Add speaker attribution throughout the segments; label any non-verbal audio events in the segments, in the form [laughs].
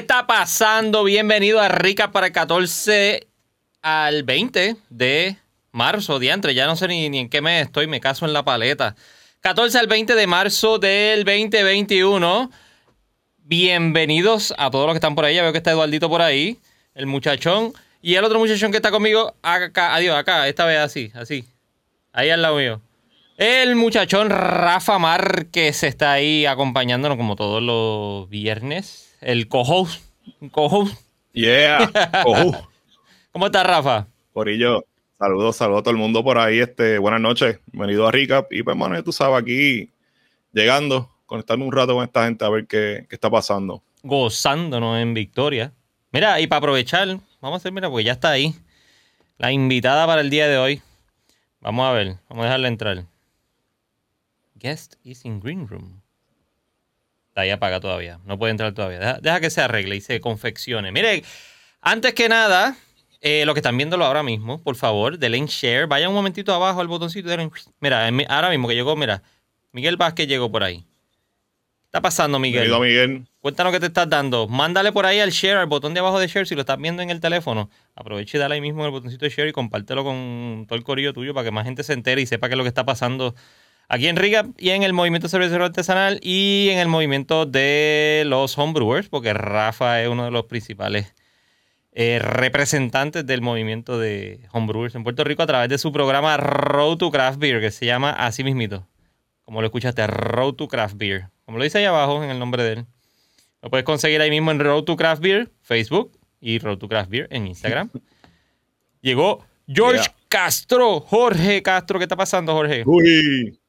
Speaker 1: ¿Qué, ¿Qué está pasando? Bienvenido a Rica para el 14 al 20 de marzo, diantre. Ya no sé ni, ni en qué mes estoy, me caso en la paleta. 14 al 20 de marzo del 2021. Bienvenidos a todos los que están por ahí. Ya veo que está Eduardito por ahí, el muchachón. Y el otro muchachón que está conmigo, acá, adiós, acá, esta vez así, así. Ahí al lado mío. El muchachón Rafa Márquez está ahí acompañándonos como todos los viernes. El co-host. Co-host.
Speaker 2: Yeah. [laughs] co-host.
Speaker 1: ¿Cómo estás, Rafa?
Speaker 2: Corillo, saludos, saludos a todo el mundo por ahí. Este, buenas noches, bienvenido a Recap. Y pues, mano, tú sabes, aquí llegando, conectando un rato con esta gente a ver qué, qué está pasando.
Speaker 1: Gozándonos en victoria. Mira, y para aprovechar, vamos a hacer, mira, porque ya está ahí. La invitada para el día de hoy. Vamos a ver, vamos a dejarla entrar. Guest is in green room. Está ahí apaga todavía. No puede entrar todavía. Deja, deja, que se arregle y se confeccione. Mire, antes que nada, eh, lo que están viéndolo ahora mismo, por favor, denle en share. Vaya un momentito abajo al botoncito. Denle, mira, ahora mismo que llegó, mira. Miguel Vázquez llegó por ahí. ¿Qué está pasando, Miguel?
Speaker 2: Bienvenido, Miguel.
Speaker 1: Cuéntanos qué te estás dando. Mándale por ahí al share, al botón de abajo de share, si lo estás viendo en el teléfono. Aproveche y dale ahí mismo el botoncito de share y compártelo con todo el corillo tuyo para que más gente se entere y sepa qué es lo que está pasando aquí en Riga y en el movimiento cervecero artesanal y en el movimiento de los homebrewers, porque Rafa es uno de los principales eh, representantes del movimiento de homebrewers en Puerto Rico a través de su programa Road to Craft Beer, que se llama así mismito, como lo escuchaste, Road to Craft Beer, como lo dice ahí abajo en el nombre de él. Lo puedes conseguir ahí mismo en Road to Craft Beer, Facebook y Road to Craft Beer en Instagram. [laughs] Llegó George yeah. Castro, Jorge Castro, ¿qué está pasando, Jorge?
Speaker 2: Uy.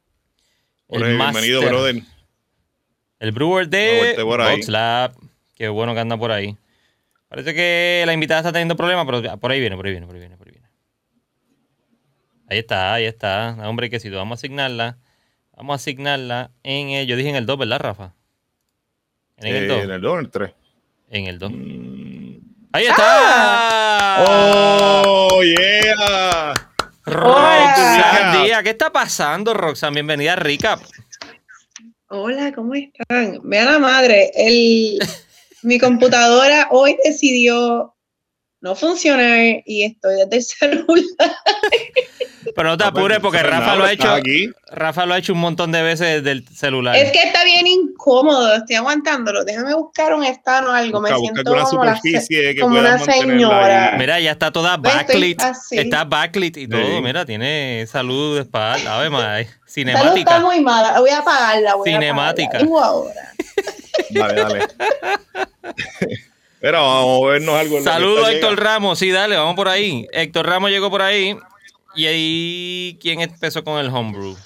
Speaker 2: Bienvenido, brother.
Speaker 1: El brewer de Boxlab. Qué bueno que anda por ahí. Parece que la invitada está teniendo problemas, pero por ahí viene, por ahí viene, por ahí viene, por ahí viene. Ahí está, ahí está. Hombre, que si vamos a asignarla. Vamos a asignarla en el, yo dije en el 2, ¿verdad, Rafa?
Speaker 2: En el 2. Eh, en el 2 o en el 3.
Speaker 1: En el 2.
Speaker 2: Mm.
Speaker 1: Ahí está.
Speaker 2: ¡Ah! ¡Oh, yeah!
Speaker 1: Roxanne Díaz, ¿qué está pasando, Roxanne? Bienvenida a Recap.
Speaker 3: Hola, ¿cómo están? Vean la madre, el, [laughs] mi computadora hoy decidió no funcionar y estoy desde el celular.
Speaker 1: Pero no te apures porque Rafa lo ha hecho. Rafa lo ha hecho un montón de veces desde el celular.
Speaker 3: Es que está bien incómodo, estoy aguantándolo. Déjame buscar un stand o algo.
Speaker 2: Busca,
Speaker 3: Me siento
Speaker 2: una
Speaker 3: como, la,
Speaker 2: superficie que
Speaker 3: como una señora.
Speaker 1: Mira, ya está toda backlit. Está backlit y todo. Sí. Mira, tiene salud de espalda. Ave madre. Cinemática. [laughs]
Speaker 3: Salud está muy mala. Voy a apagarla. Voy
Speaker 1: Cinemática.
Speaker 3: A apagarla. ahora. [laughs]
Speaker 2: Dale, dale. [laughs] Pero vamos a vernos algo.
Speaker 1: Saludos a Héctor Ramos. Sí, dale, vamos por ahí. Héctor Ramos llegó por ahí. Y ahí, ¿quién empezó con el homebrew?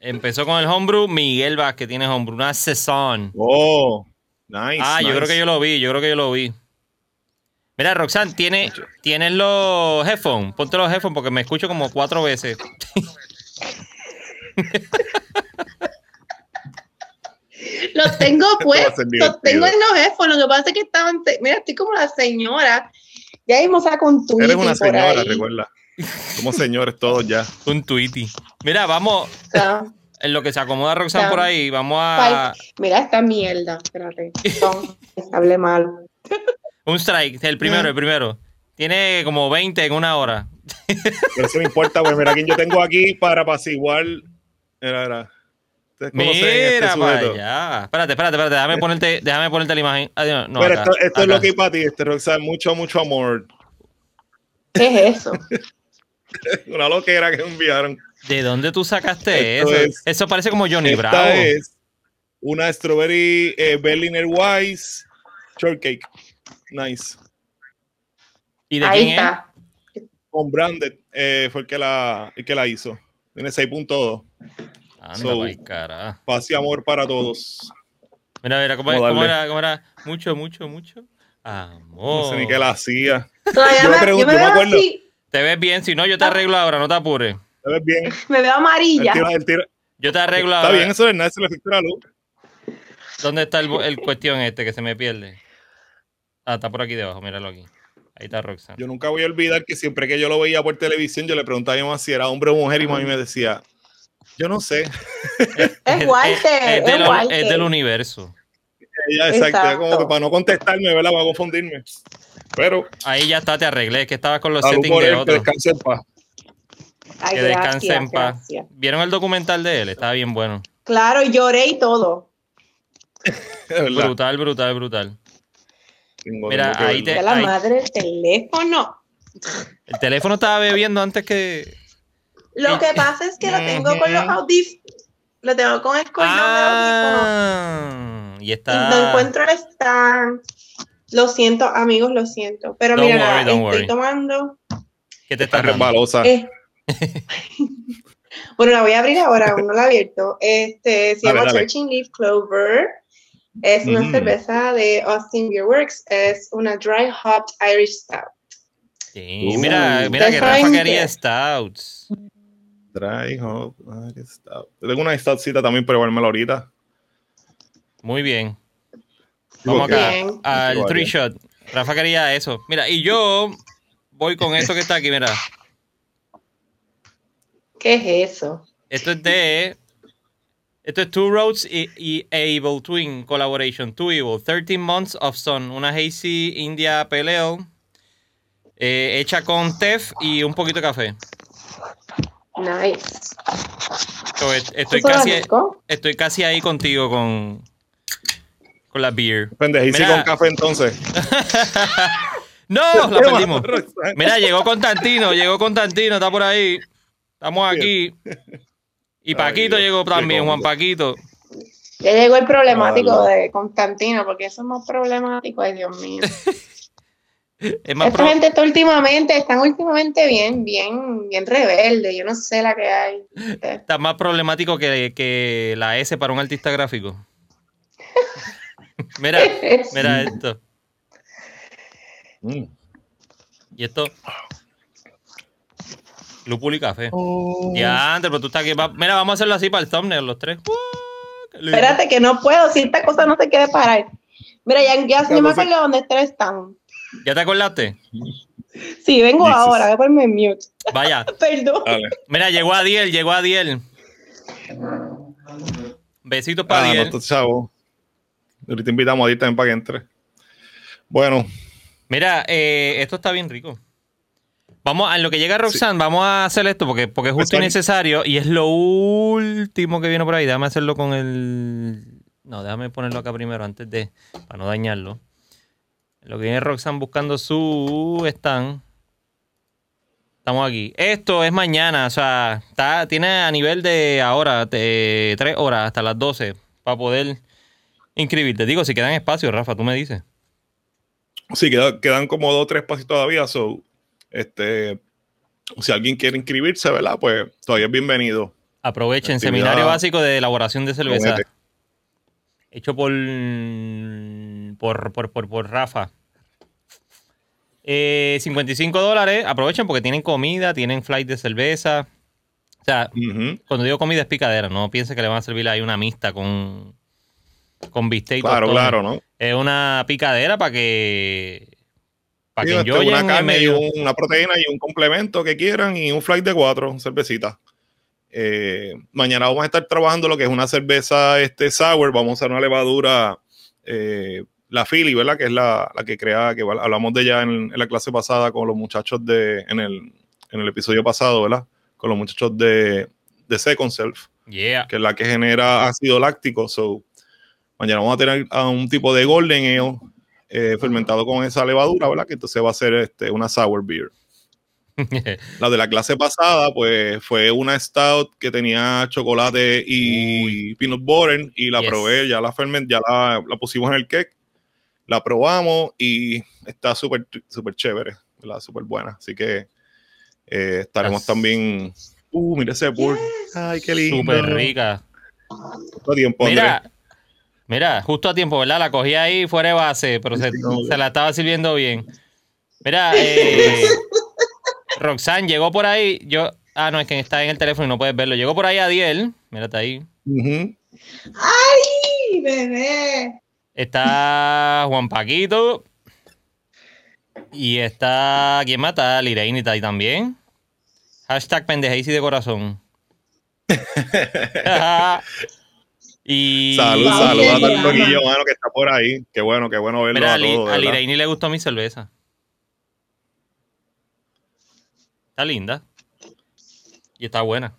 Speaker 1: Empezó con el homebrew Miguel Vázquez, tiene homebrew, una Saison.
Speaker 2: Oh, nice.
Speaker 1: Ah,
Speaker 2: nice.
Speaker 1: yo creo que yo lo vi, yo creo que yo lo vi. Mira, Roxanne, ¿tiene, ¿tienes los headphones? Ponte los headphones porque me escucho como cuatro veces. [laughs]
Speaker 3: los tengo puestos, los tengo en los headphones. Lo que pasa es que estaban. Mira, estoy como la señora. Ya mismo saco un tweet.
Speaker 2: Eres una señora, recuerda. Somos señores todos ya.
Speaker 1: Un tweety. Mira, vamos. Ah. En lo que se acomoda Roxanne ah. por ahí, vamos a.
Speaker 3: Mira esta mierda. Espérate. No, [laughs] hablé mal.
Speaker 1: Un strike, el primero, el primero. Tiene como 20 en una hora. [laughs]
Speaker 2: Pero eso no importa, pues mira quién yo tengo aquí para apaciguar. Era.
Speaker 1: Mira este para allá. Espérate, espérate, espérate. Déjame ponerte, déjame ponerte la imagen. Adiós, no,
Speaker 2: Pero
Speaker 1: acá,
Speaker 2: esto, esto
Speaker 1: acá.
Speaker 2: es lo que hay para ti, este Roxanne. Mucho, mucho amor.
Speaker 3: ¿Qué es eso? [laughs] [laughs]
Speaker 2: Una loquera que enviaron.
Speaker 1: ¿De dónde tú sacaste
Speaker 2: Esto
Speaker 1: eso?
Speaker 2: es-
Speaker 1: eso parece como Johnny
Speaker 2: Esta
Speaker 1: Bravo.
Speaker 2: es una strawberry eh, Berliner Weiss shortcake. Nice.
Speaker 1: ¿Y de
Speaker 3: Ahí
Speaker 1: quién
Speaker 3: está.
Speaker 2: Con branded eh, fue el que la, el que la hizo. Tiene 6.2.
Speaker 1: es? Anda,
Speaker 2: So-
Speaker 1: pa'l carajo.
Speaker 2: Paz y amor para todos.
Speaker 1: Mira, mira, ¿cómo, cómo era, ¿cómo era? Mucho, mucho, mucho. Amor.
Speaker 2: No sé ni qué la hacía.
Speaker 3: Todavía
Speaker 2: Yo me
Speaker 3: me,
Speaker 2: pregunto,
Speaker 3: yo me
Speaker 2: yo me acuerdo.
Speaker 3: así,
Speaker 1: Te ves bien, si no, yo te arreglo ahora, no te apures.
Speaker 2: ¿Te ves bien? [laughs]
Speaker 3: me veo
Speaker 2: El
Speaker 3: amarilla.
Speaker 2: tiro- el tiro-
Speaker 1: Yo te arreglo
Speaker 2: Está
Speaker 1: ahora.
Speaker 2: bien, eso es nada, se le afecta la luz.
Speaker 1: ¿Dónde está el, el cuestión este que se me pierde? Ah, está por aquí debajo, míralo aquí. Ahí está Roxanne.
Speaker 2: Yo nunca voy a olvidar que siempre que yo lo veía por televisión, yo le preguntaba a mi mamá si era hombre o mujer y mami me decía, yo no sé. [laughs]
Speaker 3: Es Walter,
Speaker 1: es,
Speaker 3: es
Speaker 1: del,
Speaker 3: Walter.
Speaker 1: es del universo.
Speaker 2: ella, exacto, ella como que
Speaker 3: Exacto.
Speaker 2: para no contestarme, ¿verdad? Para confundirme. Pero,
Speaker 1: Ahí ya está, te arreglé. Que estabas con los settings de
Speaker 2: él, que
Speaker 1: otro.
Speaker 2: descanse en paz.
Speaker 3: Ay,
Speaker 1: Que descanse
Speaker 3: gracias,
Speaker 1: en paz.
Speaker 3: gracias.
Speaker 1: ¿Vieron el documental de él? Estaba bien bueno.
Speaker 3: Claro, lloré y todo. [laughs]
Speaker 1: Brutal, brutal, brutal.
Speaker 2: Tengo-
Speaker 1: Mira, ahí te-
Speaker 3: la madre del teléfono.
Speaker 1: El teléfono estaba bebiendo antes que.
Speaker 3: Lo que pasa es que lo tengo con los audífonos. Lo tengo con el cordón de audífonos.
Speaker 1: Ah, y
Speaker 3: Y
Speaker 1: está.
Speaker 3: No encuentro el stand. Lo siento, amigos, lo siento. Pero
Speaker 1: Don't
Speaker 3: mira,
Speaker 1: worry,
Speaker 3: nada, estoy
Speaker 1: worry.
Speaker 3: tomando.
Speaker 1: ¿Qué te
Speaker 2: Está resbalosa.
Speaker 3: eh, [laughs] bueno, la voy a abrir ahora, aún no la he abierto. Este, se llama. Searching Leaf Clover. Es una
Speaker 2: Mm.
Speaker 3: cerveza de Austin Beer Works. Es una dry hopped Irish Stout.
Speaker 1: Sí,
Speaker 2: Uh.
Speaker 1: mira, mira que Rafa quería
Speaker 3: que-
Speaker 1: stouts.
Speaker 2: Dry hop, qué stout. Tengo una stoutcita también, pero igual ahorita.
Speaker 1: Muy bien. Vamos acá
Speaker 3: Bien.
Speaker 1: al three shot. Rafa quería eso. Mira, y yo voy con esto que está aquí, mira.
Speaker 3: ¿Qué es eso?
Speaker 1: Esto es de. Esto es Two Roads y, y Evil Twin Collaboration. Two Evil. 13 Months of Sun. Una Hazy India Ale, eh, hecha con tef y un poquito de café.
Speaker 3: Nice. ¿Eso
Speaker 1: casi, estoy casi ahí contigo con, con la beer.
Speaker 2: Pendejici
Speaker 1: Mira.
Speaker 2: con café entonces. [laughs]
Speaker 1: ¡No! La perdimos. [laughs] Mira, llegó Constantino, llegó Constantino, está por ahí. Estamos aquí. Y Paquito llegó también, Juan. Paquito.
Speaker 3: Ya llegó el problemático de Constantino, porque eso es más problemático, ay Dios mío. [laughs]
Speaker 1: Es más
Speaker 3: Esta gente está últimamente, están últimamente bien, bien, bien rebelde. Yo no sé la que hay.
Speaker 1: está más problemático que, que la S para un artista gráfico. Mira, [laughs] mira esto.
Speaker 2: Mm.
Speaker 1: Y esto. Lúpulo y café.
Speaker 2: Oh.
Speaker 1: Ya, antes, pero tú estás aquí. va- Mira, vamos a hacerlo así para el thumbnail, los tres. ¡Uh!
Speaker 3: Espérate que no puedo, si esta cosa no se quiere parar. Mira, ya, ya yo me acuerdo dónde ustedes están.
Speaker 1: ¿Ya te acordaste?
Speaker 3: Sí, vengo
Speaker 2: Jesus.
Speaker 3: ahora, voy a ponerme en mute.
Speaker 1: Vaya. [laughs]
Speaker 3: Perdón.
Speaker 2: Dale.
Speaker 1: Mira, llegó Adiel, llegó Adiel. Besitos para
Speaker 2: Ah, no,
Speaker 1: Adiel.
Speaker 2: Ahorita invitamos a Dir también para que entre. Bueno,
Speaker 1: Mira, eh, esto está bien rico. Vamos, a lo que llega Roxanne, vamos a hacer esto porque, porque es justo y necesario y es lo último que viene por ahí. Déjame hacerlo con el. No, déjame ponerlo acá primero antes de. para no dañarlo. Lo que viene Roxanne buscando su stand. Estamos aquí. Esto es mañana, o sea, está, tiene a nivel de ahora, de tres horas hasta las 12 para poder inscribirte. Digo, si quedan espacios, Rafa, tú me dices.
Speaker 2: sí, queda- quedan como dos o tres pasos todavía. So, este, si alguien quiere inscribirse, ¿verdad? Pues todavía es bienvenido.
Speaker 1: Aprovechen,
Speaker 2: Actividad-
Speaker 1: seminario básico de elaboración de cerveza.
Speaker 2: Promete.
Speaker 1: Hecho por, por, por, por, por Rafa. Eh, 55 dólares. Aprovechen porque tienen comida, tienen flight de cerveza. O sea, cuando digo comida es picadera, no piense que le van a servir ahí una mixta con, con bistec y
Speaker 2: Claro,
Speaker 1: tostones.
Speaker 2: claro, ¿no?
Speaker 1: Es una picadera para que para
Speaker 2: Sí,
Speaker 1: que
Speaker 2: este, una carne y
Speaker 1: medio.
Speaker 2: una proteína y un complemento que quieran y un flight de cuatro cervecitas. Eh, mañana vamos a estar trabajando lo que es una cerveza este, sour. Vamos a usar una levadura, eh, la Philly, ¿verdad? Que es la, la que crea, que hablamos de ella en, en la clase pasada con los muchachos de, en el, en el episodio pasado, ¿verdad? Con los muchachos de, de Second Self
Speaker 1: Yeah.
Speaker 2: que es la que genera ácido láctico. So, mañana vamos a tener a un tipo de golden ale eh, fermentado con esa levadura, ¿verdad? Que entonces va a ser este, una sour beer. [laughs] La de la clase pasada, pues fue una stout que tenía chocolate y peanut butter y la
Speaker 1: Yes.
Speaker 2: probé, ya la ferment, ya la, la pusimos en el cake, la probamos y está súper súper chévere, ¿verdad? Súper buena. Así que eh, estaremos
Speaker 1: As-
Speaker 2: también. Uh, mira ese pour. Ay, qué lindo.
Speaker 1: Súper rica.
Speaker 2: Todo tiempo.
Speaker 1: Mira, mira, justo a tiempo, ¿verdad? La cogí ahí fuera de base, pero se, la estaba sirviendo bien. Mira, [laughs] eh, Roxanne llegó por ahí. Yo, ah, no, es que está en el teléfono y no puedes verlo. Llegó por ahí Adiel. Mírate ahí.
Speaker 2: Ujú.
Speaker 3: ¡Ay, bebé!
Speaker 1: Está Juan Paquito. Y está. ¿Quién mata? Lireini está ahí también. Hashtag pendejacy de corazón. [laughs] [laughs] Y
Speaker 2: Salud, salud a todo el coquillo, mano, que está por ahí. Qué bueno, qué bueno verlo
Speaker 1: Mira,
Speaker 2: a todos.
Speaker 1: a. Liraini le gustó mi cerveza. Está linda. Y está buena.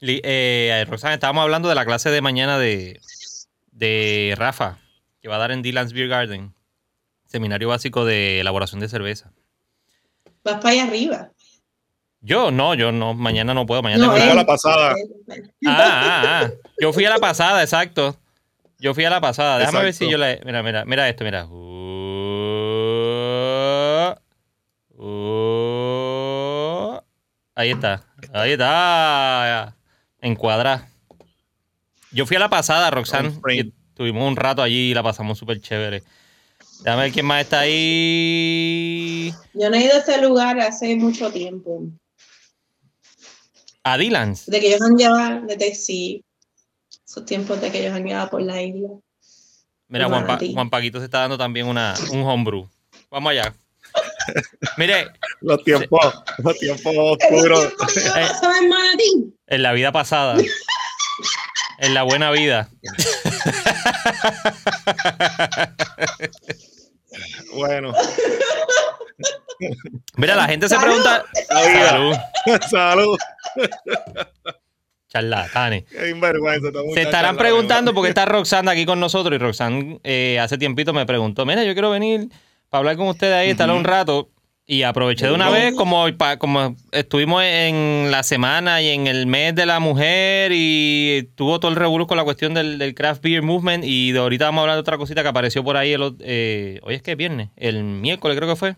Speaker 1: Eh, estábamos hablando de la clase de mañana de, de Rafa, que va a dar en Dylan's Beer Garden. Seminario básico de elaboración de cerveza.
Speaker 3: Vas para allá arriba.
Speaker 1: Yo no, yo no, mañana no puedo. Mañana
Speaker 3: No,
Speaker 1: tengo
Speaker 2: Fue
Speaker 3: él.
Speaker 1: la-
Speaker 2: pasada.
Speaker 1: Ah, ah, ah. Yo fui a la pasada, exacto. Yo fui a la pasada. Déjame ver si yo la. Mira, mira, mira esto, mira. Uh, uh. Ahí está. Ahí está. Encuadra. Yo fui a la pasada, Roxanne. Y Tuvimos un rato allí y la pasamos súper chévere. Déjame ver quién más está ahí.
Speaker 3: Yo no he ido a ese lugar hace mucho tiempo.
Speaker 1: A Dylan's.
Speaker 3: De que ellos han llevado, desde sí, esos tiempos de que ellos han llevado por la isla.
Speaker 1: Mira, Juan, Pa-. Juan Paquito se está dando también una, un homebrew. Vamos allá. [laughs] Mire,
Speaker 2: Los tiempos, los tiempos oscuros. [laughs]
Speaker 3: en
Speaker 1: la vida pasada. [laughs] En la buena vida.
Speaker 2: Bueno,
Speaker 1: Mira, la gente se
Speaker 3: Salud.
Speaker 1: pregunta. Salud, [laughs]
Speaker 2: Salud.
Speaker 1: charlatanes.
Speaker 2: Qué
Speaker 1: Se estarán preguntando por qué está Roxanne aquí con nosotros. Y Roxanne eh, hace tiempito me preguntó: Mira, yo quiero venir para hablar con ustedes ahí, estar un rato. Y aproveché de una vez, como, como estuvimos en la semana y en el mes de la mujer, y tuvo todo el revuelo con la cuestión del, del craft beer movement. Y de ahorita vamos a hablar de otra cosita que apareció por ahí. El, eh, hoy es que es viernes, el miércoles creo que fue.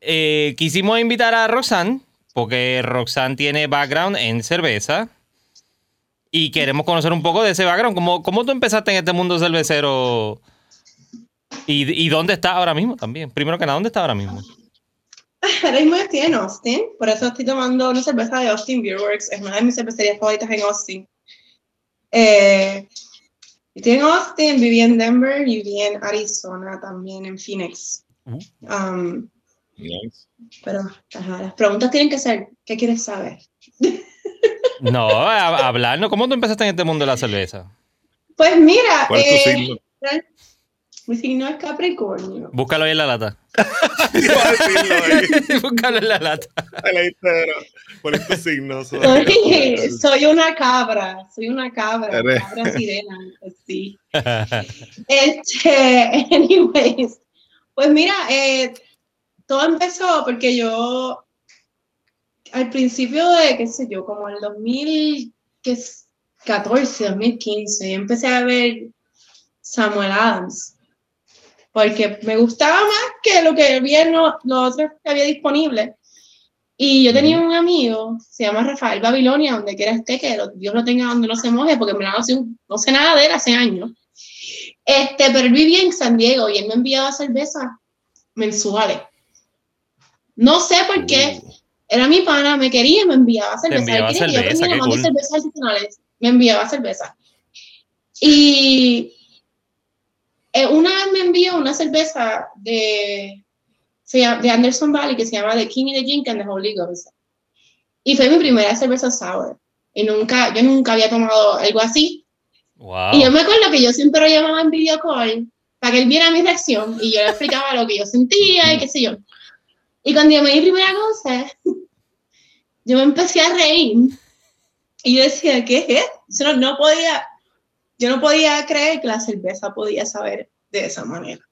Speaker 1: Eh, quisimos invitar a Roxanne, porque Roxanne tiene background en cerveza. Y queremos conocer un poco de ese background. ¿Cómo, cómo tú empezaste en este mundo cervecero? ¿Y, y dónde estás ahora mismo también? Primero que nada, ¿dónde estás ahora mismo?
Speaker 3: Ahora mismo estoy en Austin, por eso estoy tomando una cerveza de Austin Beer Works, es una de mis cervecerías favoritas en Austin. Eh, estoy en Austin, viví en Denver, y viví en Arizona también, en Phoenix.
Speaker 1: Uh.
Speaker 3: Um,
Speaker 2: Nice.
Speaker 3: pero ajá, las preguntas tienen que ser, ¿qué quieres saber? [laughs]
Speaker 1: No, a, a hablarnos. ¿Cómo tú empezaste en este mundo de la cerveza?
Speaker 3: Pues mira,
Speaker 2: ¿Cuál es tu
Speaker 3: eh,
Speaker 2: signo?
Speaker 3: mi signo es Capricornio.
Speaker 1: Búscalo ahí en la lata. [laughs] [laughs] Búscalo en la lata.
Speaker 2: El entero. ¿Cuál es tu signo?
Speaker 3: Soy, soy una cabra, soy una cabra, cabra sirena, pues sí. Este, anyways, pues mira, eh, todo empezó porque yo, al principio de, qué sé yo, como el 2014, 2015, yo empecé a ver Samuel Adams, porque me gustaba más que lo que había en lo, lo otro que había disponible. Y yo tenía un amigo, se llama Rafael Babilonia, donde quiera esté, que Dios lo tenga donde no se moje, porque no sé, un- no sé nada de él hace años. Este, pero él vivía en San Diego y él me enviaba cervezas mensuales. No sé por qué, era mi pana, me quería y me enviaba cerveza. Él
Speaker 1: enviaba
Speaker 3: que yo
Speaker 1: cerveza,
Speaker 3: de
Speaker 1: cool.
Speaker 3: cervezas. Me enviaba cerveza. Y eh, una vez me envió una cerveza de, de Anderson Valley que se llama The King and the Gin and the Holy Ghost. Y fue mi primera cerveza sour. Y nunca, yo nunca había tomado algo así.
Speaker 1: Wow.
Speaker 3: Y yo me acuerdo que yo siempre lo llamaba en video call para que él viera mi reacción y yo le explicaba lo que yo sentía y qué sé yo. Y cuando yo me di primera cosa, yo me empecé a reír y yo decía, ¿qué es esto? Yo no, no podía, yo no podía creer que la cerveza podía saber de esa manera.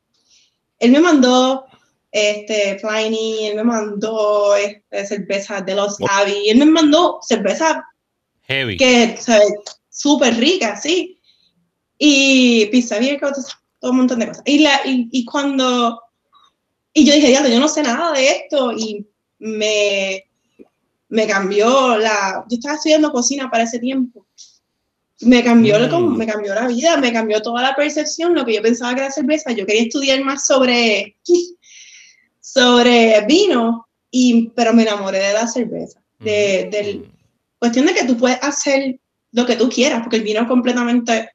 Speaker 3: Él me mandó este Pliny, él me mandó este, cerveza de los Abbey, él me mandó cerveza
Speaker 1: Heavy.
Speaker 3: que súper rica, sí. Y pizza vieja, todo, un montón de cosas. Y, la, y, y cuando, y yo dije, diablo, yo no sé nada de esto y me, me cambió la, yo estaba estudiando cocina para ese tiempo. Me cambió,
Speaker 1: Mm.
Speaker 3: me cambió la vida, me cambió toda la percepción, lo que yo pensaba que era cerveza. Yo quería estudiar más sobre, [laughs] sobre vino, y, pero me enamoré de la cerveza. De, del, cuestión de que tú puedes hacer lo que tú quieras, porque el vino es completamente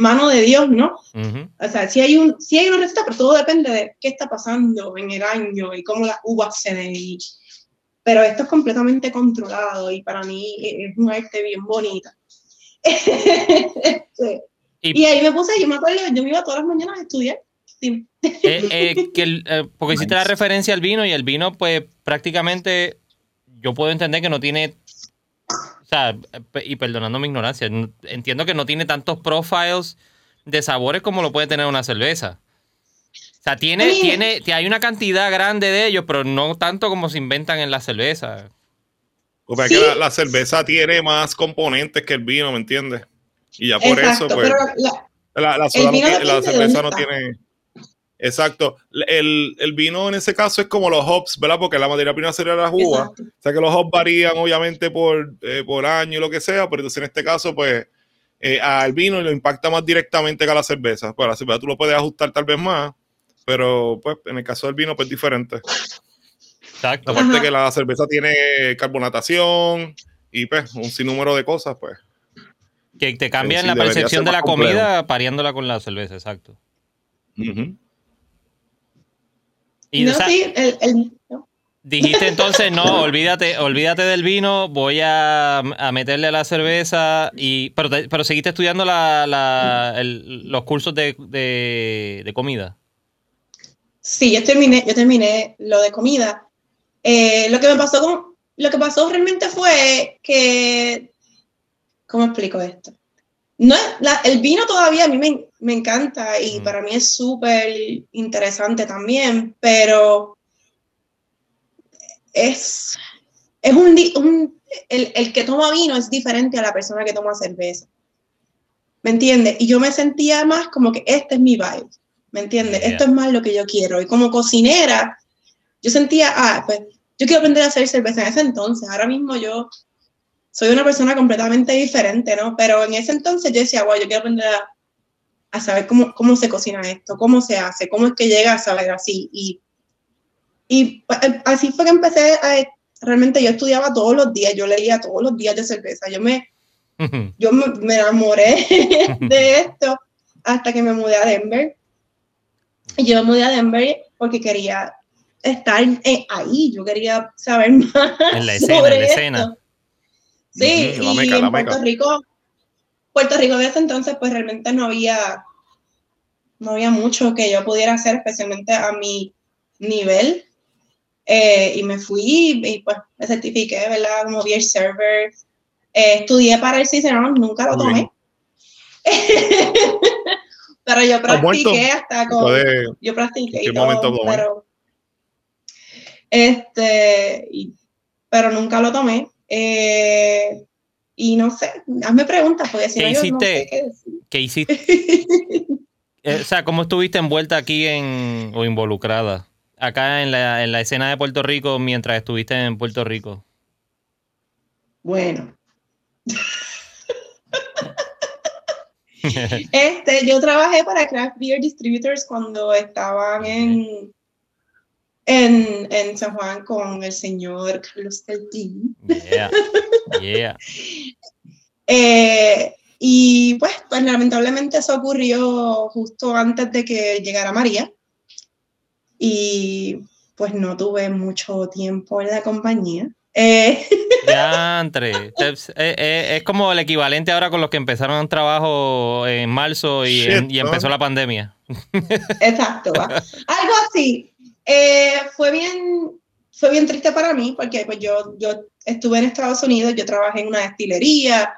Speaker 3: mano de Dios, ¿no?
Speaker 1: Ujú.
Speaker 3: O sea, sí hay, un, sí hay una receta, pero todo depende de qué está pasando en el año y cómo las uvas se den. Y, pero esto es completamente controlado y para mí es un arte bien bonita. [laughs] y, ahí me puse, yo me acuerdo, yo me iba todas las mañanas a estudiar.
Speaker 1: Eh, eh, que eh, porque hiciste la referencia al vino y el vino, pues prácticamente yo puedo entender que no tiene, sea, y perdonando mi ignorancia, entiendo que no tiene tantos profiles de sabores como lo puede tener una cerveza. O sea, tiene, tiene, hay una cantidad grande de ellos, pero no tanto como se inventan en la cerveza.
Speaker 2: O que la, cerveza tiene más componentes que el vino, ¿me entiendes? Y ya por eso, pues. La, cerveza no tiene. Exacto. El, vino en ese caso es como los hops, ¿verdad? Porque la materia prima sería la uva. O sea que los hops varían obviamente por, eh, por año y lo que sea, pero entonces en este caso, pues, eh, al vino lo impacta más directamente que a la cerveza. Pues la cerveza tú lo puedes ajustar tal vez más, pero pues en el caso del vino, pues diferente. Exacto. Aparte que la cerveza tiene carbonatación y pues un sinnúmero de cosas, pues.
Speaker 1: Que te cambian la percepción de la comida pariéndola con la cerveza, exacto. Y no, sí, el, Dijiste [laughs] entonces, no, olvídate, olvídate del vino, voy a, meterle a la cerveza, y pero, pero seguiste estudiando los cursos de, de comida.
Speaker 3: Sí, yo terminé, yo terminé lo de comida. Eh, lo que me pasó con, lo que pasó realmente fue que, ¿cómo explico esto? No, el vino todavía a mí me, encanta y para mí es súper interesante también, pero es, es un, el, el, que toma vino es diferente a la persona que toma cerveza. ¿Me entiendes? Y yo me sentía más como que este es mi vibe. ¿me entiendes? Esto es más lo que yo quiero. Y como cocinera, yo sentía, ah, pues yo quiero aprender a hacer cerveza en ese entonces. Ahora mismo yo soy una persona completamente diferente, ¿no? Pero en ese entonces yo decía, wow, yo quiero aprender a, saber cómo, cómo se cocina esto, cómo se hace, cómo es que llega a saber así. Y, y pues, eh, así fue que empecé a, realmente yo estudiaba todos los días, yo leía todos los días de cerveza. Yo me, yo me, me enamoré [laughs] de esto hasta que me mudé a Denver yo me mudé a Denver porque quería estar ahí, yo quería saber [laughs] más. En la escena, sobre en la escena. Sí, y en Puerto Rico, Puerto Rico de ese entonces, pues realmente no había, no había mucho que yo pudiera hacer, especialmente a mi nivel. Eh, y me fui y pues me certifiqué, ¿verdad? Como beer server. Eh, estudié para el Cicerón, nunca lo tomé. [laughs] Pero yo practiqué hasta con. yo practiqué y todo, pero. Este. pero nunca lo tomé. Eh, y no sé, hazme preguntas, porque si ¿Qué hiciste?
Speaker 1: qué, hiciste? [laughs] Eh, o sea, ¿cómo estuviste envuelta aquí en, o involucrada acá en la, en la escena de Puerto Rico mientras estuviste en Puerto Rico?
Speaker 3: Bueno. [laughs] este, yo trabajé para Craft Beer Distributors cuando estaban en, en, en San Juan con el señor Carlos Teltín. Yeah, yeah. [laughs] eh, y pues, pues lamentablemente eso ocurrió justo antes de que llegara María. Y pues no tuve mucho tiempo en la compañía. Eh. [laughs]
Speaker 1: Ya, entre. Eh, eh, es, como el equivalente ahora con los que empezaron un trabajo en marzo y, empezó la pandemia. [laughs]
Speaker 3: Exacto. Algo así. Fue bien fue bien triste para mí porque pues yo, yo estuve en Estados Unidos, yo trabajé en una destilería,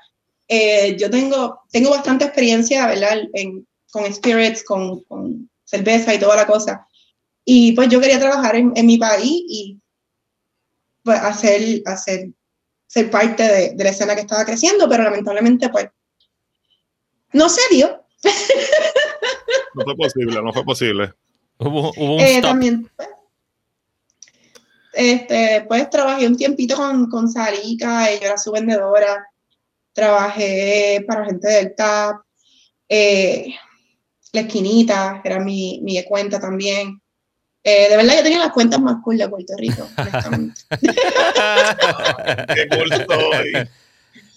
Speaker 3: yo tengo, tengo bastante experiencia, ¿verdad? con spirits, con, con, cerveza y toda la cosa. Y pues yo quería trabajar en, en mi país y pues, hacer, hacer, ser parte de, de, la escena que estaba creciendo, pero lamentablemente, pues, no se dio. [laughs]
Speaker 2: No fue posible, no fue posible.
Speaker 1: Hubo, hubo un eh, También,
Speaker 3: este, pues trabajé un tiempito con, con Sarika, yo era su vendedora, trabajé para gente del TAP, eh, La Esquinita, era mi, mi cuenta también. Eh, de verdad, yo tenía las cuentas más cool de Puerto Rico, [laughs] Qué cool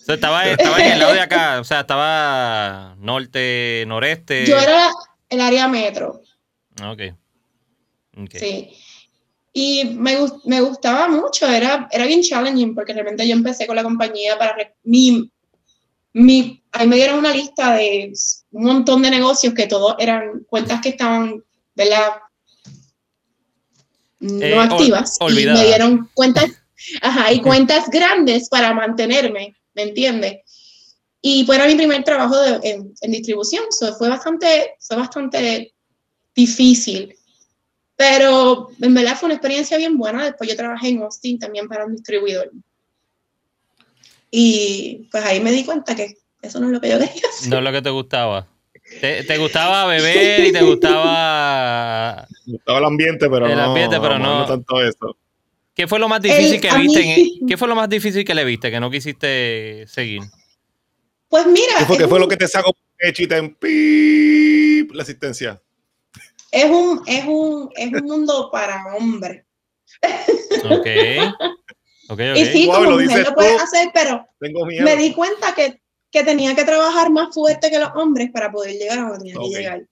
Speaker 1: estaba, estaba en el lado de acá, o sea, estaba norte, noreste.
Speaker 3: Yo era el área metro.
Speaker 1: Ok.
Speaker 3: Sí. Y me, me gustaba mucho, era, era bien challenging porque realmente yo empecé con la compañía para mi, mi, ahí me dieron una lista de un montón de negocios que todos eran cuentas que estaban, ¿verdad? No
Speaker 1: Eh, ol-
Speaker 3: activas. y
Speaker 1: olvidadas.
Speaker 3: me dieron cuentas, [laughs] ajá, y cuentas grandes para mantenerme, ¿me entiendes? Y fue era mi primer trabajo de- en, en distribución, so fue bastante, fue bastante difícil. Pero en verdad fue una experiencia bien buena. Después yo trabajé en Austin también para un distribuidor. Y pues ahí me di cuenta que eso no es lo que yo quería hacer.
Speaker 1: No es lo que te gustaba. Te, te gustaba beber y te gustaba.
Speaker 2: Me gustaba el ambiente, pero
Speaker 1: El
Speaker 2: no,
Speaker 1: ambiente, pero
Speaker 2: vamos,
Speaker 1: no.
Speaker 2: tanto eso.
Speaker 1: ¿Qué fue lo más difícil
Speaker 3: El-
Speaker 1: que
Speaker 3: a
Speaker 1: viste?
Speaker 3: mí-
Speaker 1: en- ¿Qué fue lo más difícil que le viste que no quisiste seguir?
Speaker 3: Pues mira,
Speaker 2: ¿Qué fue, qué fue
Speaker 3: un,
Speaker 2: lo que te sacó hechita en pip, la asistencia?
Speaker 3: Es, un, es, un, es un mundo para hombres.
Speaker 1: Ok. Ok, ok.
Speaker 3: Y sí,
Speaker 2: Wow,
Speaker 3: como
Speaker 2: lo
Speaker 3: mujer lo puedes
Speaker 2: tú.
Speaker 3: hacer, pero
Speaker 2: Tengo miedo.
Speaker 3: me di cuenta que, que tenía que trabajar más fuerte que los hombres para poder llegar a donde tenía que llegar.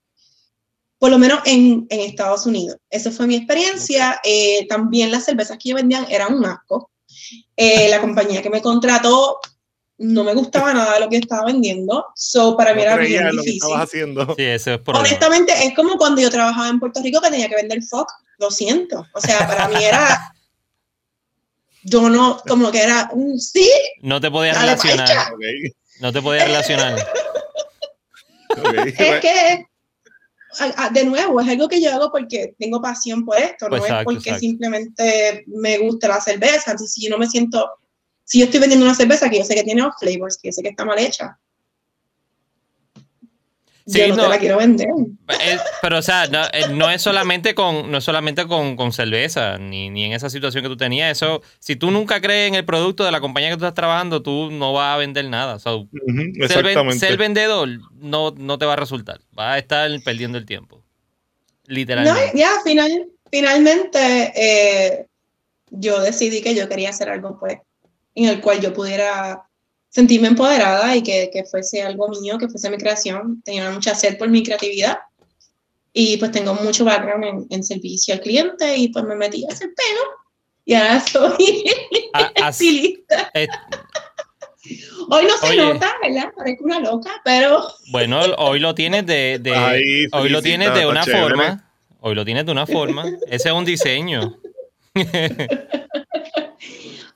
Speaker 3: Por lo menos en, en Estados Unidos. Esa fue mi experiencia. Eh, también las cervezas que yo vendían eran un asco. Eh, la compañía que me contrató no me gustaba nada de lo que estaba vendiendo. So, para mí
Speaker 2: no
Speaker 3: era bien
Speaker 2: lo que
Speaker 3: difícil.
Speaker 2: estabas haciendo.
Speaker 1: Sí, ese es.
Speaker 3: Honestamente, es como cuando yo trabajaba en Puerto Rico que tenía que vender FOC. Lo siento. O sea, para mí era. [laughs] Yo no, como que era un sí,
Speaker 1: No te podías relacionar. No te podías relacionar. [laughs]
Speaker 3: es que, de nuevo, es algo que yo hago porque tengo pasión por esto, no
Speaker 1: Exacto,
Speaker 3: es porque
Speaker 1: exacto.
Speaker 3: simplemente me gusta la cerveza. Entonces, si yo no me siento, si yo estoy vendiendo una cerveza que yo sé que tiene off flavors, que yo sé que está mal hecha,
Speaker 1: Sí,
Speaker 3: yo no,
Speaker 1: no.
Speaker 3: te la quiero vender.
Speaker 1: Eh, pero, o sea, no, eh, no es solamente con, no es solamente con, con cerveza, ni, ni en esa situación que tú tenías. Eso, si tú nunca crees en el producto de la compañía que tú estás trabajando, tú no vas a vender nada. O sea,
Speaker 2: Ujú,
Speaker 1: ser, ven-
Speaker 2: Exactamente.
Speaker 1: ser vendedor no, no te va a resultar. Vas a estar perdiendo el tiempo.
Speaker 3: No,
Speaker 1: Literalmente.
Speaker 3: ya, final, finalmente eh, yo decidí que yo quería hacer algo pues en el cual yo pudiera sentirme empoderada y que, que fuese algo mío, que fuese mi creación. Tenía mucha sed por mi creatividad y pues tengo mucho background en, en servicio al cliente y pues me metí a hacer pelo y ahora soy
Speaker 1: Ah, [laughs] as-
Speaker 3: estilista.
Speaker 1: eh,
Speaker 3: Hoy no se
Speaker 1: Oye.
Speaker 3: nota, ¿verdad? Parezco una loca, pero
Speaker 1: bueno, hoy lo tienes de, de-
Speaker 2: Ahí,
Speaker 1: hoy lo tienes de una
Speaker 2: chévere.
Speaker 1: forma. Hoy lo tienes de una forma. Ese es un diseño. [laughs]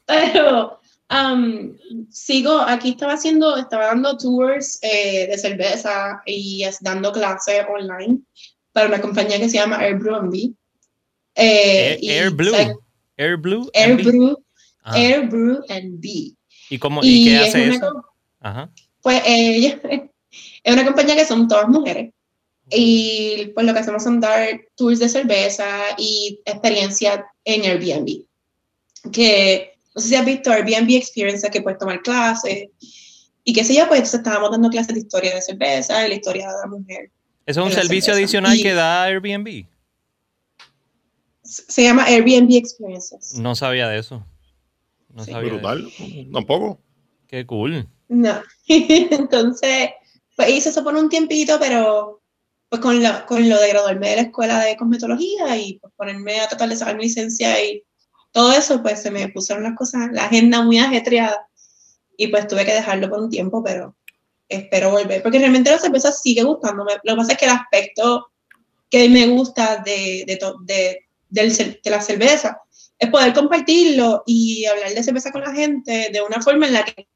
Speaker 3: Pero um, sigo, aquí estaba haciendo, estaba dando tours eh, de cerveza y es- dando clases online para una compañía que se llama Airbnb. Eh,
Speaker 1: Air,
Speaker 3: y,
Speaker 1: Air Blue.
Speaker 3: o sea,
Speaker 1: Air Blue.
Speaker 3: Airbrew,
Speaker 1: Ah,
Speaker 3: Airbrew and Bee.
Speaker 1: ¿Y, cómo, ¿Y
Speaker 3: Y
Speaker 1: qué
Speaker 3: es
Speaker 1: hace
Speaker 3: una,
Speaker 1: eso? Ajá.
Speaker 3: pues eh, [laughs] es una compañía que son todas mujeres. Y pues lo que hacemos son dar tours de cerveza y experiencia en Airbnb. Que no sé si has visto Airbnb Experience, que puedes tomar clases y qué sé yo, pues entonces estábamos dando clases de historia de cerveza y la historia de la mujer.
Speaker 1: Eso es un
Speaker 3: de
Speaker 1: servicio
Speaker 3: cerveza.
Speaker 1: adicional
Speaker 3: Y-
Speaker 1: que da Airbnb.
Speaker 3: Se llama Airbnb Experiences.
Speaker 1: No sabía de eso. No
Speaker 3: Sí.
Speaker 1: sabía de eso.
Speaker 2: Brutal. Tampoco.
Speaker 1: Qué cool.
Speaker 3: No. [laughs] Entonces, pues hice eso por un tiempito, pero pues con lo, con lo de graduarme de la escuela de cosmetología y pues, ponerme a tratar de sacar mi licencia y todo eso, pues se me pusieron las cosas, la agenda muy ajetreada y pues tuve que dejarlo por un tiempo, pero espero volver, porque realmente la cerveza sigue gustándome. Lo que pasa es que el aspecto que me gusta de, de, de, cer- de la cerveza es poder compartirlo y hablar de cerveza con la gente de una forma en la que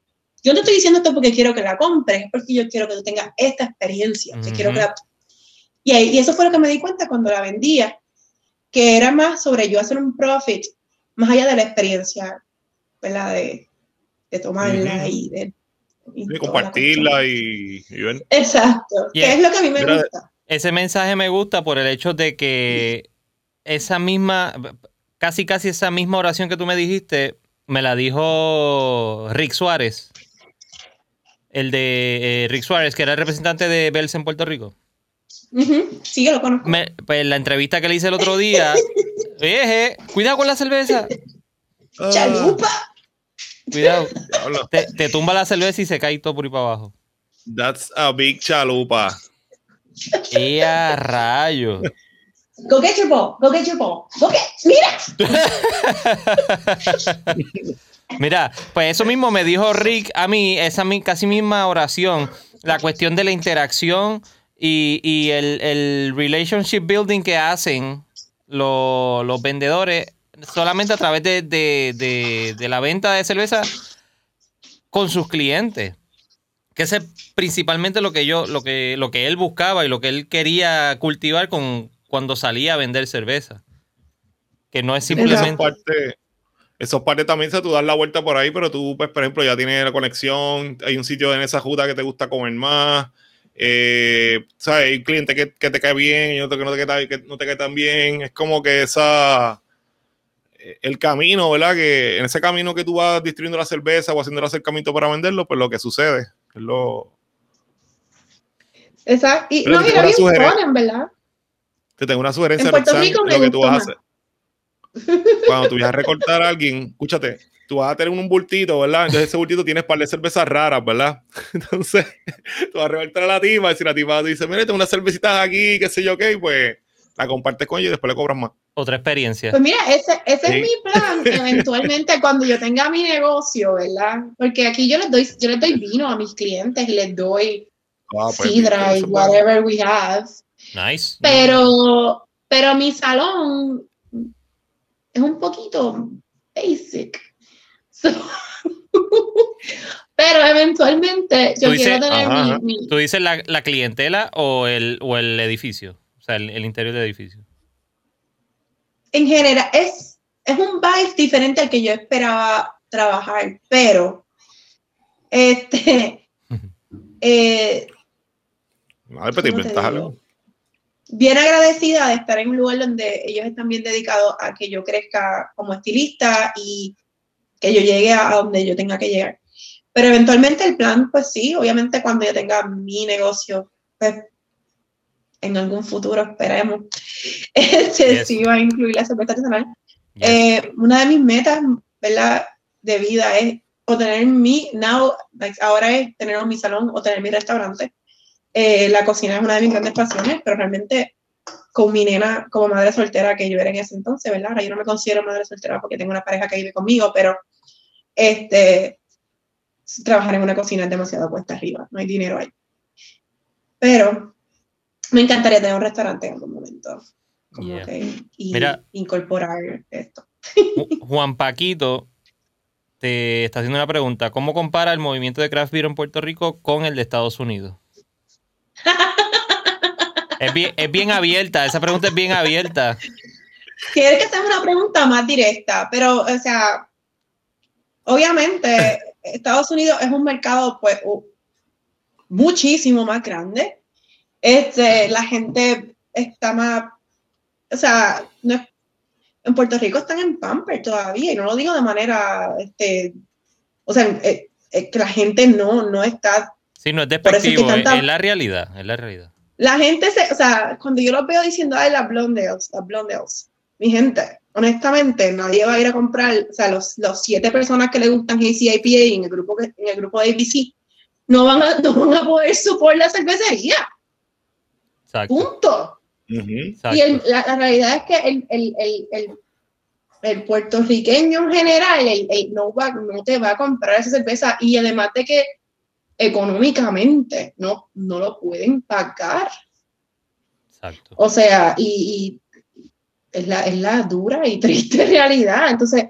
Speaker 3: yo no te estoy diciendo esto porque quiero que la compres, es porque yo quiero que tú tengas esta experiencia, que quiero que la- y, y eso fue lo que me di cuenta cuando la vendía, que era más sobre yo hacer un profit, más allá de la experiencia, ¿verdad? De, de tomarla y de... y
Speaker 2: compartirla y.
Speaker 3: Exacto,
Speaker 1: Yeah.
Speaker 3: que es lo que a mí me
Speaker 2: Mira,
Speaker 3: gusta.
Speaker 1: Ese mensaje me gusta por el hecho de que esa misma, casi casi esa misma oración que tú me dijiste, me la dijo Rick Suárez. El de eh, Rick Suárez, que era el representante de Bells en Puerto Rico.
Speaker 3: Sí, yo lo conozco.
Speaker 1: Me- pues la entrevista que le hice el otro día, [laughs] eje, cuidado con la cerveza,
Speaker 2: Ah,
Speaker 3: Chalupa.
Speaker 1: cuidado. Te, te tumba la cerveza y se cae todo por ahí para abajo.
Speaker 2: That's a big chalupa.
Speaker 1: ¡Y a rayo!
Speaker 3: Go get your ball, go get your ball, go get, mira. [laughs]
Speaker 1: Mira, pues eso mismo me dijo Rick a mí, esa casi misma oración, la cuestión de la interacción y, y el, el relationship building que hacen los, los vendedores solamente a través de, de- de- de la venta de cerveza con sus clientes. Que ese es principalmente lo que yo, lo que, lo que él buscaba y lo que él quería cultivar con, cuando salía a vender cerveza. Que no es simplemente.
Speaker 2: partes, esos partes también se tú das la vuelta por ahí, pero tú, pues, por ejemplo, ya tienes la conexión, hay un sitio en esa ruta que te gusta comer más, eh, ¿sabes? Hay un cliente que, que te cae bien y otro que no te cae, que no te cae tan bien. Es como que esa eh, el camino, ¿verdad? Que en ese camino que tú vas distribuyendo la cerveza o haciendo el acercamiento para venderlo, pues lo que sucede es lo
Speaker 3: Exacto. Y
Speaker 2: Pero
Speaker 3: no, mira, bien ponen, ¿verdad?
Speaker 2: te tengo una sugerencia
Speaker 3: En Puerto
Speaker 2: Roxanne,
Speaker 3: Rico me
Speaker 2: lo que tú vas a hacer. Cuando tú vas a recortar a alguien, escúchate, tú vas a tener un bultito, ¿verdad? Entonces ese bultito tienes par de cervezas raras, ¿verdad? [laughs] Entonces, tú vas a recortar a la tipa y si la tipa te dice, mira, tengo unas cervecitas aquí, qué sé yo qué, pues la compartes con ella y después le cobras más.
Speaker 1: Otra experiencia.
Speaker 3: Pues mira, ese, ese
Speaker 2: Sí.
Speaker 3: es mi plan [laughs] eventualmente cuando yo tenga mi negocio, ¿verdad? Porque aquí yo les doy, yo les doy vino a mis clientes y les doy
Speaker 2: Ah, pues,
Speaker 3: sidra y
Speaker 2: bueno.
Speaker 3: whatever we have.
Speaker 1: Nice.
Speaker 3: Pero, pero mi salón es un poquito basic. So- [laughs] pero eventualmente yo
Speaker 1: dices-
Speaker 3: quiero tener
Speaker 2: ajá,
Speaker 3: mi- mi,
Speaker 1: ¿Tú dices la, la clientela o el, o el edificio? O sea, el, el interior del edificio.
Speaker 3: en general, es, es un vibe diferente al que yo esperaba trabajar, pero este, eh,
Speaker 2: No, después te algo.
Speaker 3: bien agradecida de estar en un lugar donde ellos están bien dedicados a que yo crezca como estilista y que yo llegue a, donde yo tenga que llegar. Pero eventualmente el plan, pues sí, obviamente cuando yo tenga mi negocio, pues en algún futuro esperemos, [laughs] este,
Speaker 1: Yes.
Speaker 3: sí va a incluir la cerveza artesanal.
Speaker 1: Yes.
Speaker 3: Eh, una de mis metas, ¿verdad? De vida es o tener mi, now, like, ahora es tener mi salón o tener mi restaurante. Eh, la cocina es una de mis grandes pasiones, pero realmente con mi nena como madre soltera que yo era en ese entonces, ¿verdad? Ahora yo no me considero madre soltera porque tengo una pareja que vive conmigo, pero este, trabajar en una cocina es demasiado cuesta arriba, no hay dinero ahí. Pero me encantaría tener un restaurante en algún momento.
Speaker 1: Yeah.
Speaker 3: y
Speaker 1: Mira.
Speaker 3: incorporar esto.
Speaker 1: Ju- Juan Paquito te está haciendo una pregunta. ¿Cómo compara el movimiento de craft beer en Puerto Rico con el de Estados Unidos? es, bien, es bien abierta, esa pregunta es bien abierta.
Speaker 3: Quiero que sea una pregunta más directa, pero, o sea, obviamente Estados Unidos es un mercado, pues, muchísimo más grande. Este, la gente está más, o sea, no es- en Puerto Rico están en pamper todavía, y no lo digo de manera, este, o sea, eh, eh, que la gente no, no está
Speaker 1: Sí, no es
Speaker 3: que
Speaker 1: despectivo, es,
Speaker 3: tanta-
Speaker 1: es la realidad, es la realidad.
Speaker 3: La gente se, o sea, cuando yo los veo diciendo, ay, las blondes, las blondes, mi gente, honestamente, nadie va a ir a comprar, o sea, los, los siete personas que le gustan ACIPA en el grupo, que- en el grupo de ABC, no van a, [laughs] no van a poder supor la cervecería,
Speaker 1: Exacto.
Speaker 3: punto. Y el- la, la realidad es que el, el, el, el, el puertorriqueño en general el, el no, va, no te va a comprar esa cerveza y además de que económicamente no, no lo pueden pagar.
Speaker 1: exacto.
Speaker 3: O sea, y, y es, la, es la dura y [laughs] triste realidad. Entonces,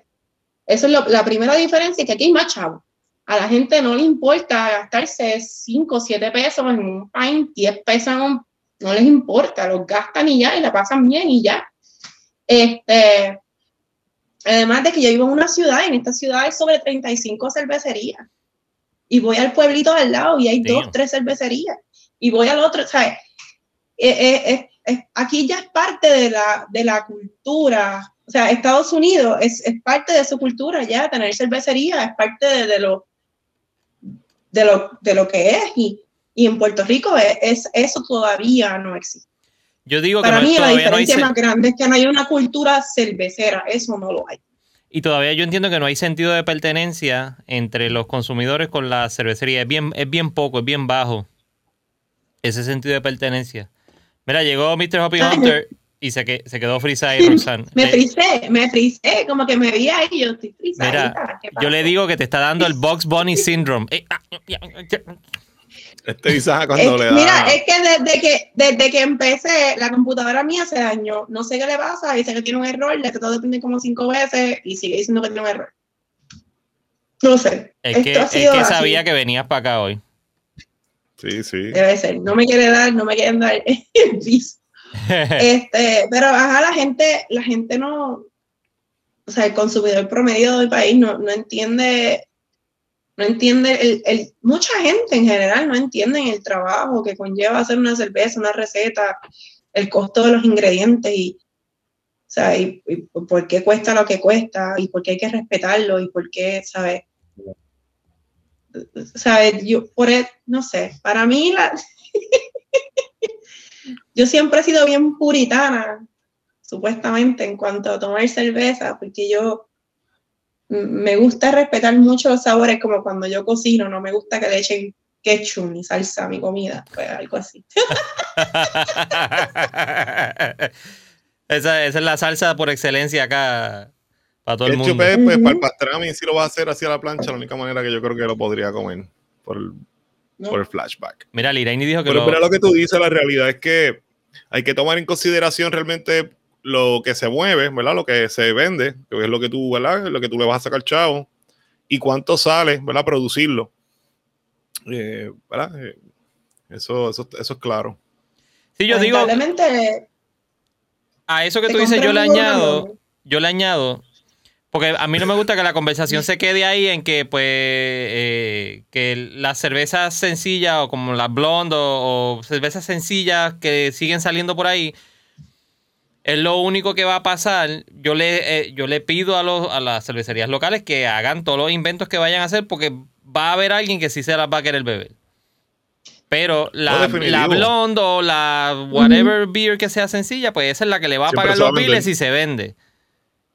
Speaker 3: eso es lo- la primera diferencia, que aquí hay más chavos. A la gente no le importa gastarse 5 o 7 pesos en un pint, 10 pesos en un- no les importa, los gastan y ya, y la pasan bien y ya. Este, además de que yo vivo en una ciudad, y en esta ciudad hay sobre 35 cervecerías. Y voy al pueblito al lado y hay
Speaker 1: Damn.
Speaker 3: dos, tres cervecerías. Y voy al otro, ¿sabes? Eh, eh, eh, aquí ya es parte de la, de la cultura. O sea, Estados Unidos es, es parte de su cultura ya, tener cervecería, es parte de, de lo, de, lo, de lo que es. Y, y en Puerto Rico es, es- eso todavía no existe.
Speaker 1: Yo digo que
Speaker 3: Para
Speaker 1: no-
Speaker 3: mí la
Speaker 1: todavía no hay
Speaker 3: diferencia más grande es que no hay una cultura cervecera, eso no lo hay.
Speaker 1: y todavía yo entiendo que no hay sentido de pertenencia entre los consumidores con la cervecería. Es bien, es bien poco, es bien bajo ese sentido de pertenencia. Mira, llegó Mr. Hoppy
Speaker 3: Ay.
Speaker 1: Hunter Y se, que, se quedó frisa ahí, Roxanne.
Speaker 3: Me frisé, me frisé, como que me vi ahí y yo estoy frisada.
Speaker 1: Mira, yo le digo que te está dando el Box Bunny Syndrome. Eh, ah, ya.
Speaker 2: Este Isaac cuando
Speaker 3: Es-
Speaker 2: le da.
Speaker 3: mira, es que desde que desde que empecé, la computadora mía se dañó. No sé qué le pasa, dice que tiene un error, le trató de prender como cinco veces y sigue diciendo que tiene un error. No sé.
Speaker 1: Es que, es
Speaker 3: así.
Speaker 1: sabía que venías para acá hoy.
Speaker 2: Sí, sí.
Speaker 3: Debe ser. No me quiere dar, no me quieren dar el viso. [laughs] Este, pero ajá, la gente, la gente no, o sea, el consumidor promedio del país no, no entiende, no entiende, el, el- mucha gente en general no entiende el trabajo que conlleva hacer una cerveza, una receta, el costo de los ingredientes y, o sea, y, y por qué cuesta lo que cuesta y por qué hay que respetarlo y por qué, ¿sabes? ¿Sabes? Yo, por e- no sé, para mí la, [laughs] yo siempre he sido bien puritana, supuestamente, en cuanto a tomar cerveza, porque yo me gusta respetar mucho los sabores, como cuando yo cocino, no me gusta que le echen ketchup ni salsa a mi comida, pues algo así. [laughs]
Speaker 1: esa, esa es la salsa por excelencia acá para todo el mundo.
Speaker 2: es, pues, para el pastrami, si lo vas a hacer hacia la plancha, la única manera que yo creo que lo podría comer por el,
Speaker 3: ¿no?
Speaker 2: por el flashback.
Speaker 1: Mira, Liraini dijo que
Speaker 2: Pero,
Speaker 1: lo,
Speaker 2: pero lo que tú dices, la realidad es que hay que tomar en consideración realmente lo que se mueve, ¿verdad? Lo que se vende, que es lo que tú, ¿verdad? Lo que tú le vas a sacar chavo y cuánto sale, ¿verdad? Producirlo. Eh, ¿verdad? Eh, eso, eso, eso es claro.
Speaker 1: Sí, yo digo, a eso que tú dices, yo le añado, yo le añado, porque a mí no me gusta que la conversación se quede ahí en que, pues, eh, que las cervezas sencillas o como las blonde o, o cervezas sencillas que siguen saliendo por ahí, es lo único que va a pasar. Yo le, eh, yo le pido a, los, a las cervecerías locales que hagan todos los inventos que vayan a hacer porque va a haber alguien que sí se las va a querer beber. Pero la, la blonde o la whatever beer que sea sencilla, pues esa es la que le va a
Speaker 2: Siempre
Speaker 1: pagar los biles y se vende.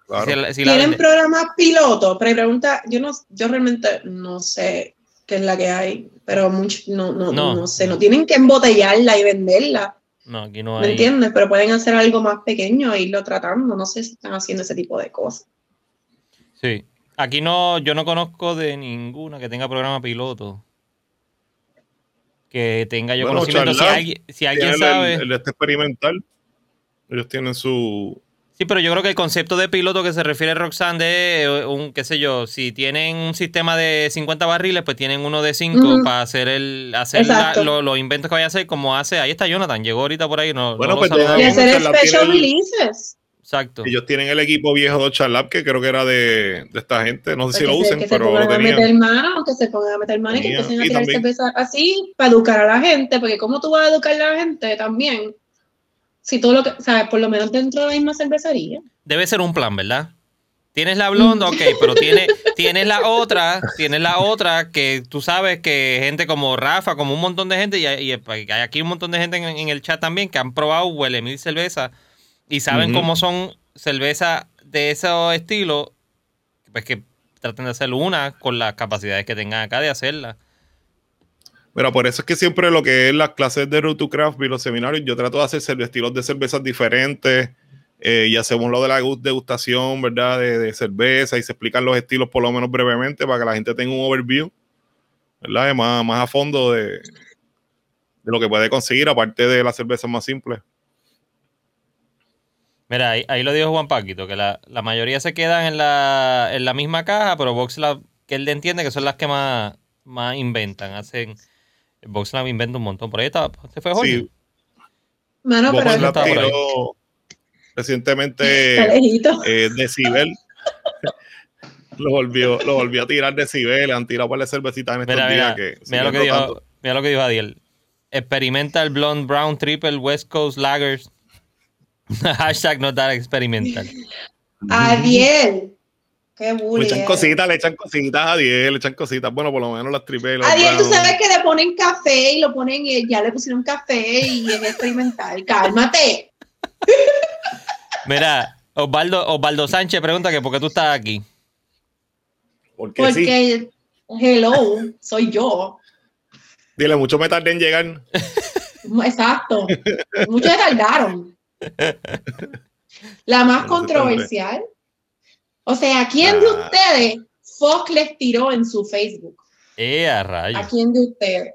Speaker 2: Claro.
Speaker 1: Si la- si la
Speaker 3: tienen programas piloto, pero pregunta, yo no, yo realmente no sé qué es la que hay, pero mucho, no, no,
Speaker 1: No.
Speaker 3: no, sé, no tienen que embotellarla y venderla.
Speaker 1: No, aquí no
Speaker 3: ¿Me
Speaker 1: hay.
Speaker 3: entiendes? Pero pueden hacer algo más pequeño e irlo tratando. No sé si están haciendo ese tipo de cosas.
Speaker 1: Sí. Aquí no, yo no conozco de ninguna que tenga programa piloto. Que tenga yo
Speaker 2: Bueno,
Speaker 1: conocimiento. Si alguien, si alguien
Speaker 2: el-
Speaker 1: sabe.
Speaker 2: El, de este experimental. Ellos tienen su.
Speaker 1: Sí, pero yo creo que el concepto de piloto que se refiere Roxanne de eh, un, qué sé yo, si tienen un sistema de 50 barriles, pues tienen uno de 5
Speaker 3: Ujú.
Speaker 1: para hacer el hacer la-
Speaker 3: Exacto.
Speaker 1: lo- los inventos que vaya a hacer como hace. Ahí está Jonathan, llegó ahorita por ahí, no,
Speaker 2: Bueno,
Speaker 1: no
Speaker 2: pues.
Speaker 3: Y hacer special
Speaker 2: el-
Speaker 3: releases.
Speaker 1: Exacto.
Speaker 2: Ellos tienen el equipo viejo de Charlab, que creo que era de, de esta gente. No sé si
Speaker 3: que
Speaker 2: lo
Speaker 3: se-
Speaker 2: usen,
Speaker 3: que se
Speaker 2: pero lo
Speaker 3: pongan a meter
Speaker 2: tenían.
Speaker 3: mano, que se pongan a meter mano y que empiecen a tirar
Speaker 2: también-
Speaker 3: cerveza así para educar a la gente, porque ¿cómo tú vas a educar a la gente también? Si todo lo que, sabes, por lo menos dentro de la misma cervecería.
Speaker 1: Debe ser un plan, ¿verdad? Tienes la blonde, ok, pero tiene, tienes la otra, tienes la otra que tú sabes que gente como Rafa, como un montón de gente, y hay, y hay aquí un montón de gente en, en el chat también que han probado Huele Mil cerveza y saben cómo son cervezas de ese estilo, pues que traten de hacer una con las capacidades que tengan acá de hacerla.
Speaker 2: Mira, por eso es que siempre lo que es las clases de Root to Craft y los seminarios, yo trato de hacer estilos de cervezas diferentes eh, y hacemos lo de la gu- degustación, ¿verdad? De, de cerveza y se explican los estilos por lo menos brevemente para que la gente tenga un overview, ¿verdad? Más, más a fondo de, de lo que puede conseguir, aparte de las cervezas más simples.
Speaker 1: Mira, ahí, ahí lo dijo Juan Paquito, que la, la mayoría se quedan en la, en la misma caja, pero VoxLab, que él entiende que son las que más, más inventan, hacen... VoxLab inventa un montón. Por ahí está, se fue Jorge.
Speaker 2: Sí,
Speaker 3: Mano, pero
Speaker 1: está
Speaker 2: tiró [laughs]
Speaker 3: está
Speaker 2: recientemente eh, Decibel. [laughs] lo, volvió, lo volvió a tirar Decibel, han tirado para la cervecitas en estos
Speaker 1: Mira,
Speaker 2: días
Speaker 1: mira,
Speaker 2: que
Speaker 1: mira lo que dijo, mira lo que dijo Adiel. Experimental Blonde Brown Triple West Coast Lagers. [laughs] Hashtag not that experimental.
Speaker 3: Adiel. Qué
Speaker 2: Le
Speaker 3: bully.
Speaker 2: echan cositas, le echan cositas a 10, le echan cositas. Bueno, por lo menos las triple. los
Speaker 3: Adiel, tú sabes que le ponen café y lo ponen, y ya le pusieron café y es experimental. Cálmate. [laughs]
Speaker 1: Mira, Osvaldo, Osvaldo Sánchez pregunta que por qué tú estás aquí.
Speaker 2: Porque sí.
Speaker 3: Porque, hello, soy yo.
Speaker 2: Dile, mucho me tardé en llegar. [laughs]
Speaker 3: Exacto. Muchos se tardaron. [laughs] La más controversial. O sea, ¿quién de
Speaker 2: Ah.
Speaker 3: ustedes Fox les tiró en su Facebook?
Speaker 1: Eh, a rayos.
Speaker 3: ¿A quién de ustedes?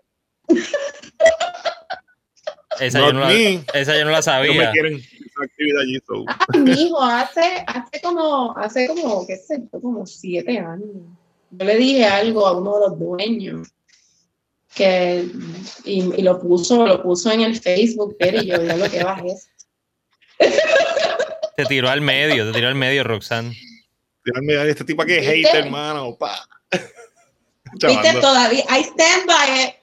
Speaker 1: Esa, yo no la, esa yo no la
Speaker 2: No me
Speaker 1: sabía.
Speaker 2: quieren esa actividad allí. so.
Speaker 3: Mi hijo, hace, hace como, hace como, qué sé yo, como siete años. Yo le dije algo a uno de los dueños que, y, y lo puso, lo puso en el Facebook, él, y yo, ya lo que vas es.
Speaker 1: Te tiró al medio, te tiró al medio, Roxanne.
Speaker 2: A este tipo que es hater, hermano. Pa. [laughs]
Speaker 3: Viste, todavía, I stand by it.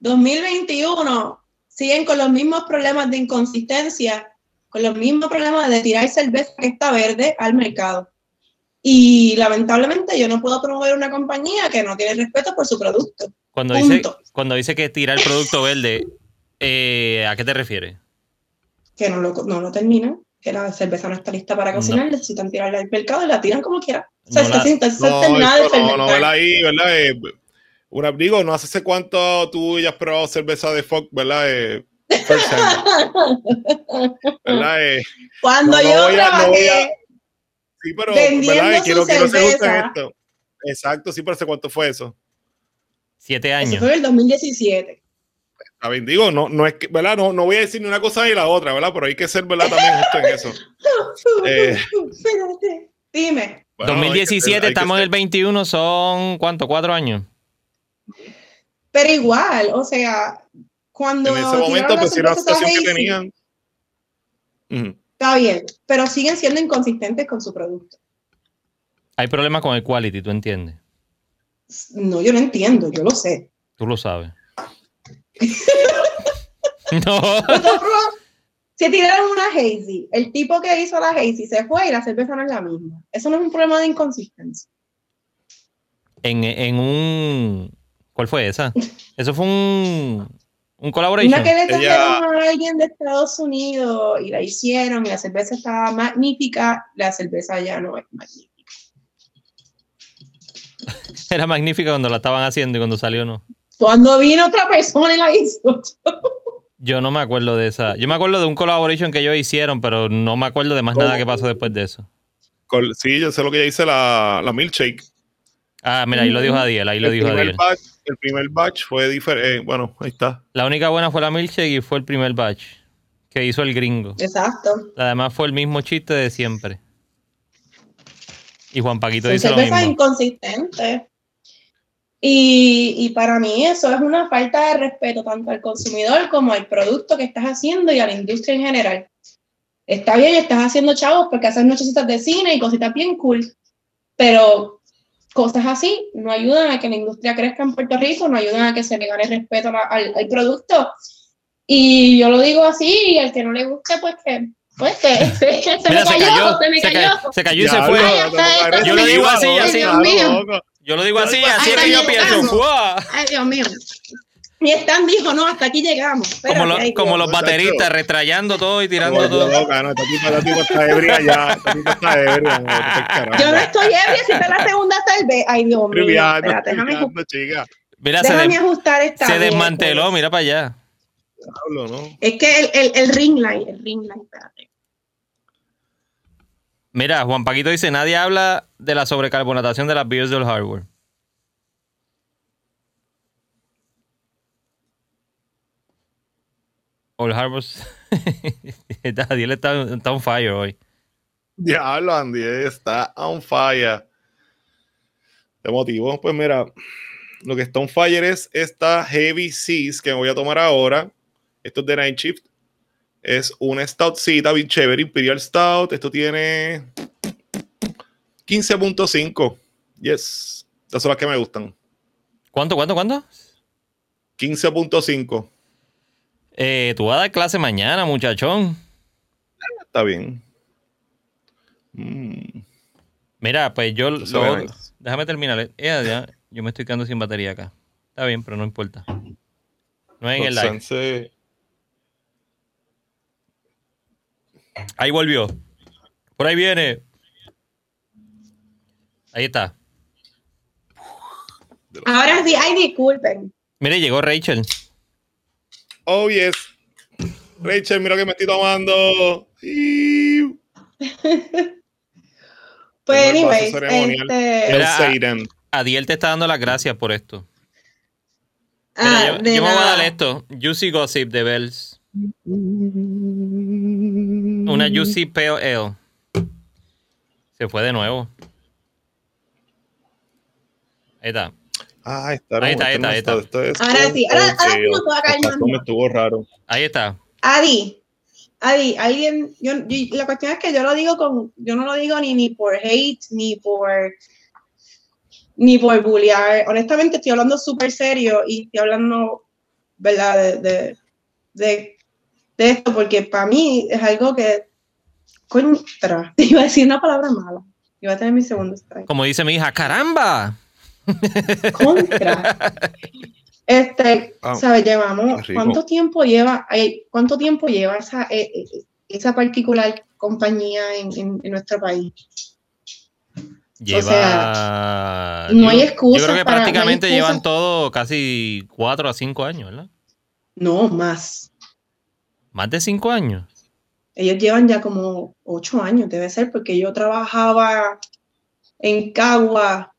Speaker 3: 2021 siguen con los mismos problemas de inconsistencia, con los mismos problemas de tirar cerveza que está verde al mercado. Y lamentablemente yo no puedo promover una compañía que no tiene respeto por su producto.
Speaker 1: Cuando dice, cuando dice que tira el producto verde, eh, ¿a qué te refieres?
Speaker 3: Que no lo, no lo terminan, que la cerveza no está lista para cocinar, necesitan tirarla al mercado y la tiran como quieran. O sea,
Speaker 1: No la-
Speaker 3: sin- está sin
Speaker 2: No,
Speaker 3: de
Speaker 2: eso no, no, ahí, ¿verdad? Eh, una, digo, no hace cuánto tú ya has probado cerveza de Fox, ¿verdad? Eh, [laughs] ¿verdad? Eh,
Speaker 3: Cuando
Speaker 2: No, no
Speaker 3: yo
Speaker 2: no
Speaker 3: trabajé,
Speaker 2: sí, pero, ¿verdad? Eh,
Speaker 3: su
Speaker 2: Quiero, quiero esto. Exacto, sí, pero ¿hace cuánto fue eso?
Speaker 1: Siete
Speaker 3: eso
Speaker 1: años.
Speaker 3: fue en el 2017.
Speaker 2: A ver, digo, no, no es que, ¿verdad? No, no voy a decir ni una cosa ni la otra, ¿verdad? Pero hay que ser, ¿verdad? También justo en eso. [laughs] Eh.
Speaker 3: Dime.
Speaker 2: Bueno, hay que
Speaker 1: 2017,
Speaker 2: ser- hay
Speaker 1: estamos en el 21, son ¿cuánto? ¿Cuatro años?
Speaker 3: Pero igual, o sea, cuando
Speaker 2: En ese momento,
Speaker 3: la
Speaker 2: pues sí, la situación que tenían.
Speaker 3: Está bien, pero siguen siendo inconsistentes con su producto.
Speaker 1: Hay problemas con el quality, ¿tú entiendes?
Speaker 3: No, yo no entiendo, yo lo sé.
Speaker 1: Tú lo sabes. [laughs] no.
Speaker 3: Se tiraron una hazy. El tipo que hizo la hazy se fue y la cerveza no es la misma. Eso no es un problema de inconsistencia.
Speaker 1: En, en un... ¿Cuál fue esa? Eso fue un... Un collaboration.
Speaker 3: Una que le
Speaker 2: Ella-
Speaker 3: trajeron a alguien de Estados Unidos y la hicieron y la cerveza estaba magnífica, la cerveza ya no es magnífica. [laughs]
Speaker 1: Era magnífica cuando la estaban haciendo y cuando salió no.
Speaker 3: Cuando vino otra persona y la hizo.
Speaker 1: Yo no me acuerdo de esa. Yo me acuerdo de un collaboration que ellos hicieron, pero no me acuerdo de más nada que pasó después de eso.
Speaker 2: Col- Sí, yo sé lo que ya dice la, la milkshake.
Speaker 1: Ah, mira, ahí lo dijo Adiel, ahí lo
Speaker 2: el,
Speaker 1: dijo Adiel.
Speaker 2: batch, el primer batch fue diferente. bueno, ahí está.
Speaker 1: La única buena fue la milkshake y fue el primer batch que hizo el gringo.
Speaker 3: Exacto.
Speaker 1: Además fue el mismo chiste de siempre. Y Juan Paquito dice lo mismo.
Speaker 3: inconsistentes. Y, y para mí eso es una falta de respeto tanto al consumidor como al producto que estás haciendo y a la industria en general. Está bien, estás haciendo chavos porque haces nochecitas de cine y cositas bien cool, pero cosas así no ayudan a que la industria crezca en Puerto Rico, no ayudan a que se le gane respeto al, al producto. Y yo lo digo así, y al que no le guste, pues que, pues que, que [laughs] se
Speaker 1: Mira,
Speaker 3: me
Speaker 1: se
Speaker 3: cayó,
Speaker 1: cayó,
Speaker 3: se me
Speaker 1: se
Speaker 3: cayó.
Speaker 1: cayó, se cayó y se fue. Yo lo digo
Speaker 3: cayó.
Speaker 1: así, así. Yo lo digo así, así es que yo pienso. ¡fua!
Speaker 3: Ay, Dios mío. Y Stan dijo, no, hasta aquí llegamos.
Speaker 1: Como, lo- los bateristas, retrayando todo y tirando
Speaker 2: No,
Speaker 1: todo.
Speaker 2: loca, no, esta tipa, esta tipa está ebria ya. Esta tipa está ebria. no. [laughs]
Speaker 3: Yo no estoy ebria, si está la segunda cerveza. Ay, Dios mío.
Speaker 2: Triviando,
Speaker 3: Espérate, déjame,
Speaker 2: chica.
Speaker 1: Mira, se,
Speaker 3: déjame
Speaker 1: des-
Speaker 3: ajustar esta.
Speaker 1: se
Speaker 3: vez,
Speaker 1: desmanteló,
Speaker 3: pues.
Speaker 1: mira para allá.
Speaker 2: Hablo, ¿no?
Speaker 3: Es que el, el, el ring light, el ring light, espérate.
Speaker 1: Mira, Juan Paquito dice, nadie habla de la sobrecarbonatación de las beers del hardware. Old Harbor. Adiel está, está on fire hoy.
Speaker 2: Diablo, Andy está on fire. ¿Te motivo? Pues mira, lo que está on fire es esta Heavy Seas que me voy a tomar ahora. Esto es de Night Shift. Es una stoutcita bien chévere, Imperial Stout. Esto tiene 15.5. Yes. Estas son las que me gustan.
Speaker 1: ¿Cuánto, cuánto, cuánto?
Speaker 2: 15.5.
Speaker 1: Eh, tú vas a dar clase mañana, muchachón.
Speaker 2: Está bien. Mm,
Speaker 1: Mira, pues yo lo. Déjame terminar. Eh, ya, yo me estoy quedando sin batería acá. Está bien, pero no importa. No es en el live.
Speaker 2: Roxanne se-
Speaker 1: Ahí volvió. Por ahí viene. Ahí está.
Speaker 3: Ahora sí, ay, disculpen.
Speaker 1: Mire, llegó Rachel.
Speaker 2: Oh, yes. Rachel, mira que me estoy tomando. [laughs]
Speaker 3: Pues, anyways, este,
Speaker 1: Mira. Adiel te está dando las gracias por esto. Mira,
Speaker 3: ah,
Speaker 1: yo, yo me voy a dar esto. Juicy Gossip de Bells. Una Juicy Pale Ale. Se fue de nuevo. Ahí está.
Speaker 2: Ah, está,
Speaker 1: Ahí está,
Speaker 2: este
Speaker 1: ahí está, ahí está.
Speaker 2: Esto es
Speaker 3: Ahora sí, ahora- ahora sí
Speaker 2: feo.
Speaker 3: me puedo calmar.
Speaker 2: Esto me estuvo raro.
Speaker 1: Ahí está.
Speaker 3: Adi, Adi, alguien, yo, yo- la cuestión es que yo lo digo con, yo no lo digo ni, ni por hate, ni por, ni por bullear. Honestamente estoy hablando súper serio y estoy hablando, ¿verdad? De, de, de, de esto, porque para mí es algo que, contra, [laughs] te iba a decir una palabra mala. Iba a tener mi segundo strike.
Speaker 1: Como dice mi hija, ¡caramba! [laughs]
Speaker 3: contra. Este,
Speaker 2: Ah,
Speaker 3: ¿sabes? Llevamos. ¿cuánto tiempo lleva, eh, cuánto tiempo lleva esa, eh, eh, esa particular compañía en, en- en nuestro país?
Speaker 1: Lleva.
Speaker 3: sea, no hay excusas
Speaker 1: Yo creo que
Speaker 3: para-
Speaker 1: prácticamente llevan todo casi 4 a 5 años, ¿verdad?
Speaker 3: No, más.
Speaker 1: Más de 5 años.
Speaker 3: Ellos llevan ya como ocho años, debe ser, porque yo trabajaba en Cagua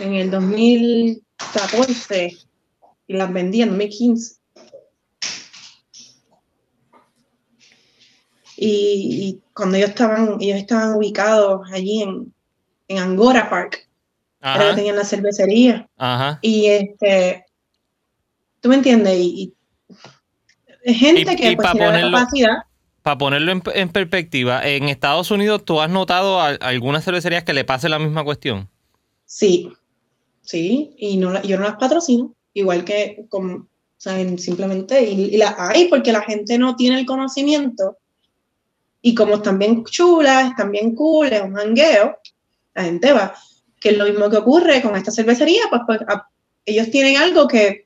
Speaker 3: en el 2014 y las vendía en 2015. Y, y cuando ellos estaban, ellos estaban ubicados allí en, en Angora Park, era que
Speaker 1: Ajá.
Speaker 3: tenían la cervecería.
Speaker 1: Ajá.
Speaker 3: Y este, ¿tú me entiendes? Y, y gente
Speaker 1: Y-
Speaker 3: que
Speaker 1: y
Speaker 3: pues tiene la capacidad.
Speaker 1: Para ponerlo en, en perspectiva, en Estados Unidos, ¿tú has notado a- algunas cervecerías que le pase la misma cuestión?
Speaker 3: Sí, sí, y no, yo no las patrocino, igual que con, o sea, en- simplemente, y, y las hay porque la gente no tiene el conocimiento, y como están bien chulas, están bien cool, es un jangueo, la gente va, que es lo mismo que ocurre con esta cervecería, pues, pues a- ellos tienen algo que,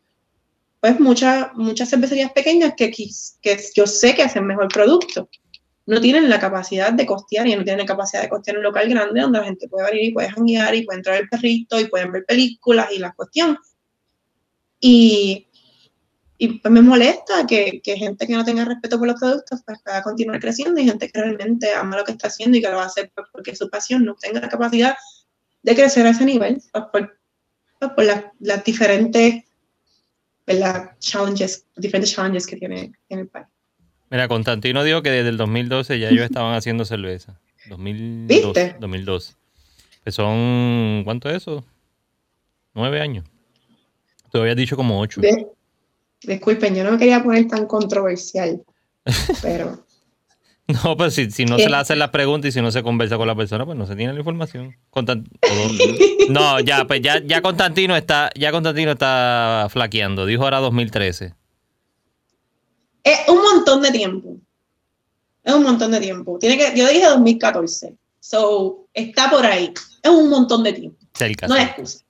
Speaker 3: pues muchas muchas cervecerías pequeñas que, que yo sé que hacen mejor producto, no tienen la capacidad de costear y no tienen la capacidad de costear un local grande donde la gente puede venir y puede janguear y puede entrar el perrito y pueden ver películas y la cuestión. Y, y pues me molesta que, que gente que no tenga respeto por los productos pues pueda continuar creciendo y gente que realmente ama lo que está haciendo y que lo va a hacer pues, porque su pasión no tenga la capacidad de crecer a ese nivel pues, por, pues, por las, las diferentes ¿verdad? challenges, diferentes challenges que tiene en el país.
Speaker 1: Mira, Constantino dijo que desde el 2012 ya ellos [laughs] estaban haciendo cerveza. 2002,
Speaker 3: ¿Viste?
Speaker 1: 2012. Pues son, ¿cuánto es eso? Nueve años. Tú habías dicho como ocho.
Speaker 3: De- disculpen, yo no me quería poner tan controversial, [laughs] pero [laughs]
Speaker 1: No, pues si, si no
Speaker 3: ¿Qué?
Speaker 1: se le hacen las preguntas y si no se conversa con la persona, pues no se tiene la información. Constant- [laughs] No, ya, pues ya, ya Constantino está, ya Constantino está flaqueando. Dijo ahora 2013.
Speaker 3: es un montón de tiempo. Es un montón de tiempo. Tiene que, yo dije 2014, so está por ahí. Es un montón de tiempo.
Speaker 1: Cerca.
Speaker 3: No hay
Speaker 1: cerca,
Speaker 3: excusa.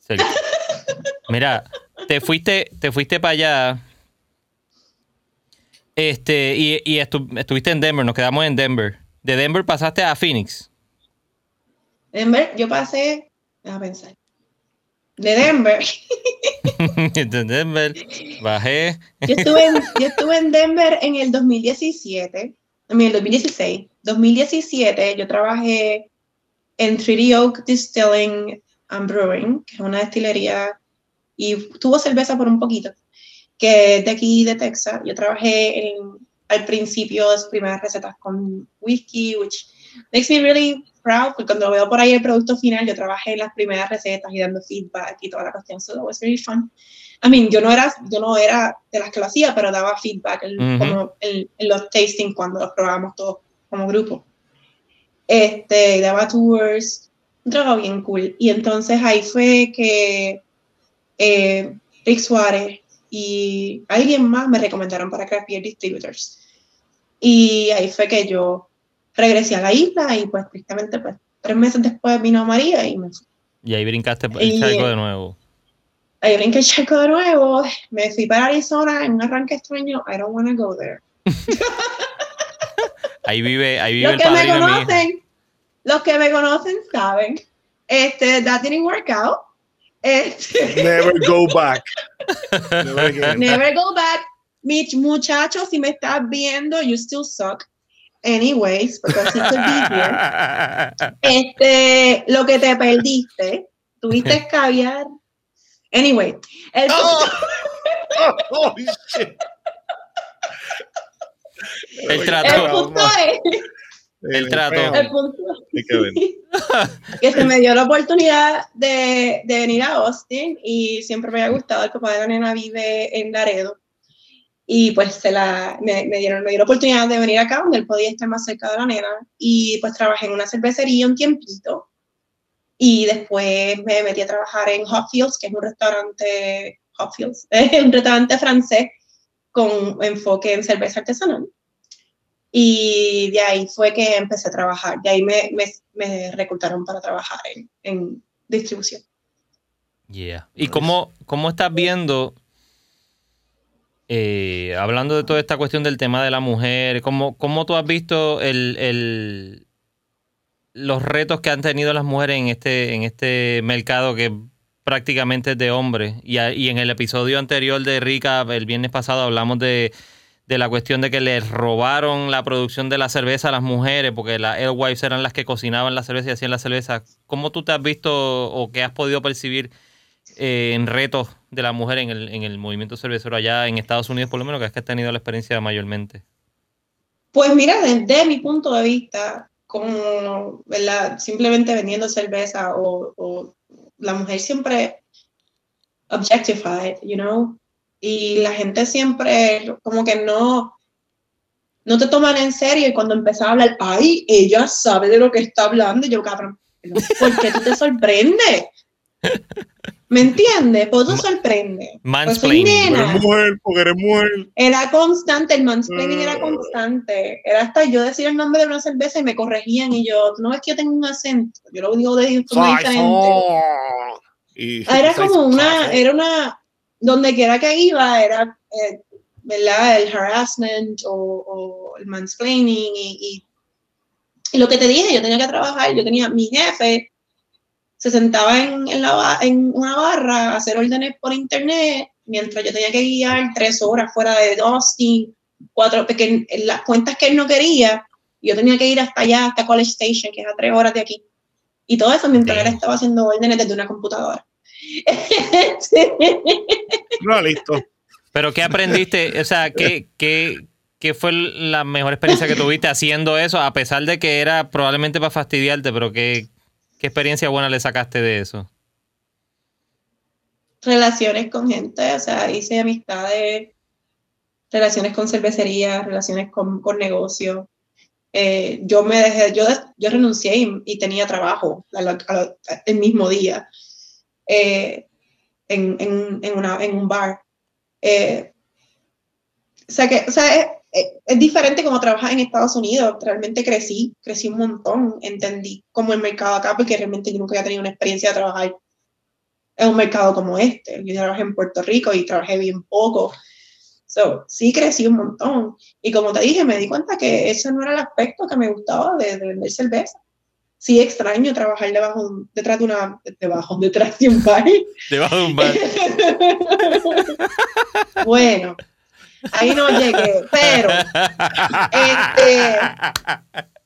Speaker 1: cerca. Mira, te fuiste, te fuiste para allá. Este, y, y estu- estuviste en Denver, nos quedamos en Denver. De Denver pasaste a Phoenix.
Speaker 3: Denver, yo pasé, déjame pensar. De Denver, [laughs]
Speaker 1: de Denver, bajé.
Speaker 3: yo estuve, en, yo estuve en Denver en el 2017, en el 2016. 2017 yo trabajé en Treaty Oak Distilling and Brewing, que es una destilería, y tuvo cerveza por un poquito, que es de aquí de Texas. Yo trabajé en- al principio sus primeras recetas con whisky, which makes me really proud, porque cuando veo por ahí el producto final, yo trabajé en las primeras recetas y dando feedback y toda la cuestión, so that was really fun. I mean, yo no era, yo no era de las que lo hacía, pero daba feedback en,
Speaker 1: Ujú.
Speaker 3: como en, en los tasting cuando los probábamos todos como grupo. Este, daba tours, un trabajo bien cool. Y entonces ahí fue que eh, Rick Suárez y alguien más me recomendaron para Craft Beer Distributors. Y ahí fue que yo regresé a la isla y pues tristemente pues tres meses después vino María y me fui.
Speaker 1: Y ahí brincaste el charco de nuevo.
Speaker 3: Ahí brinqué el charco de nuevo, me fui para Arizona en un arranque extraño, I don't wanna go there. [laughs]
Speaker 1: Ahí vive, ahí vive
Speaker 3: Los
Speaker 1: el
Speaker 3: que me
Speaker 1: padrino
Speaker 3: conocen, los que me conocen saben, este, that didn't work out. Este,
Speaker 2: Never go back. Never again.
Speaker 3: never go back. Mitch, muchachos, si me estás viendo, you still suck. Anyways, because could be here. Este, lo que te perdiste, tuviste caviar. Anyway, el
Speaker 2: Oh, oh, [laughs] shit.
Speaker 1: El
Speaker 3: El
Speaker 1: trato.
Speaker 3: punto es,
Speaker 1: El trato.
Speaker 3: el punto [laughs]
Speaker 2: que
Speaker 3: se me dio la oportunidad de, de venir a Austin y siempre me había gustado, el papá de la nena vive en Laredo. Y pues se la, me, me dieron, me dio la oportunidad de venir acá donde él podía estar más cerca de la nena. Y pues trabajé en una cervecería un tiempito. Y después me metí a trabajar en Hot Fields, que es un restaurante, Hot Fields, [laughs] un restaurante francés con enfoque en cerveza artesanal. Y de ahí fue que empecé a trabajar. De ahí me, me, me reclutaron para trabajar en, en distribución.
Speaker 1: Yeah. ¿Y cómo, cómo estás viendo, eh, hablando de toda esta cuestión del tema de la mujer, cómo, cómo tú has visto el, el- los retos que han tenido las mujeres en este, en este mercado que prácticamente es de hombres? Y, y en el episodio anterior de Rica, el viernes pasado, hablamos de, de la cuestión de que les robaron la producción de la cerveza a las mujeres, porque las Wives eran las que cocinaban la cerveza y hacían la cerveza. ¿Cómo tú te has visto o qué has podido percibir eh, en retos de la mujer en el, en el movimiento cervecero allá en Estados Unidos, por lo menos, que es que has tenido la experiencia mayormente?
Speaker 3: Pues mira, desde mi punto de vista, como simplemente vendiendo cerveza o, o la mujer siempre objectified, you know, y la gente siempre como que no, no te toman en serio y cuando empezaba a hablar, ay, ella sabe de lo que está hablando, y yo, cabrón, ¿por qué tú te sorprendes? [laughs] ¿Me entiendes? ¿Por qué tú sorprendes? Pues soy
Speaker 1: Mansplaining.
Speaker 2: Porque
Speaker 3: nena.
Speaker 2: eres mujer, porque eres mujer.
Speaker 3: Era constante, el mansplaining era
Speaker 2: Mm.
Speaker 3: constante. Era hasta yo decir el nombre de una cerveza y me corregían y yo, "¿Tú no ves que yo tengo un acento, yo lo digo de forma diferente.
Speaker 2: Y-
Speaker 3: Ah, Era como una, era una, donde quiera que iba, era, eh, ¿verdad? El harassment o, o el mansplaining y, y, y lo que te dije, yo tenía que trabajar, yo tenía, mi jefe se sentaba en, en, la, ba- en una barra a hacer órdenes por internet, mientras yo tenía que guiar tres horas fuera de Austin, cuatro, porque en las cuentas que él no quería, yo tenía que ir hasta allá, hasta College Station, que es a tres horas de aquí. Y todo eso mientras él estaba haciendo órdenes desde una computadora. [laughs]
Speaker 2: No, listo.
Speaker 1: Pero ¿qué aprendiste? O sea, ¿qué, qué, qué fue la mejor experiencia que tuviste haciendo eso? A pesar de que era probablemente para fastidiarte, pero ¿qué, qué experiencia buena le sacaste de eso?
Speaker 3: relaciones con gente, o sea, hice amistades, relaciones con cervecería, relaciones con, con negocios. Eh, yo me dejé, yo, yo renuncié y, y tenía trabajo la- la- el mismo día eh, en, en, en, una, en un bar. Eh, o sea, que, o sea es, es- es diferente como trabajar en Estados Unidos. Realmente crecí, crecí un montón, entendí cómo el mercado acá, porque realmente yo nunca había tenido una experiencia de trabajar en un mercado como este. Yo trabajé en Puerto Rico y trabajé bien poco. So, sí crecí un montón. Y como te dije, me di cuenta que ese no era el aspecto que me gustaba de, de vender cerveza. Sí extraño trabajar debajo, detrás de una, debajo, detrás de un bar. [laughs]
Speaker 1: Debajo de un bar. [laughs]
Speaker 3: bueno, ahí no llegué, pero este,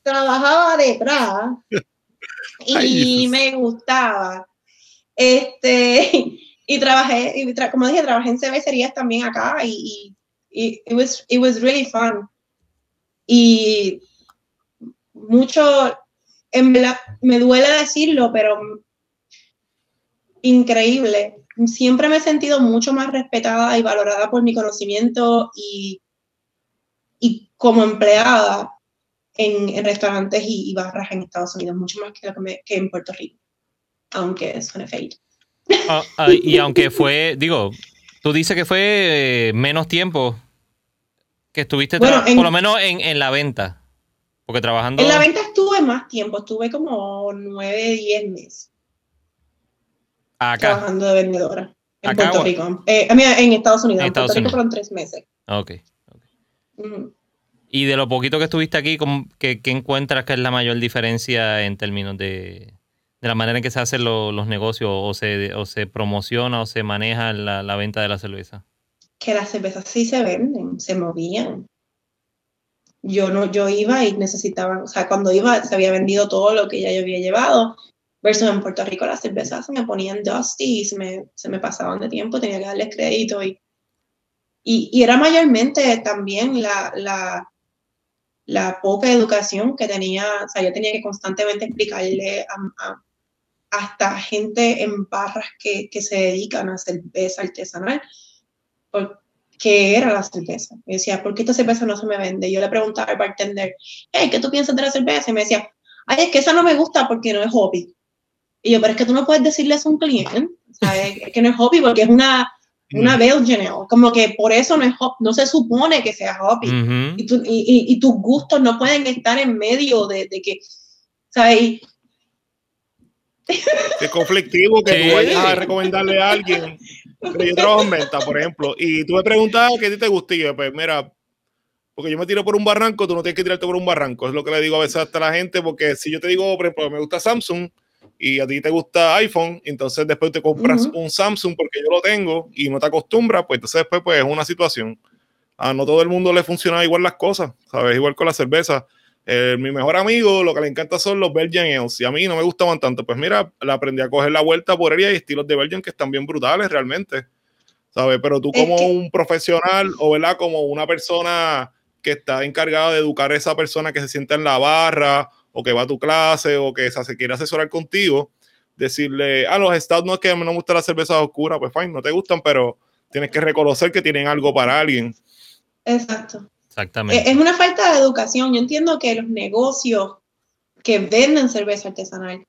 Speaker 3: trabajaba detrás y
Speaker 2: Ay,
Speaker 3: me gustaba. Este, y trabajé, y tra- como dije, trabajé en cervecerías también acá y, y, y it, was, it was really fun. Y mucho, en verdad, me duele decirlo, pero increíble. Siempre me he sentido mucho más respetada y valorada por mi conocimiento y, y como empleada en, en restaurantes y, y barras en Estados Unidos, mucho más que, lo que, me- que en Puerto Rico, aunque suene feo.
Speaker 1: Ah, ah, y aunque fue, digo, tú dices que fue eh, menos tiempo que estuviste,
Speaker 3: Bueno,
Speaker 1: tra-
Speaker 3: en-
Speaker 1: por lo menos en, en la venta. Porque trabajando.
Speaker 3: En la venta estuve más tiempo, estuve como nueve, diez meses
Speaker 1: acá.
Speaker 3: trabajando de vendedora en
Speaker 1: Acá,
Speaker 3: Puerto Rico. Eh, en Estados Unidos,
Speaker 1: En
Speaker 3: en, Puerto
Speaker 1: Estados
Speaker 3: Rico
Speaker 1: Unidos.
Speaker 3: fueron tres meses.
Speaker 1: Ok.
Speaker 3: Ujú.
Speaker 1: Y de lo poquito que estuviste aquí, ¿cómo- ¿qué, qué encuentras que es la mayor diferencia en términos de, de la manera en que se hacen lo- los negocios o se, o se promociona o se maneja la, la venta de la cerveza?
Speaker 3: que las cervezas sí se venden, se movían. Yo no, yo iba y necesitaba, o sea, cuando iba se había vendido todo lo que ya yo había llevado, versus en Puerto Rico las cervezas se me ponían dusty y se me, se me pasaban de tiempo, tenía que darles crédito y, y, y era mayormente también la, la, la poca educación que tenía, o sea, yo tenía que constantemente explicarle a, a hasta gente en barras que, que, se dedican a cerveza artesanal, qué era la cerveza. Me decía, ¿por qué esta cerveza no se me vende? Yo le preguntaba al bartender, hey, ¿qué tú piensas de la cerveza? Y me decía, ay, es que esa no me gusta porque no es hobby. Y yo, pero es que tú no puedes decirle eso a un cliente, [laughs] es que no es hobby porque es una, una mm. como que por eso no es no se supone que sea hobby. y, tu, y, y, tus gustos no pueden estar en medio de, de que, ¿sabes? [laughs]
Speaker 2: Es conflictivo que tú vayas a recomendarle a alguien. Pero yo trabajo en venta, por ejemplo, y tú me preguntabas qué a ti te gustaba. Pues mira, porque yo me tiro por un barranco, tú no tienes que tirarte por un barranco. Es lo que le digo a veces hasta la gente, porque si yo te digo, por ejemplo, me gusta Samsung y a ti te gusta iPhone, entonces después te compras un Samsung porque yo lo tengo y no te acostumbras, pues entonces después pues es una situación. A no todo el mundo le funciona igual las cosas, ¿sabes? Igual con la cerveza. Eh, mi mejor amigo lo que le encanta son los Belgian Ales y a mí no me gustaban tanto. Pues mira, le aprendí a coger la vuelta por él y hay estilos de Belgian que están bien brutales realmente, ¿sabes? Pero tú como un profesional o ¿verdad? como una persona que está encargada de educar a esa persona que se sienta en la barra o que va a tu clase o que se quiere asesorar contigo, decirle, a ah, los estados no es que no me gusta la cerveza oscura, pues fine, no te gustan, pero tienes que reconocer que tienen algo para alguien.
Speaker 3: Exacto.
Speaker 1: Exactamente.
Speaker 3: Es una falta de educación. Yo entiendo que los negocios que venden cerveza artesanal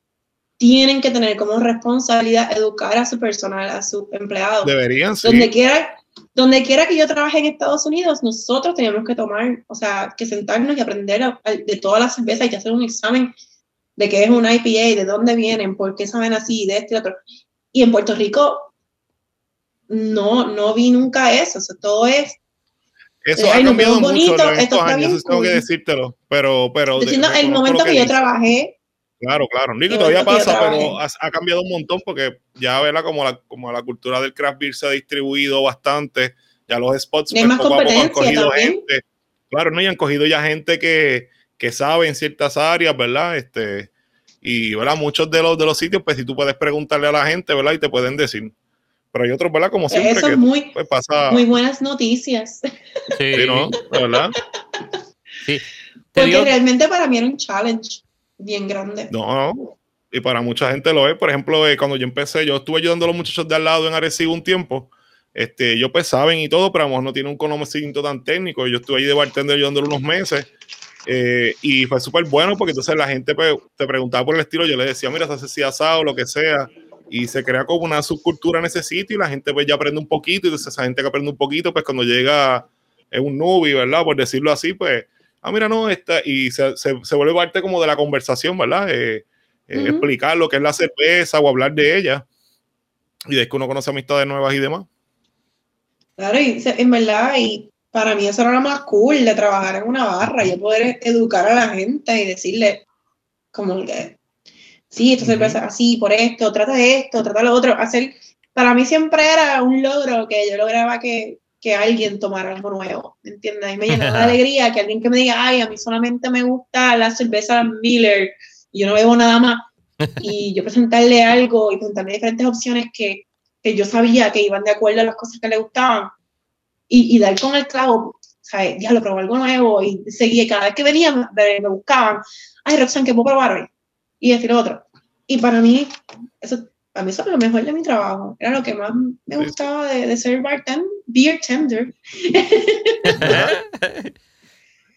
Speaker 3: tienen que tener como responsabilidad educar a su personal, a sus empleados.
Speaker 2: Deberían, sí.
Speaker 3: Donde quiera, donde quiera que yo trabaje en Estados Unidos, nosotros tenemos que tomar, o sea, que sentarnos y aprender de todas las cervezas y hacer un examen de qué es un IPA, de dónde vienen, por qué saben así, de este y otro. Y en Puerto Rico no, no vi nunca eso. O sea, todo es
Speaker 2: eso ha cambiado mucho en estos años, tengo que decirtelo, pero... pero
Speaker 3: Diciendo, el momento que, yo trabajé...
Speaker 2: Claro, claro. Nico, todavía pasa, pero ha, cambiado un montón porque ya, ¿verdad? Como la, como la cultura del craft beer se ha distribuido bastante, ya los spots
Speaker 3: pues, poco a poco han cogido gente.
Speaker 2: Claro, ¿no? Y han cogido ya gente que, que sabe en ciertas áreas, ¿verdad? Este, y, ¿verdad? Muchos de los, de los sitios, pues si tú puedes preguntarle a la gente, ¿verdad? Y te pueden decir. Pero hay otros, ¿verdad? Como siempre.
Speaker 3: Eso
Speaker 2: que,
Speaker 3: muy,
Speaker 2: pues, pasa...
Speaker 3: muy buenas noticias.
Speaker 2: Sí, ¿no? ¿Verdad?
Speaker 1: Sí.
Speaker 3: Porque realmente para mí era un challenge bien grande.
Speaker 2: No, no. Y para mucha gente lo es. Por ejemplo, eh, cuando yo empecé, yo estuve ayudando a los muchachos de al lado en Arecibo un tiempo. Este, ellos pues saben y todo, pero a lo no tienen un conocimiento tan técnico. Yo estuve ahí de bartender ayudándolo unos meses. Eh, y fue súper bueno porque entonces la gente pues, te preguntaba por el estilo. Yo le decía, mira, se hace así asado, lo que sea y se crea como una subcultura en ese sitio y la gente pues ya aprende un poquito y entonces esa gente que aprende un poquito pues cuando llega es un newbie, ¿verdad? Por decirlo así, pues, ah, mira, no, está, y se, se, se vuelve parte como de la conversación, ¿verdad? Eh, eh, explicar lo que es la cerveza o hablar de ella y de que uno conoce amistades nuevas y demás.
Speaker 3: Claro, y en verdad, y para mí eso era lo más cool de trabajar en una barra, y poder educar a la gente y decirle, como que sí, esto cerveza así, por esto, trata esto, trata lo otro. Hacer, para mí siempre era un logro que yo lograba que, que alguien tomara algo nuevo, ¿me entiendes? Y me llenaba de [laughs] alegría que alguien que me diga, ay, a mí solamente me gusta la cerveza Miller y yo no bebo nada más. Y [laughs] yo presentarle algo y presentarle diferentes opciones que, que yo sabía que iban de acuerdo a las cosas que le gustaban. Y, y dar con el clavo, ¿sabes? Ya lo probé algo nuevo y seguía. cada vez que venía me, me buscaban, ay, Roxanne, ¿qué puedo probar hoy? Y decir otro. Y para mí, eso, para mí eso era lo mejor de mi trabajo. Era lo que más me gustaba de, de ser bartender, beer tender. [laughs]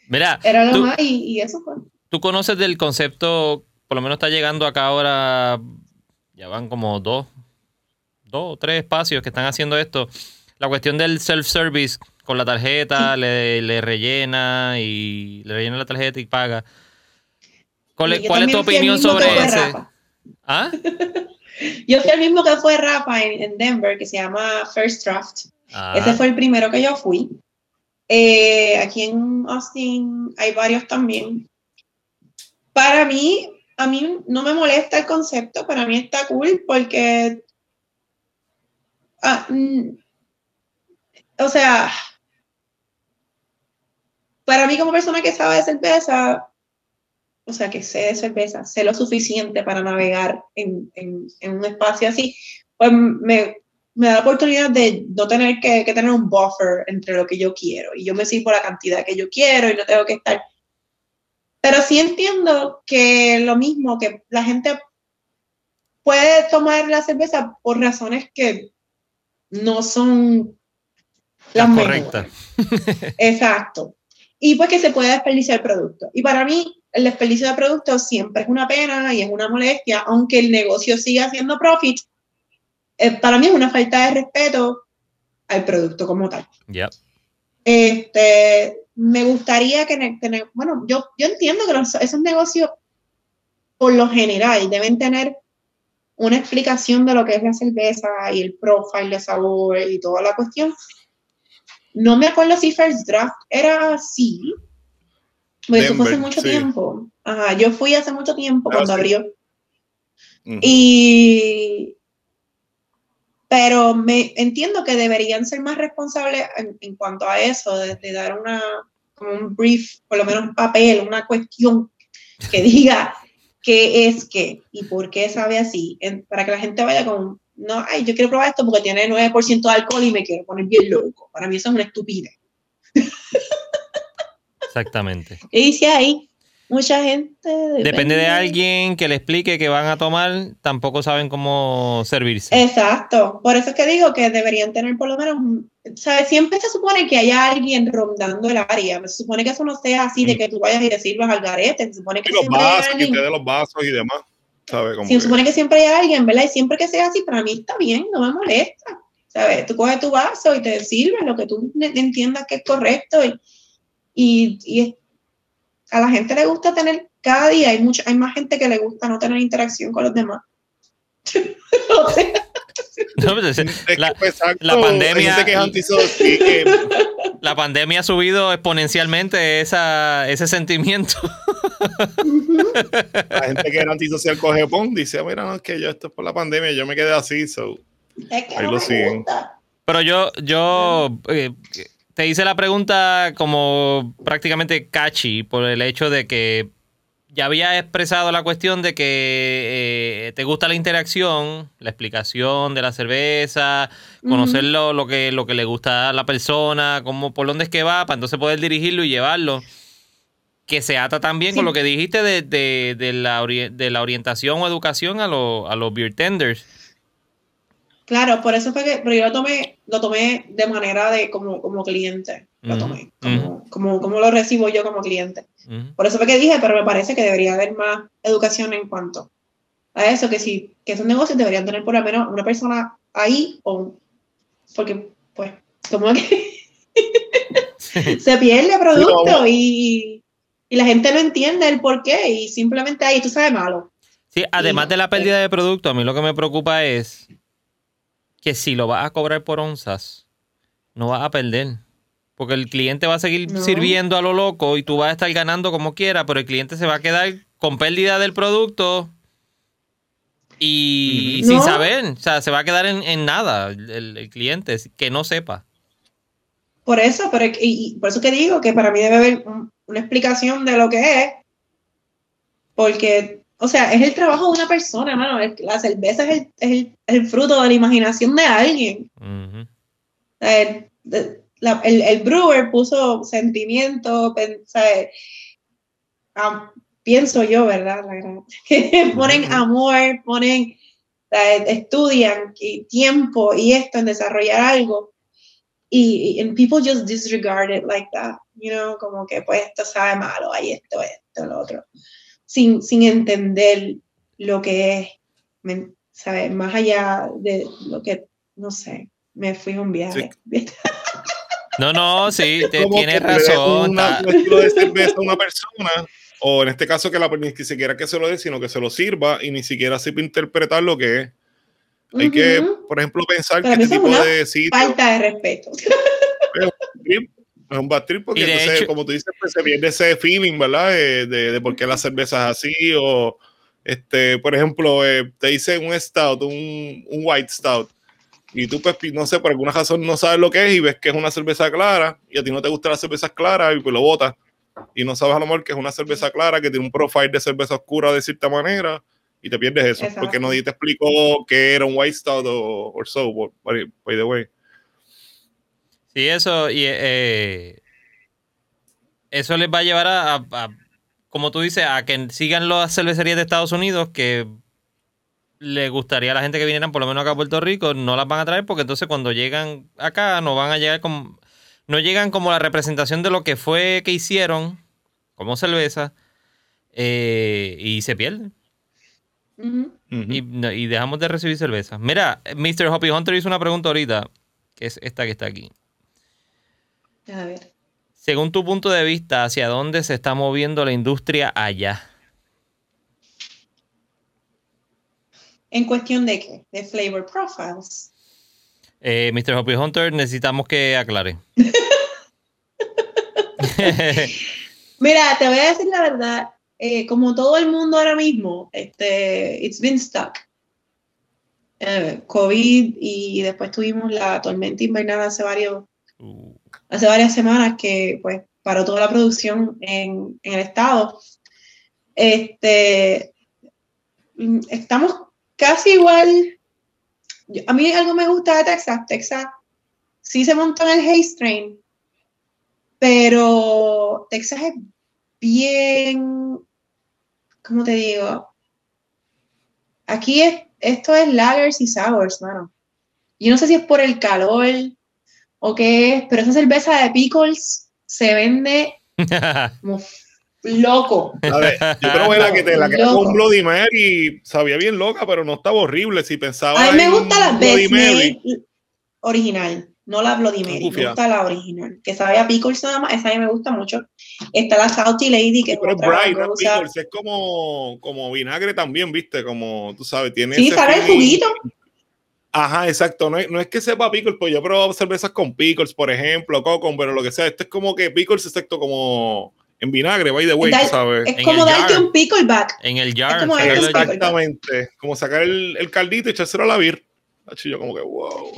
Speaker 1: Mira,
Speaker 3: era lo más y, y, eso fue.
Speaker 1: Tú conoces del concepto, por lo menos está llegando acá ahora, ya van como dos, dos o tres espacios que están haciendo esto. La cuestión del self-service con la tarjeta, le, le, rellena y le rellena la tarjeta y paga. ¿Cuál, es tu opinión sobre ese? ¿Ah? [laughs]
Speaker 3: yo fui el mismo que fue Rafa en, Denver, que se llama First Draft. Ah. Ese fue el primero que yo fui. Eh, aquí en Austin hay varios también. Para mí, a mí no me molesta el concepto, para mí está cool porque ah, mm, o sea, para mí como persona que sabe de cerveza, o sea, que sé de cerveza, sé lo suficiente para navegar en, en, en un espacio así, pues me, me, da la oportunidad de no tener que, que, tener un buffer entre lo que yo quiero y yo me por la cantidad que yo quiero y no tengo que estar. Pero sí entiendo que lo mismo, que la gente puede tomar la cerveza por razones que no son
Speaker 1: las correctas.
Speaker 3: Exacto. Y pues que se puede desperdiciar el producto. Y para mí, el desperdicio de productos siempre es una pena y es una molestia, aunque el negocio siga haciendo profit. Eh, para mí es una falta de respeto al producto como tal. Este, me gustaría que, tener, bueno, yo, yo entiendo que los, esos negocios, por lo general, deben tener una explicación de lo que es la cerveza y el profile de sabor y toda la cuestión. No me acuerdo si First Draft era así, porque eso fue hace mucho tiempo. Ajá, yo fui hace mucho tiempo ah, cuando abrió. Y. Pero me entiendo que deberían ser más responsables en, cuanto a eso, de, de, dar una, como un brief, por lo menos un papel, una cuestión que [laughs] diga qué es qué y por qué sabe así, para que la gente vaya con, no, ay, yo quiero probar esto porque tiene 9% de alcohol y me quiero poner bien loco. Para mí eso es una estupidez.
Speaker 1: Exactamente.
Speaker 3: Y dice ahí, mucha gente...
Speaker 1: Depende, de alguien que le explique que van a tomar, tampoco saben cómo servirse.
Speaker 3: Exacto. Por eso es que digo que deberían tener por lo menos, ¿sabes? Siempre se supone que haya alguien rondando el área. Se supone que eso no sea así de mm. que tú vayas y le sirvas al garete. Se supone que
Speaker 2: y los vasos, alguien... de los vasos y demás. ¿Sabe?
Speaker 3: se supone que siempre hay alguien, ¿verdad? Y siempre que sea así, para mí está bien, no me molesta. ¿Sabes? Tú coges tu vaso y te sirves lo que tú entiendas que es correcto y, y, y a la gente le gusta tener, cada día hay, mucha, hay más gente que le gusta no tener interacción con los demás. [laughs]
Speaker 1: la, pandemia la pandemia ha subido exponencialmente esa, ese sentimiento [laughs]
Speaker 2: la gente que era antisocial coge pon dice mira no es que yo esto es por la pandemia yo me quedé así so.
Speaker 3: ahí lo siguen
Speaker 1: pero yo yo eh, te hice la pregunta como prácticamente catchy por el hecho de que ya había expresado la cuestión de que eh, te gusta la interacción, la explicación de la cerveza, conocerlo, lo, que, lo que le gusta a la persona, cómo, por dónde es que va, para entonces poder dirigirlo y llevarlo. Que se ata también con lo que dijiste de, de, de, la, de la orientación o educación a, a los beer tenders.
Speaker 3: Claro, por eso fue que, pero yo lo tomé, lo tomé de manera de como, como cliente, lo tomé, como, como, como, lo recibo yo como cliente. Por eso fue que dije, pero me parece que debería haber más educación en cuanto a eso, que si, que esos negocios deberían tener por lo menos una persona ahí, o, porque, pues, como que [laughs] se pierde el producto y, y, la gente no entiende el por qué y simplemente ahí tú sabes malo.
Speaker 1: Sí, además de la pérdida de producto, a mí lo que me preocupa es que si lo vas a cobrar por onzas, no vas a perder. Porque el cliente va a seguir sirviendo a lo loco y tú vas a estar ganando como quiera, pero el cliente se va a quedar con pérdida del producto y sin saber. O sea, se va a quedar en, nada el, cliente que no sepa.
Speaker 3: Por eso, pero y, por eso que digo que para mí debe haber una explicación de lo que es. Porque o sea, es el trabajo de una persona, hermano. La cerveza es el, el, fruto de la imaginación de alguien. el, el, brewer puso sentimiento, pienso yo, ¿verdad? [laughs] ponen amor, ponen, estudian tiempo y esto en desarrollar algo. Y, y people just disregard it like that, you know, como que pues esto sabe malo, hay esto, esto, lo otro sin, sin entender lo que es, ¿sabes? Más allá de lo que, no sé, me fui a un viaje. [laughs]
Speaker 1: No, no, sí, tienes razón.
Speaker 2: Una, de cerveza a una persona, o en este caso que la ni siquiera que se lo dé, sino que se lo sirva y ni siquiera sepa interpretar lo que es. Hay que, por ejemplo, pensar que este tipo de sitio,
Speaker 3: Falta de respeto. [laughs]
Speaker 2: es un bad trip porque entonces, como tú dices, pues, se pierde ese feeling, ¿verdad? De, de, por qué la cerveza es así o, este, por ejemplo, eh, te dice un stout, un, un, white stout, y tú, pues, no sé, por alguna razón no sabes lo que es y ves que es una cerveza clara y a ti no te gustan las cervezas claras y pues lo botas y no sabes a lo mejor que es una cerveza clara que tiene un profile de cerveza oscura de cierta manera y te pierdes eso
Speaker 3: Exacto.
Speaker 2: porque nadie te explicó que era un white stout o or so, by, by the way.
Speaker 1: Sí, eso, y eh, eso les va a llevar a, a- a, como tú dices, a que sigan las cervecerías de Estados Unidos que le gustaría a la gente que vinieran por lo menos acá a Puerto Rico, no las van a traer porque entonces cuando llegan acá no van a llegar como, no llegan como la representación de lo que fue que hicieron como cerveza eh, y se pierden. No- y dejamos de recibir cerveza. Mira, Mr. Hoppy Hunter hizo una pregunta ahorita, que es esta que está aquí.
Speaker 3: A ver.
Speaker 1: Según tu punto de vista, ¿hacia dónde se está moviendo la industria allá?
Speaker 3: ¿En cuestión de qué? De flavor profiles.
Speaker 1: Eh, Mr. Hoppy Hunter, necesitamos que aclare. [laughs] [laughs]
Speaker 3: Mira, te voy a decir la verdad. Eh, como todo el mundo ahora mismo, este, it's been stuck. Eh, COVID y después tuvimos la tormenta invernal hace varios,
Speaker 1: Uh,
Speaker 3: hace varias semanas que pues paró toda la producción en, en el estado. Este, mm, estamos casi igual. A mí algo me gusta de Texas. Texas sí se montó en el Haze Train, pero Texas es bien, ¿cómo te digo? Aquí es, esto es lagers y sours, mano. Yo no sé si es por el calor o qué es, pero esa cerveza de pickles se vende [laughs] como loco.
Speaker 2: La de- yo creo que la que te la que era con Bloody Mary sabía bien loca, pero no estaba horrible. Si pensaba.
Speaker 3: A mí me gusta la
Speaker 2: Bloody Mary,
Speaker 3: original, no la Bloody Mary, me gusta la original, que sabe a pickles nada más, esa a mí me gusta mucho. Está la Salty Lady, que
Speaker 2: Sí, pero es
Speaker 3: otra
Speaker 2: bright, no es pickles, es como, como vinagre también, viste, como tú sabes, tiene
Speaker 3: Sí,
Speaker 2: ese
Speaker 3: sabe el juguito.
Speaker 2: Ajá, exacto. No es, no es que sepa pickles, pues yo he probado cervezas con pickles, por ejemplo, cocon, pero lo que sea, este es como que pickles, exacto, como en vinagre, by the way,
Speaker 3: Dar-
Speaker 2: tú sabes.
Speaker 3: Es
Speaker 1: En
Speaker 3: como darte
Speaker 1: jar.
Speaker 3: un pickleback.
Speaker 1: en el jar.
Speaker 3: como el
Speaker 1: del jar.
Speaker 2: Exactamente. Como sacar el, el caldito y echárselo a la vir. Yo como que, wow.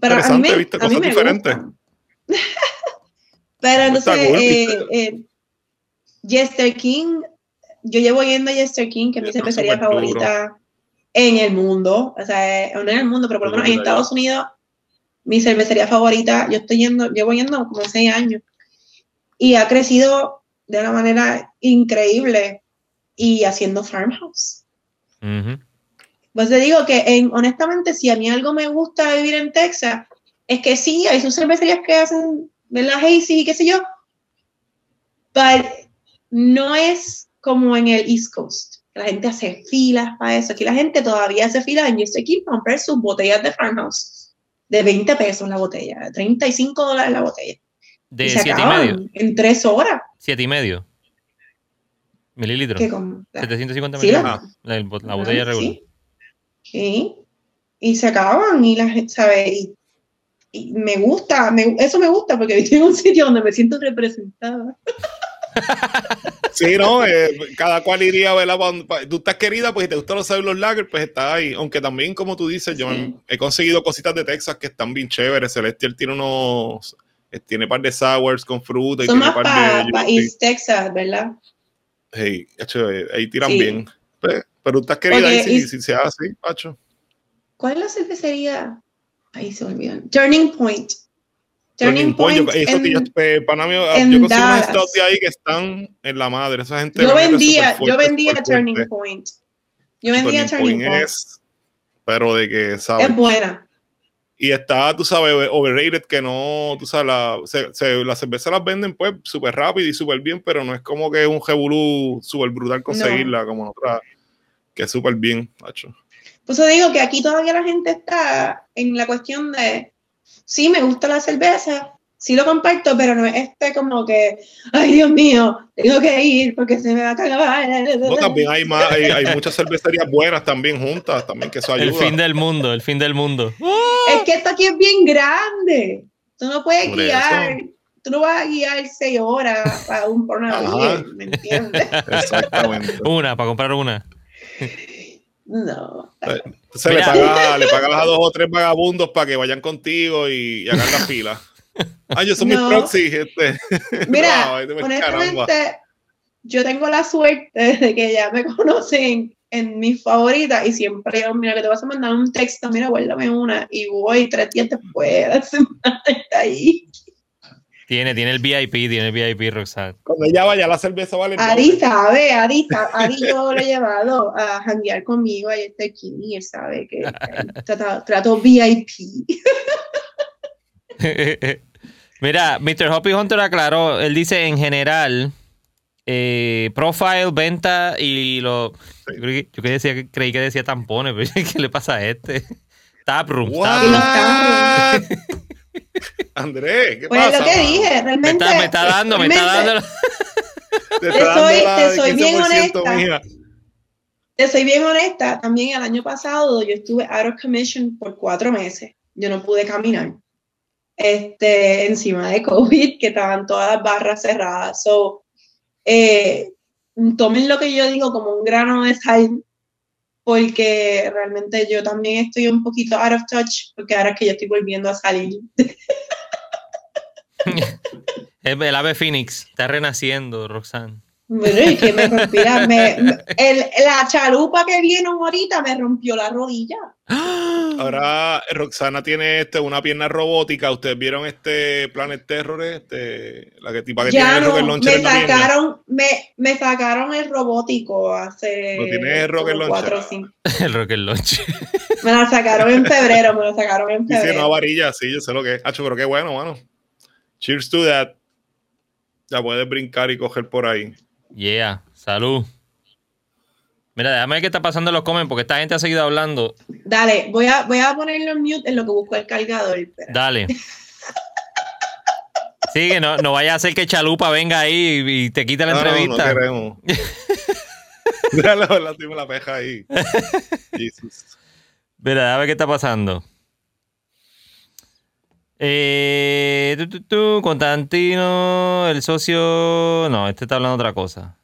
Speaker 3: Pero a mí me,
Speaker 2: viste,
Speaker 3: a mí
Speaker 2: cosas
Speaker 3: me
Speaker 2: diferentes. [laughs]
Speaker 3: pero entonces,
Speaker 2: cool,
Speaker 3: eh, eh, Jester King, yo llevo yendo a Jester King, que es mi cervecería
Speaker 2: duro.
Speaker 3: favorita en el mundo. O sea, eh, no en el mundo, pero por lo menos en. Estados Unidos, mi cervecería favorita, yo estoy yendo, llevo yendo como seis años. Y ha crecido de una manera increíble y haciendo farmhouse.
Speaker 1: Ujú.
Speaker 3: Pues te digo que en, honestamente, si a mí algo me gusta vivir en Texas, es que sí, hay sus cervecerías que hacen la Hazy y qué sé yo, pero no es como en el East Coast. La gente hace filas para eso. Aquí la gente todavía hace filas en Just Keep para comprar sus botellas de farmhouse de 20 pesos la botella, de 35 dólares la botella.
Speaker 1: De
Speaker 3: y se
Speaker 1: siete y medio.
Speaker 3: en tres horas.
Speaker 1: Siete y medio. Mililitros.
Speaker 3: Con,
Speaker 1: 750
Speaker 3: Sí, la-
Speaker 1: mililitros. La, el bot- la botella
Speaker 3: Ah,
Speaker 1: regular.
Speaker 3: Sí. Sí. Y se acaban y la gente, ¿sabe? Y, y me gusta, me- eso me gusta porque [laughs] estoy en un sitio donde me siento representada. [laughs]
Speaker 2: Sí, no, eh, cada cual iría a verla. pa- pa- Tú estás querida, pues si te gustan los saber los lagers, pues está ahí. Aunque también, como tú dices, yo
Speaker 3: Sí.
Speaker 2: he conseguido cositas de Texas que están bien chéveres. Celestial tiene unos, eh, tiene par de sours con fruta y
Speaker 3: Son
Speaker 2: tiene
Speaker 3: más
Speaker 2: par
Speaker 3: para
Speaker 2: de.
Speaker 3: East Texas, ¿verdad?
Speaker 2: Hey, hecho, eh, ahí tiran
Speaker 3: Sí.
Speaker 2: bien. Pues, pero tú estás querida
Speaker 3: Oye,
Speaker 2: ahí si,
Speaker 3: y-
Speaker 2: si se hace así, macho.
Speaker 3: ¿Cuál es la cervecería? Ahí se me olvidan. Turning Point.
Speaker 2: Turning
Speaker 3: Turning,
Speaker 2: Point, yo- eso
Speaker 3: en-
Speaker 2: eh, mío,
Speaker 3: en
Speaker 2: yo consigo
Speaker 3: Dallas.
Speaker 2: stouts de ahí que están en la madre. Esa gente.
Speaker 3: yo vendía,
Speaker 2: fuerte,
Speaker 3: yo vendía Turning
Speaker 2: fuerte.
Speaker 3: Point. Yo vendía Turning Point.
Speaker 2: es, pero de que, ¿sabes?
Speaker 3: Es buena.
Speaker 2: Y está, tú sabes, overrated, que no, tú sabes, la, se, se- las cervezas las venden pues súper rápido y súper bien, pero no es como que es un revolú súper brutal conseguirla, como en otra, que súper bien, macho.
Speaker 3: Por eso digo que aquí todavía la gente está en la cuestión de, sí, me gusta la cerveza, sí lo comparto, pero no es este como que, ay Dios mío, tengo que ir porque se me va a acabar.
Speaker 2: No, también hay, más, hay, hay muchas cervecerías buenas también juntas, también que eso ayuda.
Speaker 1: El fin del mundo, el fin del mundo.
Speaker 3: Es que esto aquí es bien grande. Tú no puedes
Speaker 2: Por
Speaker 3: guiar, tú no vas a guiar seis horas para un por una
Speaker 2: Ajá.
Speaker 3: beer, ¿me entiendes? [laughs]
Speaker 2: Exactamente.
Speaker 1: Una, para comprar una. [laughs]
Speaker 3: No.
Speaker 2: Se le
Speaker 1: Mira.
Speaker 2: paga, le pagas a dos o tres vagabundos para que vayan contigo y, y hagan la fila. Ah, yo soy mi
Speaker 3: No.
Speaker 2: proxy, este. [laughs]
Speaker 3: Mira,
Speaker 2: No, ay,
Speaker 3: honestamente, yo tengo la suerte [laughs] de que ya me conocen en mis favoritas y siempre yo, mira, que te vas a mandar un texto, mira, guárdame una y voy tres días después, la semana está ahí.
Speaker 1: Tiene, tiene el VIP, tiene el VIP, Roxanne.
Speaker 2: Cuando ella vaya, la cerveza vale.
Speaker 3: Ari
Speaker 2: doble.
Speaker 3: sabe, Ari, yo lo he llevado a janguear conmigo y este aquí y él sabe que trato, trato VIP. [laughs]
Speaker 1: Mira, Mr. Hoppy Hunter aclaró, él dice en general, eh, profile, venta y lo... Yo, creí que- yo que decía, que- creí que decía tampones, [laughs] pero ¿qué le pasa a este? Taproom. Taproom. [laughs] [laughs]
Speaker 2: Andrés, ¿qué
Speaker 3: Pues
Speaker 2: pasa?
Speaker 3: lo que dije,
Speaker 1: Me
Speaker 3: realmente.
Speaker 1: está, me está dando, me está dando. [laughs]
Speaker 2: Te
Speaker 3: soy-
Speaker 2: dando la
Speaker 3: te soy bien
Speaker 2: 15%,
Speaker 3: honesta. Te soy bien honesta, también el año pasado yo estuve out of commission por cuatro meses. Yo no pude caminar. Este, encima de COVID, que estaban todas las barras cerradas. So, eh, tomen lo que yo digo como un grano de sal, porque realmente yo también estoy un poquito out of touch, porque ahora es que yo estoy volviendo a salir. [laughs]
Speaker 1: El, el ave Phoenix está renaciendo, Roxanne.
Speaker 3: Bueno, y que me rompí la, me- me- el- la chalupa que viene ahorita me rompió la rodilla. [laughs]
Speaker 2: Ahora Roxana tiene este, una pierna robótica. Ustedes vieron este Planet Terror, este, la que tipa que
Speaker 3: ya
Speaker 2: tiene el rocket
Speaker 3: no,
Speaker 2: launcher
Speaker 3: me
Speaker 2: la
Speaker 3: sacaron, me, me sacaron el robótico hace
Speaker 2: ¿Lo tienes [laughs] el rocket launcher?
Speaker 3: cuatro o cinco.
Speaker 1: El Rocket.
Speaker 3: Me la sacaron en febrero, me lo sacaron en
Speaker 2: Sí, sí,
Speaker 3: febrero.
Speaker 2: varilla, sí, yo sé lo que es. Hacho, pero qué bueno, mano. Cheers to that. Ya puedes brincar y coger por ahí.
Speaker 1: Yeah, salud. Mira, déjame ver qué está pasando en los comments porque esta gente ha seguido hablando.
Speaker 3: Dale, voy a, voy a ponerlo en mute en lo que busco el cargador. espera.
Speaker 1: Dale. Sí, que no, no vaya a ser que Chalupa venga ahí y, te quite la
Speaker 2: No, no,
Speaker 1: entrevista.
Speaker 2: No, queremos. Déjalo, la tengo la peja ahí. Jesus.
Speaker 1: Mira, a ver qué está pasando. Eh, tu, tu, tu, Constantino, el socio. No, este está hablando otra cosa.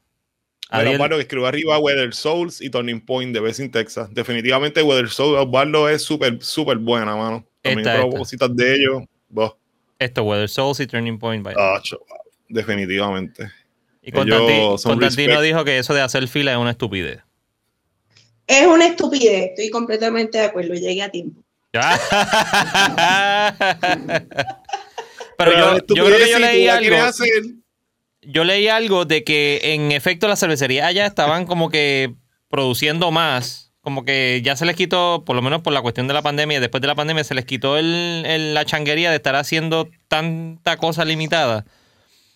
Speaker 2: Pero
Speaker 1: Ariel-
Speaker 2: Osvaldo que escribió arriba Weather Souls y Turning Point de Best in Texas. Definitivamente Weather Souls, Osvaldo es súper, súper buena, mano. También
Speaker 1: Esta,
Speaker 2: probó
Speaker 1: esta.
Speaker 2: cositas de ellos. Bah,
Speaker 1: Esto, Weather Souls y Turning Point. by-
Speaker 2: ah, definitivamente.
Speaker 1: y Constantino dijo que eso de hacer fila es una estupidez.
Speaker 3: Es una estupidez, estoy completamente de acuerdo, llegué a tiempo. [laughs]
Speaker 1: Pero yo, yo creo que yo leí algo.
Speaker 2: Hacer,
Speaker 1: Yo leí algo de que en efecto las cervecerías allá estaban como que produciendo más. Como que ya se les quitó, por lo menos por la cuestión de la pandemia, después de la pandemia se les quitó el, el- la changuería de estar haciendo tanta cosa limitada.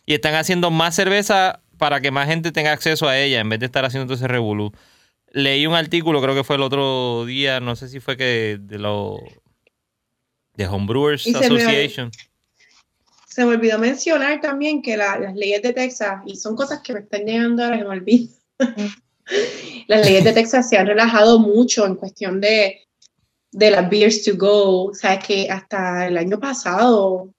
Speaker 1: Y están haciendo más cerveza para que más gente tenga acceso a ella en vez de estar haciendo todo ese revolú. Leí un artículo, creo que fue el otro día, no sé si fue que de lo de Homebrewers
Speaker 3: me-
Speaker 1: Association.
Speaker 3: Se me olvidó mencionar también que la- las leyes de Texas, y son cosas que me están llegando ahora que me olvido, [laughs] las leyes de Texas se han relajado mucho en cuestión de, de las beers to go. O sea, es que hasta el año pasado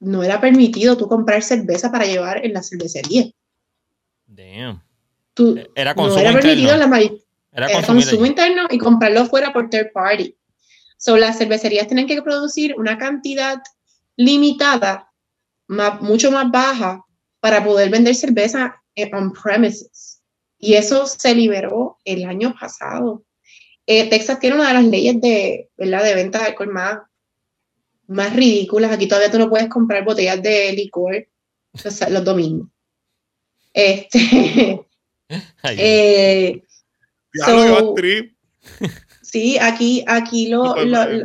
Speaker 3: no era permitido tú comprar cerveza para llevar en la cervecería.
Speaker 1: Damn.
Speaker 3: Tú,
Speaker 1: Era
Speaker 3: no
Speaker 1: consumo
Speaker 3: era permitido
Speaker 1: interno.
Speaker 3: la.
Speaker 1: Era
Speaker 3: Era consumo interno y comprarlo fuera por third party. So, las cervecerías tienen que producir una cantidad limitada, más, mucho más baja, para poder vender cerveza en- on premises. Y eso se liberó el año pasado. Eh, Texas tiene una de las leyes de, ¿verdad? de venta de alcohol más, más ridículas. Aquí todavía tú no puedes comprar botellas de licor los, los domingos. Este, [laughs] eh, So-. Sí, aquí, aquí lo, o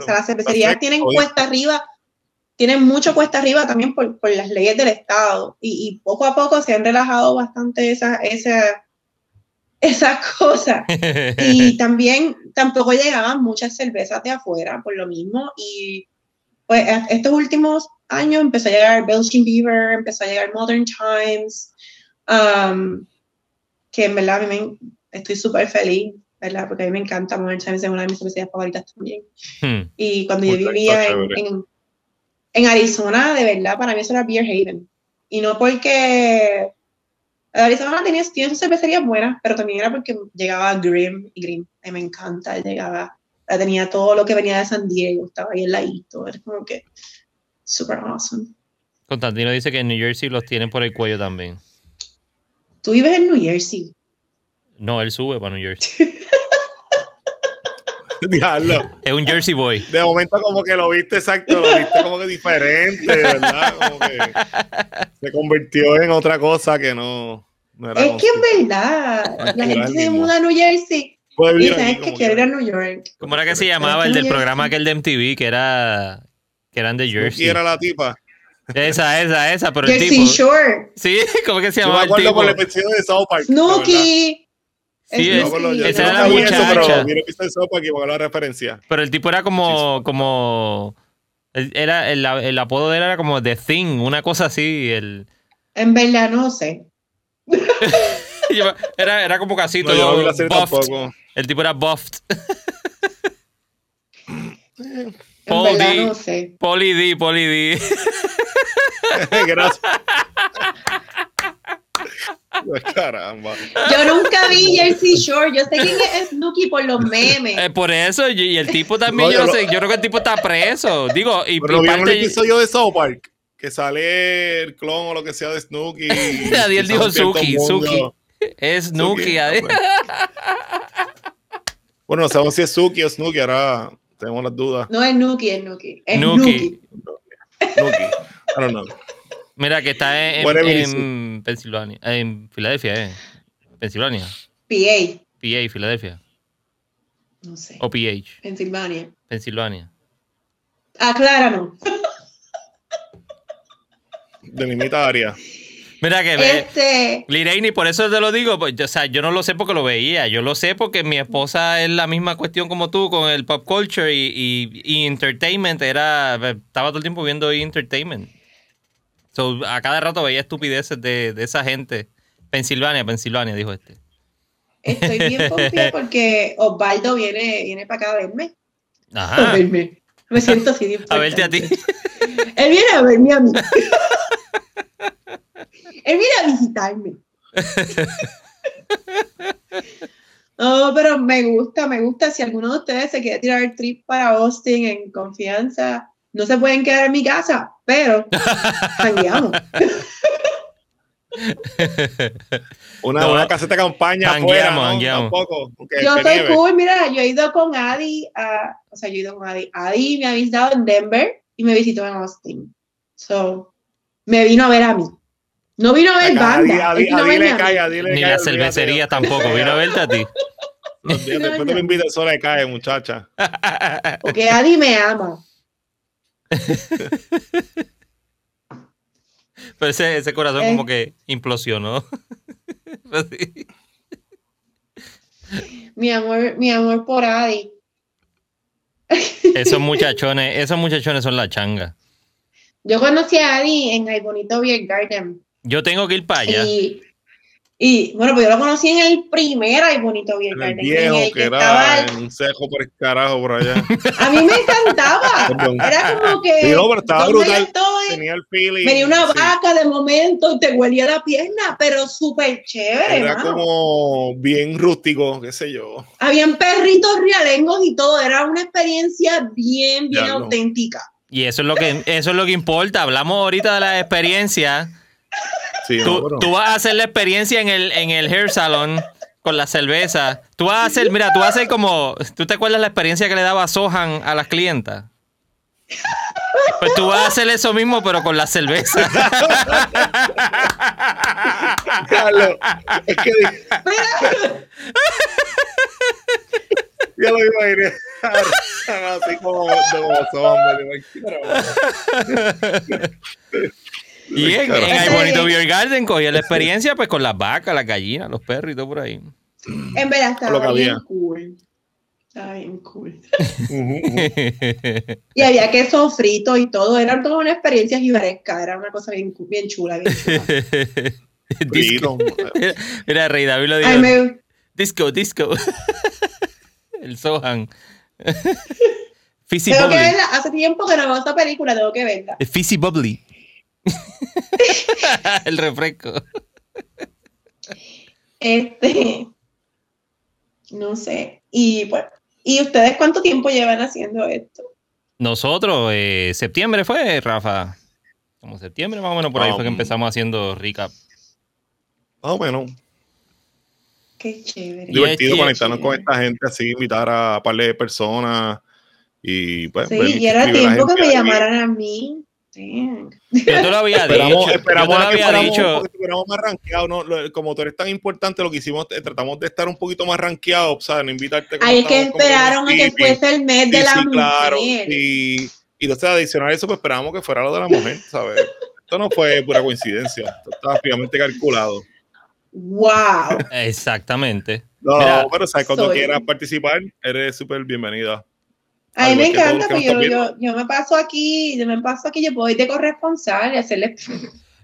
Speaker 3: sea, las cervecerías tienen cuesta arriba, tienen mucho cuesta arriba también por, por las leyes del Estado. Y, y poco a poco se han relajado bastante esas esa, esas [laughs] cosas. Y [laughs] también tampoco llegaban muchas cervezas de afuera por lo mismo. Y pues estos últimos años empezó a llegar Belgian Beaver, empezó a llegar Modern Times, um, que en verdad a mí me, estoy súper feliz, ¿verdad? Porque a mí me encanta Modern Times, es una de mis cervecerías favoritas también.
Speaker 1: Hmm.
Speaker 3: Y cuando yo
Speaker 2: Puta,
Speaker 3: vivía en, en, en Arizona, de verdad, para mí eso era Beer Haven. Y no porque Arizona tenía, tiene sus cervecerías buenas, pero también era porque llegaba Grim y Grim, a mí me encanta, él llegaba, eh, tenía todo lo que venía de San Diego, estaba ahí en la hito, era como que super awesome.
Speaker 1: Constantino dice que en New Jersey los tienen por el cuello también.
Speaker 3: Tú vives en New Jersey.
Speaker 1: No, él sube para New Jersey. [laughs] [laughs]
Speaker 2: Diablo.
Speaker 1: Es un Jersey boy.
Speaker 2: De momento como que lo viste exacto, lo viste como que diferente, ¿verdad? Como que se convirtió en otra cosa que no, no era
Speaker 3: Es que en verdad, la
Speaker 2: Era
Speaker 3: gente
Speaker 2: el
Speaker 3: se muda a New Jersey y sabes que
Speaker 2: como
Speaker 3: quiere ir
Speaker 2: que-
Speaker 3: a New York.
Speaker 1: ¿Cómo era que se llamaba el del programa aquel de MTV que era que eran de Jersey?
Speaker 2: quiera la tipa.
Speaker 1: Esa, esa, esa, pero el
Speaker 3: Jersey
Speaker 1: tipo.
Speaker 3: Shore,
Speaker 1: Sí, [laughs] ¿cómo que se
Speaker 2: Yo me
Speaker 1: llamaba el
Speaker 2: acuerdo
Speaker 1: tipo?
Speaker 2: por el episodio de South Park.
Speaker 3: Snooki.
Speaker 1: Sí, es-
Speaker 2: acuerdo, yo-
Speaker 1: esa
Speaker 2: yo
Speaker 1: era
Speaker 2: no
Speaker 1: la
Speaker 2: vi eso, pero
Speaker 1: muchacha.
Speaker 2: la referencia.
Speaker 1: Pero el tipo era como, como, era el, el apodo de él era como The Thing, una cosa así. El,
Speaker 3: En verdad, no sé. [laughs]
Speaker 1: era, era como casi
Speaker 2: No, yo no
Speaker 1: todo buffed. El tipo era buffed. D.
Speaker 3: no sé.
Speaker 1: Poli D, Poli D. [laughs]
Speaker 2: Gracias. [laughs] [laughs] Caramba.
Speaker 3: Yo nunca vi Jersey Shore. Yo sé quién es Snooki por los memes.
Speaker 1: Eh, por eso, y, y el tipo también,
Speaker 2: No,
Speaker 1: yo
Speaker 2: yo
Speaker 1: no
Speaker 2: lo-
Speaker 1: sé, yo creo que el tipo está preso. Digo, y,
Speaker 2: Pero
Speaker 1: y
Speaker 2: vieron el
Speaker 1: parte-
Speaker 2: episodio de South Park que sale el clon o lo que sea de Snooki. [laughs]
Speaker 1: Adiel dijo Suki. Suki. es Snooki. Adi-
Speaker 2: pues. Bueno, no sabemos si es Suki o Snooki, ahora tenemos las dudas.
Speaker 3: No es Nuki, es Nuki. Es
Speaker 1: Nuki.
Speaker 2: I don't know.
Speaker 1: Mira, que está en,
Speaker 2: it
Speaker 1: en Pensilvania, en Filadelfia, ¿eh? Pensilvania,
Speaker 3: PA.
Speaker 1: PA, Filadelfia,
Speaker 3: No sé.
Speaker 1: o PH,
Speaker 3: Pensilvania.
Speaker 1: Pensilvania.
Speaker 3: Acláranos.
Speaker 2: Delimita área.
Speaker 1: Mira que ve,
Speaker 3: Este.
Speaker 1: Lireini, por eso te lo digo, pues, yo- o sea, yo no lo sé porque lo veía, yo lo sé porque mi esposa es la misma cuestión como tú con el pop culture y, y- y entertainment, era, estaba todo el tiempo viendo entertainment. So, a cada rato veía estupideces de, de esa gente. Pensilvania, Pensilvania, dijo este.
Speaker 3: Estoy bien [laughs] confía porque Osvaldo viene, viene para acá a verme. A
Speaker 1: Ajá.
Speaker 3: verme. Me siento así de
Speaker 1: A verte a ti.
Speaker 3: Él viene a verme a mí. Él viene a visitarme. [laughs] No, pero me gusta, me gusta. Si alguno de ustedes se quiere tirar el trip para Austin en confianza, no se pueden quedar en mi casa, pero [laughs] jangueamos.
Speaker 2: Una,
Speaker 1: No,
Speaker 2: una caseta de campaña afuera, ¿no? Tampoco.
Speaker 3: Yo
Speaker 2: nieve.
Speaker 3: cool, mira, yo he ido con Adi, a, o sea, yo he ido con Adi. Adi me ha visitado en Denver y me visitó en Austin. So, me vino a ver a mí. No vino a ver
Speaker 2: Acá,
Speaker 3: banda.
Speaker 2: Di- a
Speaker 3: él
Speaker 2: Di-
Speaker 3: vino
Speaker 2: a
Speaker 3: a
Speaker 2: Di
Speaker 3: verme
Speaker 2: le cae, a Di le
Speaker 1: Ni
Speaker 2: cae,
Speaker 1: la cervecería tampoco, vino a verte a ti.
Speaker 2: Olvídate, Después te lo invito, eso le cae, muchacha.
Speaker 3: Porque Adi me ama. [laughs]
Speaker 1: Pero ese, ese corazón
Speaker 3: Eh.
Speaker 1: como que implosionó. [laughs] Pues.
Speaker 3: Mi amor, mi amor por Adi.
Speaker 1: Esos [laughs] muchachones, esos muchachones son la changa.
Speaker 3: Yo conocí a Adi en el bonito Beer Garden.
Speaker 1: Yo tengo que ir para allá.
Speaker 3: Y, y, bueno, pues yo lo conocí en el primer Ay Bonito
Speaker 2: el viejo,
Speaker 3: en el
Speaker 2: que
Speaker 3: estaba
Speaker 2: era en un cejo por el carajo por allá. [laughs]
Speaker 3: A mí me encantaba. [laughs] Era como que.
Speaker 2: Sí, no, pero estaba
Speaker 3: ¿dónde
Speaker 2: brutal.
Speaker 3: estoy?
Speaker 2: Tenía el feeling.
Speaker 3: Me dio una
Speaker 2: sí.
Speaker 3: vaca de momento y te huelía la pierna, pero súper chévere.
Speaker 2: Era
Speaker 3: mano.
Speaker 2: como bien rústico, qué sé yo.
Speaker 3: Habían perritos realengos y todo. Era una experiencia bien, bien
Speaker 2: Diablo.
Speaker 3: auténtica.
Speaker 1: Y eso es lo que, eso es lo que importa. Hablamos ahorita de la experiencia.
Speaker 2: Sí,
Speaker 1: Tú, vas a hacer la experiencia en el, en el hair salon con la cerveza. Tú vas a hacer, mira, tú vas a hacer como. ¿Tú te acuerdas la experiencia que le daba Sohan a las clientas? Pues tú vas a hacer eso mismo, pero con la cerveza.
Speaker 2: Carlos, es que ya lo iba a ir así como imagino.
Speaker 1: Y en, el bonito. Beer Garden cogía la experiencia pues con las vacas, las gallinas, los perros y todo por ahí.
Speaker 3: En verdad
Speaker 2: Lo que
Speaker 3: estaba bien
Speaker 2: había.
Speaker 3: cool. Estaba bien cool. [laughs] Y había queso frito y todo. Era toda una experiencia jibaresca. Era una cosa bien, bien chula, bien chula. [laughs]
Speaker 1: disco. Mira, Rey David lo dijo.
Speaker 3: Ay, me,
Speaker 1: Disco, disco. [laughs] el Sohan. Fizzy
Speaker 3: tengo que
Speaker 1: Bubbly.
Speaker 3: verla. Hace tiempo que no veo esta película, tengo que verla.
Speaker 1: El Fizzy Bubbly. [laughs] el refresco.
Speaker 3: Este, no sé. Y pues, ¿y ustedes cuánto tiempo llevan haciendo esto?
Speaker 1: Nosotros, eh, septiembre fue, Rafa. Como septiembre más o menos por ahí fue que
Speaker 2: Um,
Speaker 1: empezamos haciendo recap.
Speaker 2: Más o menos.
Speaker 3: Qué chévere.
Speaker 2: Divertido
Speaker 1: es-
Speaker 2: conectarnos con esta gente así, invitar a par de personas y pues.
Speaker 3: Sí, y era tiempo que me llamaran a mí.
Speaker 1: Yo te lo había
Speaker 2: Esperamos,
Speaker 1: dicho.
Speaker 2: esperamos
Speaker 1: yo te lo había dicho.
Speaker 2: estuviéramos más rankeados, ¿no? Como tú eres tan importante, lo que hicimos, eh, tratamos de estar un poquito más rankeados, ¿sabes? No invitarte
Speaker 3: Ahí es que esperaron a que fuese el mes de la
Speaker 2: sí,
Speaker 3: mujer.
Speaker 2: claro. Y, y entonces, adicional a eso, pues esperábamos que fuera lo de la mujer, ¿sabes? Esto no fue pura coincidencia. Esto estaba fríamente calculado.
Speaker 3: Wow.
Speaker 1: Exactamente.
Speaker 2: No,
Speaker 1: Mira,
Speaker 2: pero ¿sabes? Cuando
Speaker 3: soy-
Speaker 2: quieras participar, eres súper bienvenida.
Speaker 3: A mí me encanta,
Speaker 2: nos
Speaker 3: yo, yo, yo me paso aquí, yo me paso aquí, yo puedo ir de corresponsal y hacerle.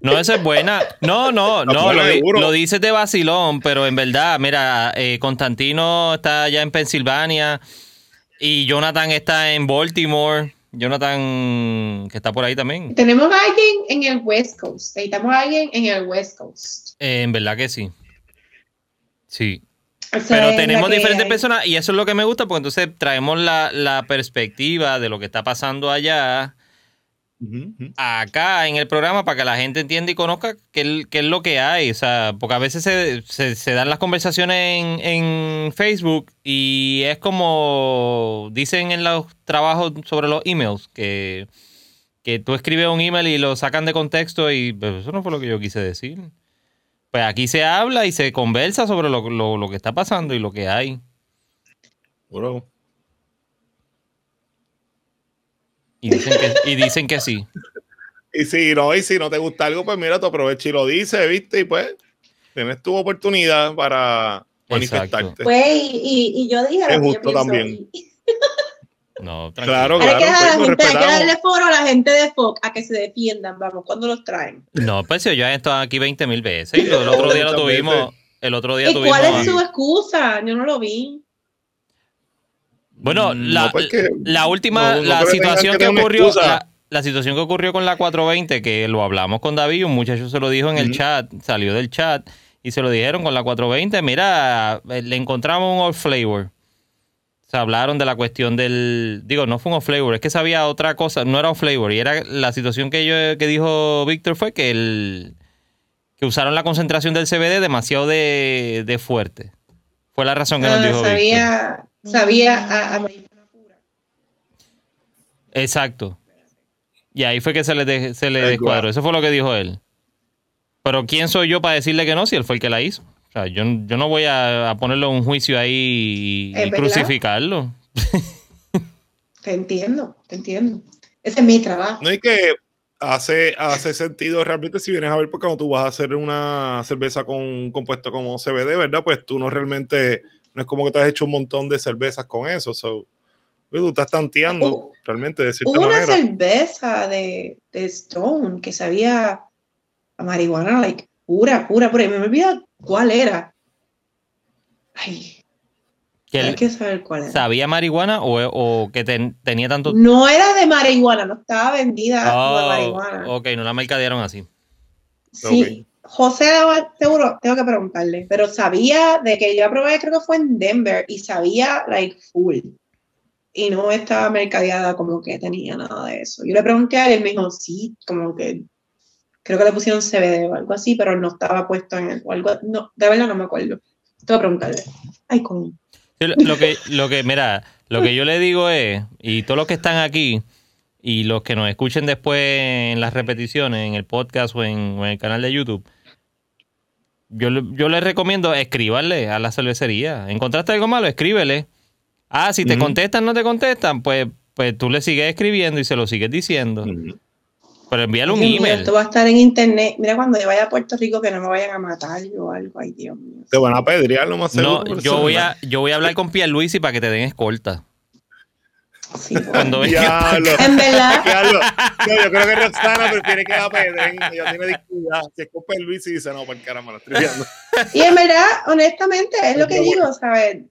Speaker 1: No, esa es buena. No, no, [laughs] no, lo, lo dices de vacilón, pero en verdad, mira, eh, Constantino está allá en Pensilvania y Jonathan está en Baltimore. Jonathan, que está por ahí también.
Speaker 3: Tenemos a alguien en el West Coast. Necesitamos a alguien en el West Coast.
Speaker 1: Eh, en verdad que sí. Sí.
Speaker 3: O sea,
Speaker 1: Pero tenemos diferentes
Speaker 3: hay.
Speaker 1: personas y eso es lo que me gusta, porque entonces traemos la, la perspectiva de lo que está pasando allá acá en el programa para que la gente entienda y conozca qué, es- qué es lo que hay. O sea, porque a veces se, se- se dan las conversaciones en, en Facebook y es como dicen en los trabajos sobre los emails, que, que tú escribes un email y lo sacan de contexto y pues, eso no fue lo que yo quise decir. Pues aquí se habla y se conversa sobre lo, lo- lo que está pasando y lo que hay.
Speaker 2: Bueno,
Speaker 1: Y dicen que, y dicen que sí. [laughs]
Speaker 2: Y si no, y si no te gusta algo, pues mira, tú aprovecha y lo dices, ¿viste? Y pues tienes tu oportunidad para manifestarte.
Speaker 3: Pues, y, y- y yo dije lo
Speaker 2: Es
Speaker 3: que
Speaker 2: justo también.
Speaker 3: y- [laughs]
Speaker 1: No, tranquilo.
Speaker 2: Claro,
Speaker 3: hay que
Speaker 2: claro,
Speaker 3: dejar a la
Speaker 2: pues, lo
Speaker 3: gente, hay que
Speaker 2: respetamos.
Speaker 3: darle foro a la gente de Fox a que se defiendan, vamos, cuando los traen.
Speaker 1: No, pues yo ya he estado aquí 20 mil veces. Y el otro día lo tuvimos. El otro día
Speaker 3: ¿Y
Speaker 1: tuvimos.
Speaker 3: cuál es su excusa? Yo no lo vi.
Speaker 1: Bueno,
Speaker 2: Mm,
Speaker 1: la,
Speaker 2: no, pues que-
Speaker 1: la última,
Speaker 2: no- no
Speaker 1: la situación
Speaker 2: que
Speaker 1: ocurrió, la, la situación que ocurrió con la 420, que lo hablamos con David, un muchacho se lo dijo en el chat, salió del chat y se lo dijeron con la 420, mira, eh, le encontramos un off flavor. Se hablaron de la cuestión del, digo, no fue un off flavor, es que sabía otra cosa, no era off flavor, y era la situación que yo que dijo Víctor fue que el que usaron la concentración del CBD demasiado de, de fuerte. Fue la razón que nos
Speaker 3: Ah,
Speaker 1: dijo Víctor.
Speaker 3: sabía, sabía a, a marihuana pura.
Speaker 1: Exacto. Y ahí fue que se le, de- se le descuadró. Eso fue lo que dijo él. Pero ¿quién soy yo para decirle que no si él fue el que la hizo? O sea, yo, yo no voy a, a ponerle un juicio ahí y,
Speaker 3: Es
Speaker 1: crucificarlo.
Speaker 3: Te entiendo, te entiendo. Ese es mi trabajo.
Speaker 2: No hay que hace, hace sentido realmente si vienes a ver, porque cuando tú vas a hacer una cerveza con un compuesto como CBD, ¿verdad? Pues tú no realmente, no es como que te has hecho un montón de cervezas con eso. So, pues, tú estás tanteando
Speaker 3: Hubo-
Speaker 2: realmente de
Speaker 3: Hubo una
Speaker 2: manera.
Speaker 3: cerveza de, de Stone que sabía a marihuana, like, pura, pura, pura. Y me olvidó cuál era. Ay,
Speaker 1: Que
Speaker 3: hay que saber cuál era.
Speaker 1: sabía marihuana o, o que ten- tenía tanto...
Speaker 3: No era de marihuana, no estaba vendida como de
Speaker 1: Oh,
Speaker 3: marihuana.
Speaker 1: ok, no la mercadearon así.
Speaker 3: Sí, José daba- seguro, tengo que preguntarle, pero sabía de que yo probé, creo que fue en Denver, y sabía, like, full. Y no estaba mercadeada como que tenía nada de eso. Yo le pregunté a él, él me dijo, sí, como que, creo que le pusieron CBD o algo así, pero no estaba puesto en el, o algo, no, de verdad no me acuerdo. Tengo que preguntarle. Ay.
Speaker 1: Sí, Lo lo que, lo que, mira, lo que yo le digo es, y todos los que están aquí, y los que nos escuchen después en las repeticiones, en el podcast o en, o en el canal de YouTube, yo, yo les recomiendo escríbanle a la cervecería. ¿Encontraste algo malo? Escríbele. Ah, si te contestan, no te contestan, pues, pues tú le sigues escribiendo y se lo sigues diciendo.
Speaker 2: Ujú.
Speaker 1: Pero envíale un
Speaker 3: Dios mío,
Speaker 1: email.
Speaker 3: esto va a estar en internet. Mira, cuando yo vaya a Puerto Rico, que no me vayan a matar o algo. Ay, Dios mío.
Speaker 2: Te van a pedrear lo más seguro.
Speaker 1: No, yo voy, a, yo voy a hablar con Pierluisi para que te den escolta.
Speaker 3: Sí,
Speaker 1: Cuando
Speaker 2: Diablo.
Speaker 3: en verdad,
Speaker 2: Diablo. No, yo creo que Roxana prefiere que la pedren. Ella tiene discuidad. Si es con Luis y dice, no, por caramba, la estoy viendo.
Speaker 3: Y en verdad, honestamente, es lo que digo, ¿sabes?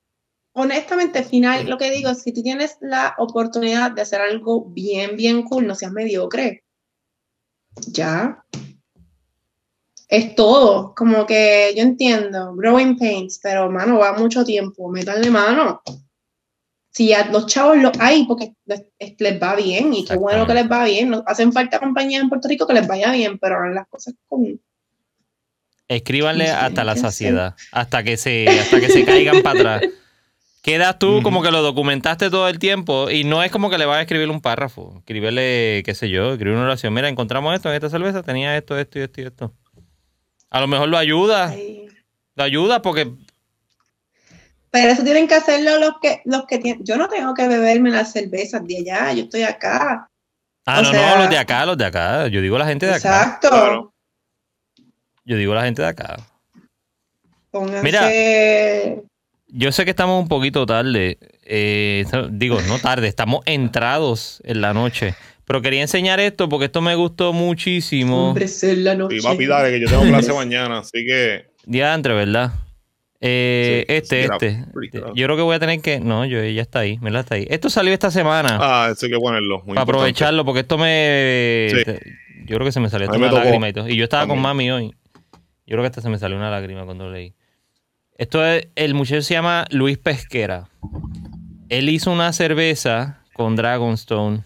Speaker 3: Honestamente, al final, lo que digo es, si tú tienes la oportunidad de hacer algo bien, bien cool, no seas mediocre. Ya. es todo. Como que yo entiendo, growing pains, pero mano, va mucho tiempo, métanle mano. Si ya los chavos los hay, porque les, les va bien, y qué bueno que les va bien. Nos hacen falta compañías en Puerto Rico que les vaya bien, pero ahora las cosas con.
Speaker 1: Escríbanle hasta la saciedad, hasta que se, hasta que se caigan para atrás. [laughs] Quedas tú como que lo documentaste todo el tiempo y no es como que le vas a escribir un párrafo. Escribirle, qué sé yo, escribir una oración. Mira, encontramos esto en esta cerveza, tenía esto, esto y esto y esto. A lo mejor lo ayuda,
Speaker 3: Ay.
Speaker 1: lo ayuda porque
Speaker 3: Pero eso tienen que hacerlo los que, los que tienen. Yo no tengo que beberme las cervezas de allá, yo estoy acá.
Speaker 1: Ah,
Speaker 3: O
Speaker 1: no,
Speaker 3: sea-
Speaker 1: no, los de acá, los de acá. Yo digo la gente de acá.
Speaker 3: Exacto.
Speaker 2: Claro.
Speaker 1: Yo digo la gente de acá.
Speaker 3: Pónganse.
Speaker 1: Mira. Yo sé que estamos un poquito tarde. eh, digo, no tarde, estamos entrados en la noche. Pero quería enseñar esto porque esto me gustó muchísimo.
Speaker 3: Hombres en la noche.
Speaker 2: Y papi, dale, que yo tengo clase mañana, así que.
Speaker 1: Diantre, ¿verdad? Eh,
Speaker 2: Sí,
Speaker 1: este, este. Yo creo que voy a tener que. No, yo ya está ahí. Mira, está ahí. Esto salió esta semana.
Speaker 2: Ah, eso hay que ponerlo. Muy
Speaker 1: para aprovecharlo, porque esto me.
Speaker 2: Sí.
Speaker 1: Yo creo que se me salió una lágrima y todo. Y yo estaba con mami hoy. Yo creo que hasta se me salió una lágrima cuando lo leí. Esto es. El muchacho se llama Luis Pesquera. Él hizo una cerveza con Dragonstone.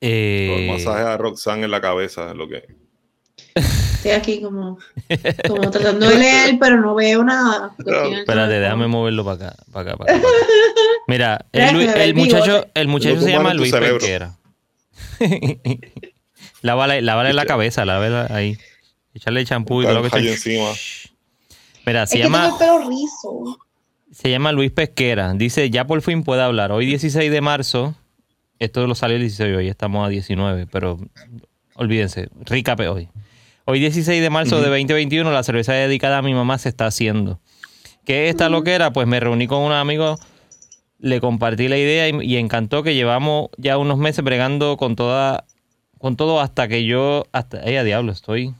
Speaker 1: Eh,
Speaker 2: El masaje a Roxanne en la cabeza es lo que.
Speaker 3: Estoy aquí como, como tratando de leer, pero no veo nada. estoy
Speaker 1: Espérate, déjame moverlo para acá, para acá, para acá. [laughs] Mira, el, muchacho,
Speaker 3: bigote.
Speaker 1: el muchacho se llama Luis
Speaker 2: cerebro.
Speaker 1: Pesquera. [laughs] lávale, lávale la cabeza, lávale ahí. Echarle champú y todo lo que sea.
Speaker 2: encima.
Speaker 1: Mira, se
Speaker 3: es que tengo
Speaker 1: llama,
Speaker 3: el pelo rizo.
Speaker 1: se llama Luis Pesquera. Dice, ya por fin puede hablar. Hoy 16 de marzo, esto lo salió el 16, hoy estamos a 19, pero olvídense, ricape hoy. Hoy 16 de marzo de 2021, la cerveza dedicada a mi mamá se está haciendo. ¿Qué es esta loquera? Pues me reuní con unos amigos, le compartí la idea y, y encantó que llevamos ya unos meses bregando con toda, con todo hasta que yo, hasta, ella diablo, estoy,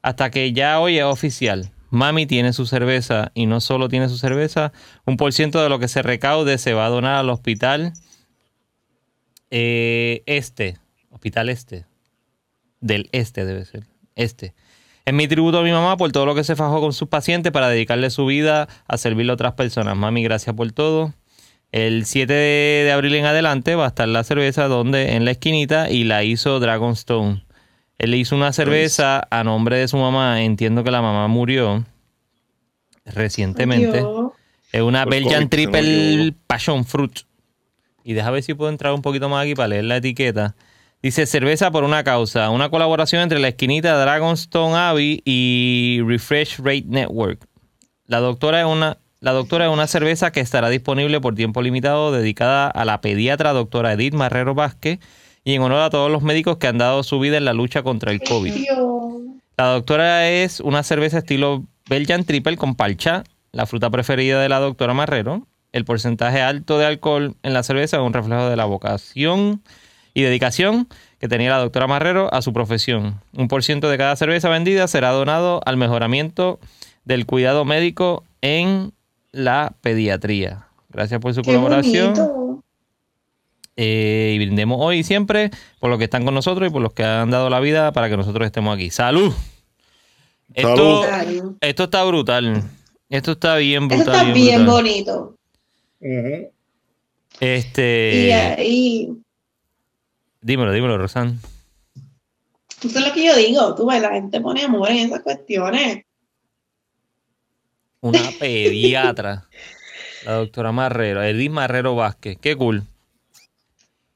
Speaker 1: hasta que ya hoy es oficial. Mami tiene su cerveza y no solo tiene su cerveza, un por ciento de lo que se recaude se va a donar al hospital eh, este, hospital este, del este debe ser, este. Es mi tributo a mi mamá por todo lo que se fajó con sus pacientes para dedicarle su vida a servirle a otras personas. Mami, gracias por todo. El 7 de, de abril en adelante va a estar la cerveza donde en la esquinita y la hizo Dragonstone. Él le hizo una cerveza a nombre de su mamá. Entiendo que la mamá murió recientemente.
Speaker 3: Dios.
Speaker 1: Es una
Speaker 2: Por
Speaker 1: Belgian
Speaker 2: COVID,
Speaker 1: Triple. Passion Fruit. Y deja ver si puedo entrar un poquito más aquí para leer la etiqueta. Dice cerveza por una causa. Una colaboración entre la esquinita Dragonstone Abbey y Refresh Rate Network. La doctora es una, la doctora es una cerveza que estará disponible por tiempo limitado dedicada a la pediatra doctora Edith Marrero Vázquez y en honor a todos los médicos que han dado su vida en la lucha contra el COVID. La doctora es una cerveza estilo Belgian Triple con palcha, la fruta preferida de la doctora Marrero. El porcentaje alto de alcohol en la cerveza es un reflejo de la vocación y dedicación que tenía la doctora Marrero a su profesión. Un por ciento de cada cerveza vendida será donado al mejoramiento del cuidado médico en la pediatría. Gracias por su
Speaker 3: Qué
Speaker 1: colaboración.
Speaker 3: bonito.
Speaker 1: Eh, y brindemos hoy y siempre por los que están con nosotros y por los que han dado la vida para que nosotros estemos aquí. ¡Salud! Esto,
Speaker 2: Salud.
Speaker 1: Esto está brutal. Esto está bien brutal.
Speaker 3: está bien bonito.
Speaker 1: Este,
Speaker 3: Y ahí,
Speaker 1: dímelo, dímelo, Rosan.
Speaker 3: eso es lo que yo digo, tú ves, la gente pone amor en esas cuestiones.
Speaker 1: Una pediatra. la doctora Marrero, Edith Marrero Vázquez. Qué cool.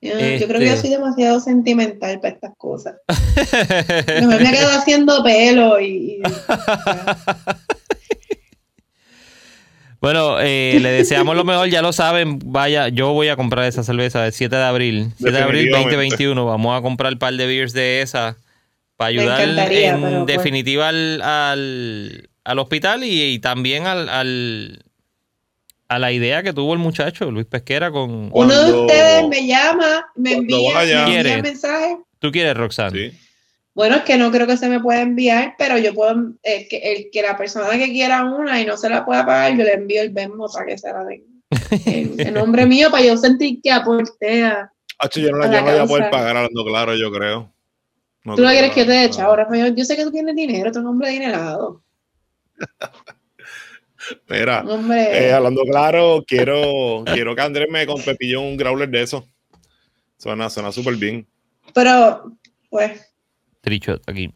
Speaker 3: Yo, yo creo que yo
Speaker 1: Este-
Speaker 3: soy demasiado sentimental para estas cosas. Mejor me quedo [laughs] haciendo pelo y, y-
Speaker 1: Bueno, eh, le deseamos lo mejor, ya lo saben. Vaya, yo voy a comprar esa cerveza el 7 de abril. 7 de abril
Speaker 2: Definitivamente.
Speaker 1: 2021. Vamos a comprar un par de beers de esa para ayudar en
Speaker 3: pero, pues.
Speaker 1: definitiva al, al, al hospital y, y también al, al- a la idea que tuvo el muchacho, Luis Pesquera, con...
Speaker 3: uno de ustedes me llama, me envía, me envía mensaje.
Speaker 1: ¿Tú quieres, Roxanne?
Speaker 2: Sí.
Speaker 3: Bueno, es que no creo que se me pueda enviar, pero yo puedo, el que, el que la persona que quiera una y no se la pueda pagar, yo le envío el Venmo para que se la den. En, en nombre mío, para yo sentir que aporté a...
Speaker 2: Hacho, yo no la, yo no voy a poder pagar hablando claro, yo creo. No
Speaker 3: Tú no quieres que yo te eche ahora, pero yo, yo sé que tú tienes dinero, tú eres un hombre adinerado. [laughs]
Speaker 2: Mira, eh, hablando claro, quiero, quiero que Andrés me con Pepillo un growler de eso. Suena, suena súper bien.
Speaker 3: Pero, pues,
Speaker 1: Tricho, aquí.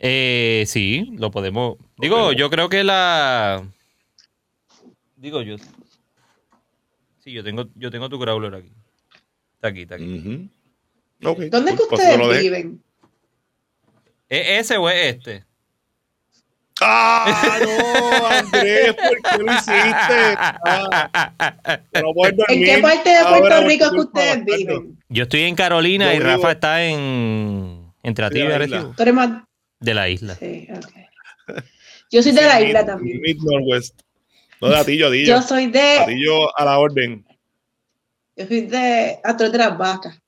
Speaker 1: Eh, sí, lo podemos. Digo, yo creo que la. Digo yo. Sí, yo tengo, yo tengo tu crawler aquí. Está aquí, está aquí.
Speaker 3: ¿dónde es que
Speaker 2: cool, pues
Speaker 3: ustedes
Speaker 2: dejes.
Speaker 3: viven?
Speaker 1: ¿Es ese o es este?
Speaker 2: ¡Ah, no, Andrés! ¿Por qué lo hiciste? Ah, no
Speaker 3: ¿En qué parte de Puerto Rico es que ustedes viven?
Speaker 1: Yo estoy en Carolina
Speaker 2: Yo
Speaker 1: y
Speaker 2: vivo-
Speaker 1: Rafa está en. Entre
Speaker 2: De
Speaker 1: Atillo y
Speaker 2: la
Speaker 1: Arecibo.
Speaker 2: isla.
Speaker 3: Tú eres más.
Speaker 1: De la isla.
Speaker 3: Sí, ok. Yo soy de la isla
Speaker 2: mid-
Speaker 3: también.
Speaker 2: Mid Northwest. No, de Atillo, Atillo.
Speaker 3: Yo soy de.
Speaker 2: Atillo a la orden.
Speaker 3: Yo soy de. Atrás de las vacas.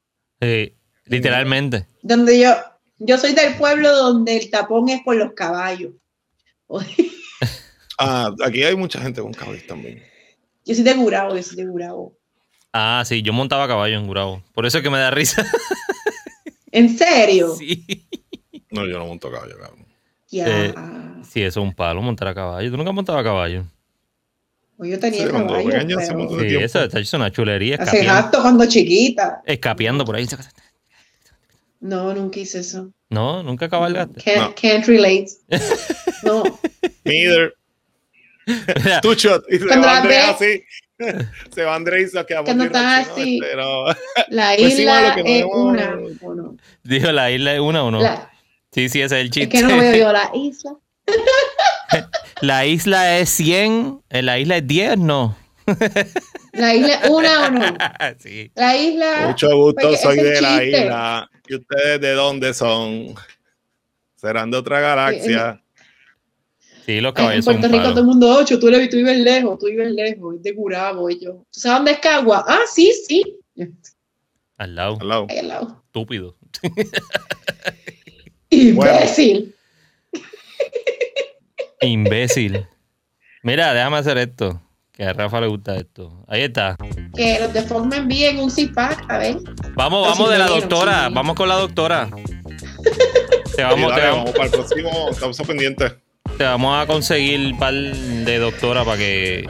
Speaker 1: Sí, literalmente.
Speaker 3: Donde yo. Yo soy del pueblo donde el tapón es por los caballos. [laughs]
Speaker 2: Ah, aquí hay mucha gente con caballos también.
Speaker 3: Yo soy de Gurabo, yo soy de Gurabo.
Speaker 1: Ah, sí, yo montaba caballo en Gurabo. Por eso es que me da risa. [laughs]
Speaker 3: ¿En serio?
Speaker 1: sí.
Speaker 2: No, yo no monto caballo, cabrón.
Speaker 3: Ya.
Speaker 1: Eh, Sí, eso es un palo, montar a caballo. ¿Tú nunca montabas a caballo?
Speaker 3: Pues yo tenía
Speaker 2: Sí, pequeño
Speaker 3: pero-
Speaker 2: de
Speaker 1: Sí,
Speaker 2: tiempo.
Speaker 1: eso está hecho una chulería.
Speaker 3: Hace rato cuando chiquita.
Speaker 1: escapeando por ahí.
Speaker 3: No, nunca hice eso.
Speaker 1: No, nunca cabalgaste.
Speaker 3: Can't,
Speaker 2: No.
Speaker 3: can't relate. [laughs] No.
Speaker 2: Neither. Two shot. Y se
Speaker 3: Cuando
Speaker 2: va
Speaker 3: la
Speaker 2: Andrés así. Se va Andrés y se quedamos
Speaker 3: Cuando estás así.
Speaker 2: este, no.
Speaker 3: La
Speaker 2: Pues sí, malo
Speaker 3: isla
Speaker 2: que no
Speaker 3: es una. ¿o no?
Speaker 1: dijo la isla es una o no.
Speaker 3: La-
Speaker 1: Sí, sí, ese es el
Speaker 3: es
Speaker 1: chiste.
Speaker 3: que no veo yo [laughs] la isla. [laughs]
Speaker 1: La isla es 100, eh, la isla es 10, no. [laughs]
Speaker 3: La isla es una o no.
Speaker 1: sí.
Speaker 3: La isla.
Speaker 2: Mucho gusto,
Speaker 3: Porque
Speaker 2: soy de la
Speaker 3: chiste.
Speaker 2: isla. ¿Y ustedes de dónde son? Serán de otra galaxia.
Speaker 1: Sí, los
Speaker 3: En
Speaker 1: caballos son
Speaker 3: Puerto Rico todo el mundo, ocho, tú, le- tú vives lejos, tú vives lejos, es de Gurabo, y yo. ¿Tú sabes dónde es Cagua? Ah, sí, sí.
Speaker 1: Al lado,
Speaker 2: Al lado.
Speaker 3: Al lado.
Speaker 1: estúpido. [laughs]
Speaker 3: Imbécil.
Speaker 1: Imbécil. Mira, déjame hacer esto. Que a Rafa le gusta esto. Ahí está.
Speaker 3: Que los de Fox me envíen un zip-pack, a ver.
Speaker 1: Vamos, vamos de la doctora.
Speaker 3: sí.
Speaker 1: Vamos con la doctora. [laughs] Te
Speaker 2: Sí,
Speaker 1: vamos,
Speaker 2: dale,
Speaker 1: te
Speaker 2: vamos
Speaker 1: vamos,
Speaker 2: para el próximo. Estamos pendientes.
Speaker 1: Te vamos a conseguir un par de doctora para que,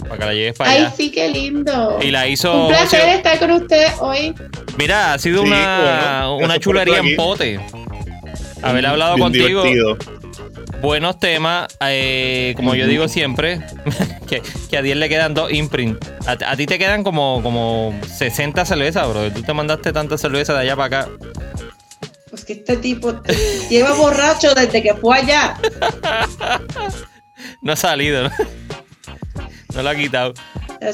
Speaker 1: para que la lleves para
Speaker 3: Ay,
Speaker 1: allá.
Speaker 3: sí, qué lindo.
Speaker 1: Y la hizo.
Speaker 3: Un placer estar con ustedes hoy.
Speaker 1: Mira, ha sido
Speaker 2: Sí,
Speaker 1: una,
Speaker 2: bueno,
Speaker 1: una chulería en pote. Haber hablado
Speaker 2: Bien
Speaker 1: contigo.
Speaker 2: divertido.
Speaker 1: Buenos temas. eh, como yo digo siempre, [laughs] que, que a 10 le quedan dos imprints. A, a ti te quedan como, como 60 cervezas, bro. Tú te mandaste tantas cervezas de allá para acá.
Speaker 3: Pues que este tipo lleva borracho desde que fue allá. [laughs]
Speaker 1: No ha salido, ¿no? No lo ha quitado.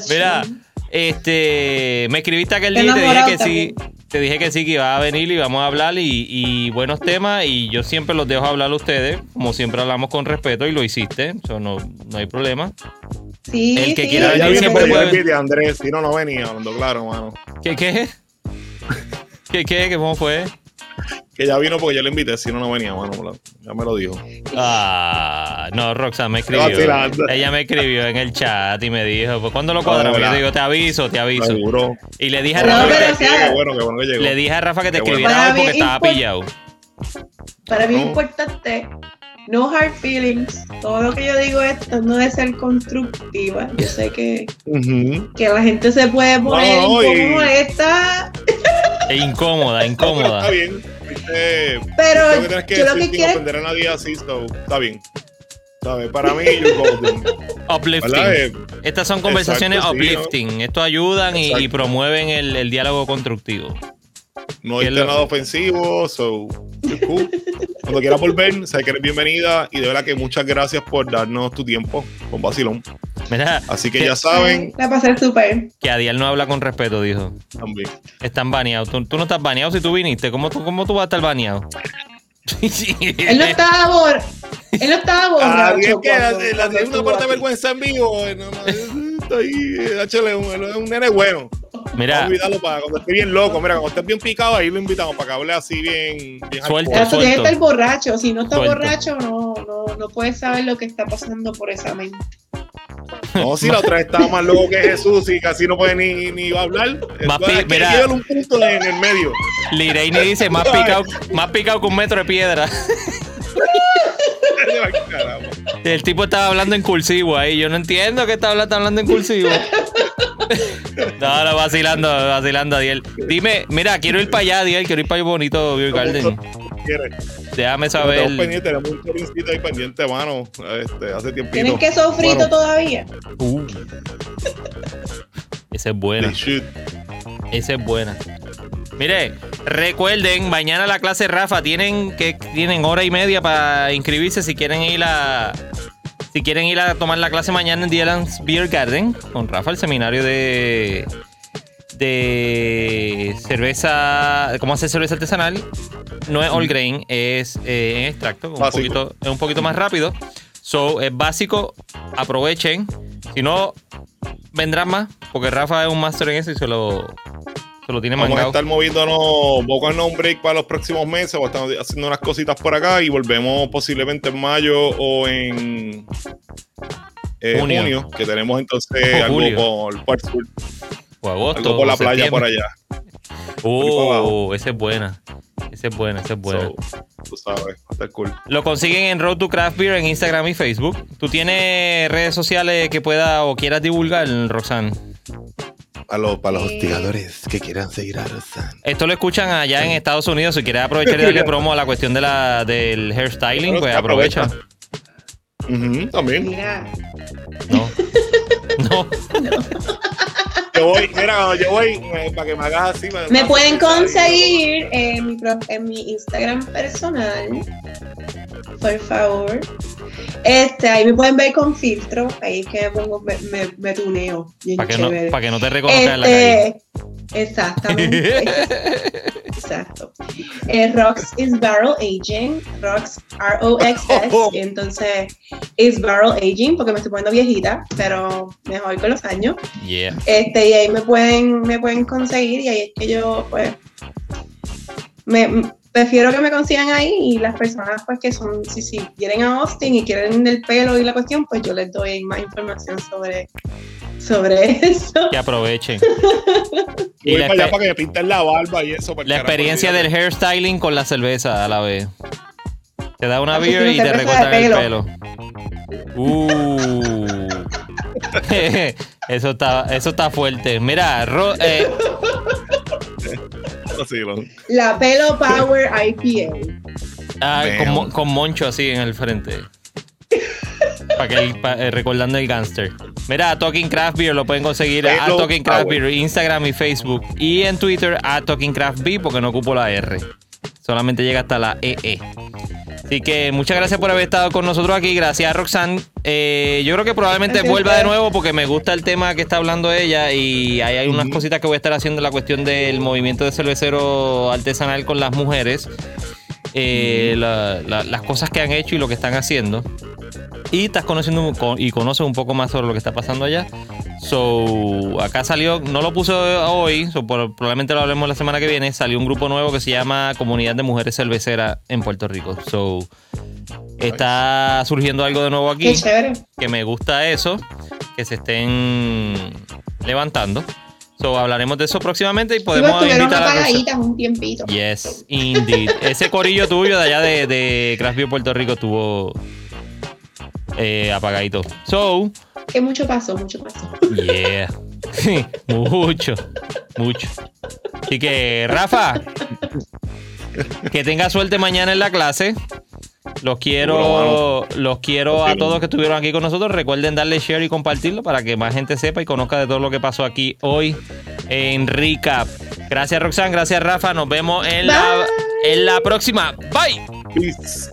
Speaker 1: Mira, este, me escribiste aquel día y te dije que sí. Te dije que sí, que iba a venir y vamos a hablar y, y buenos temas y yo siempre los dejo hablar a ustedes, como siempre hablamos con respeto y lo hiciste, eso no, no hay problema.
Speaker 3: Sí,
Speaker 1: el que
Speaker 3: sí,
Speaker 1: quiera venir siempre puede-
Speaker 2: a Andrés. Si no, no venía. Hablando claro, mano.
Speaker 1: ¿Qué, qué? ¿Qué, qué? ¿Qué, ¿Cómo fue?
Speaker 2: Que ya vino porque yo le invité. Si no, no venía, mano. Ya me lo dijo.
Speaker 1: Ah, no, Roxanne me escribió. Ella me escribió en el chat y me dijo, pues cuando lo cuadramos, yo digo, te aviso, te aviso.
Speaker 2: Seguro.
Speaker 1: Y le dije a
Speaker 3: No,
Speaker 1: Rafa, que te-
Speaker 3: sea,
Speaker 2: bueno, qué bueno que llegó.
Speaker 1: le dije a Rafa que te
Speaker 2: bueno.
Speaker 1: escribiera hoy porque estaba pillado.
Speaker 3: Para mí es
Speaker 2: No.
Speaker 3: importante, no hard feelings. Todo lo que yo digo esto no es ser constructiva. Yo sé que, que la gente se puede poner
Speaker 2: No,
Speaker 3: un
Speaker 2: y-
Speaker 3: poco molesta,
Speaker 1: E incómoda, [laughs]
Speaker 2: No,
Speaker 1: incómoda.
Speaker 2: está bien. Viste,
Speaker 3: pero
Speaker 2: que tienes que
Speaker 3: yo lo que quiero es
Speaker 2: ofender a nadie así, so, está bien. ¿Sabes? Para mí, you're golden.
Speaker 1: Uplifting.
Speaker 2: Eh,
Speaker 1: Estas son conversaciones
Speaker 2: Exacto, sí,
Speaker 1: uplifting. Esto ayudan y, y promueven el, el diálogo constructivo.
Speaker 2: No
Speaker 1: ¿Qué
Speaker 2: hay
Speaker 1: es
Speaker 2: nada ofensivo, so, you're cool. Cuando quieras volver, sé que eres bienvenida y de verdad que muchas gracias por darnos tu tiempo con vacilón.
Speaker 1: Mira,
Speaker 2: Así que ya saben,
Speaker 3: la pasé súper.
Speaker 1: que Adiel no habla con respeto, dijo.
Speaker 2: también.
Speaker 1: Están baneados. Tú, tú no estás baneado si tú viniste. ¿Cómo tú, cómo tú vas a estar baneado? [laughs]
Speaker 3: Él no estaba bor él no estaba
Speaker 2: Ah,
Speaker 3: borracho.
Speaker 2: que
Speaker 3: cuando-
Speaker 2: la, la, la- una
Speaker 3: estuvo
Speaker 2: parte de vergüenza en vivo. eh, no, ahí, eh, échale un, es un nene bueno. Vamos a
Speaker 1: Mira,
Speaker 2: olvidarlo para cuando esté bien loco. Mira, cuando estés bien picado, ahí lo invitamos para que hable así bien. bien
Speaker 1: Suelto.
Speaker 2: hardcore.
Speaker 3: Eso tiene que estar borracho. Si no está
Speaker 1: Suelto.
Speaker 3: borracho, no, no, no puedes saber lo que está pasando por esa mente.
Speaker 2: No, si la otra estaba más loco que Jesús y casi no puede ni, ni hablar.
Speaker 1: Más
Speaker 2: Entonces,
Speaker 1: mira.
Speaker 2: un punto en el medio.
Speaker 1: Lireini dice más picado, más picado que un metro de piedra. [laughs] El tipo estaba hablando en cursivo ahí. Yo no entiendo que está hablando, está hablando en cursivo. [laughs] [laughs] No, no, vacilando, vacilando, Adiel. Dime, mira, quiero ir para allá, Adiel. Quiero ir para el bonito Beer Garden.
Speaker 2: ¿Quieres?
Speaker 1: Déjame saber.
Speaker 2: pendientes, tenemos un chorincito ahí pendiente, mano. Este, hace tiempito.
Speaker 3: ¿Tienen queso frito
Speaker 2: Bueno,
Speaker 3: todavía?
Speaker 1: Uh. Esa es buena. Esa es buena. Mire, recuerden, mañana la clase Rafa tienen que tienen hora y media para inscribirse si quieren ir a si quieren ir a tomar la clase mañana en Dylan's Beer Garden con Rafa el seminario de de cerveza, cómo hacer cerveza artesanal. No es all grain, es eh, en extracto, un
Speaker 2: Básico.
Speaker 1: poquito, es un poquito más rápido. So, es básico, aprovechen. Si no, vendrán más, porque Rafa es un máster en eso y se lo, se lo tiene
Speaker 2: Vamos a estar moviéndonos, a darnos un break para los próximos meses. A estar haciendo unas cositas por acá y volvemos posiblemente en mayo o en eh,
Speaker 1: Junio.
Speaker 2: junio. que tenemos entonces
Speaker 1: O [laughs]
Speaker 2: algo por, por, sur,
Speaker 1: O agosto,
Speaker 2: algo por la
Speaker 1: o
Speaker 2: playa por allá.
Speaker 1: Oh, esa es buena. Esa es buena, esa es buena.
Speaker 2: So, tú sabes, estar cool.
Speaker 1: Lo consiguen en Road to Craft Beer en Instagram y Facebook. ¿Tú tienes redes sociales que pueda o quieras divulgar, Roxanne?
Speaker 2: A los, para los hostigadores que quieran seguir a Rosan.
Speaker 1: Esto lo escuchan allá en Estados Unidos. Si quieres aprovechar y darle [laughs] promo a la cuestión de la, del hairstyling, pues aprovecha.
Speaker 2: Ujú, también.
Speaker 3: Mira,
Speaker 1: No. [laughs] No.
Speaker 2: Yo voy, mira, yo voy eh, para que me hagas así.
Speaker 3: me pueden conseguir en mi, en mi Instagram personal. Por favor. Este, ahí me pueden ver con filtro. Ahí es que me pongo, me, me, me tuneo.
Speaker 1: Para que, no, pa' que no te reconozcan la calle.
Speaker 3: Este, exactamente. [laughs] Exacto. Eh, Rox is Barrel Aging. Rox R-O-X-S.
Speaker 2: Oh, oh.
Speaker 3: Entonces, is Barrel Aging porque me estoy poniendo viejita, pero mejor con los años.
Speaker 1: Yeah.
Speaker 3: Este, y ahí me pueden, me pueden conseguir y ahí es que yo, pues, me, prefiero que me consigan ahí y las personas, pues, que son, si, si quieren a Austin y quieren el pelo y la cuestión, pues yo les doy más información sobre, sobre [laughs] eso.
Speaker 1: Que aprovechen.
Speaker 2: Y voy
Speaker 1: la,
Speaker 2: para allá para que me pinten la barba y eso.
Speaker 1: la experiencia del hairstyling con la cerveza a la vez. Te da una beer y te recortan el
Speaker 3: pelo.
Speaker 1: Uh. [laughs] eso está, eso está fuerte. Mira, Ro- eh.
Speaker 3: La Pelo Power IPA.
Speaker 1: ah, con, Moncho así en el frente. Para que el- pa- eh, recordando el gangster. Mira, a Talking Craft Beer lo pueden conseguir a Talking Craft
Speaker 2: Power.
Speaker 1: Beer, Instagram y Facebook. Y en Twitter a Talking Craft Beer porque no ocupo la R. Solamente llega hasta la EE. Así que muchas gracias por haber estado con nosotros aquí. Gracias Roxanne. Eh, yo creo que probablemente vuelva de nuevo porque me gusta el tema que está hablando ella y hay, hay unas cositas que voy a estar haciendo en la cuestión del movimiento de cervecero artesanal con las mujeres. Eh, la- la- las cosas que han hecho y lo que están haciendo. Y estás conociendo y conoces un poco más sobre lo que está pasando allá. So, acá salió, no lo puse hoy, so, por- probablemente lo hablemos la semana que viene. Salió un grupo nuevo que se llama Comunidad de Mujeres Cerveceras en Puerto Rico. So, está surgiendo algo de nuevo aquí que me gusta eso, que se estén levantando. So, hablaremos de eso próximamente y
Speaker 3: Sí, pues,
Speaker 1: podemos invitar a Rosa-
Speaker 3: apagaditas un tiempito.
Speaker 1: Yes, indeed. Ese corillo tuyo de allá de, de Craft Beer Puerto Rico estuvo eh, apagadito. So,
Speaker 3: Que mucho pasó, mucho pasó.
Speaker 1: yeah. [laughs] mucho, mucho. Así que, Rafa, que tenga suerte mañana en la clase. Los quiero, los quiero a todos que estuvieron aquí con nosotros. Recuerden darle share y compartirlo para que más gente sepa y conozca de todo lo que pasó aquí hoy en Recap. Gracias, Roxanne. Gracias, Rafa. Nos vemos en la, en la próxima. Bye.
Speaker 2: Peace.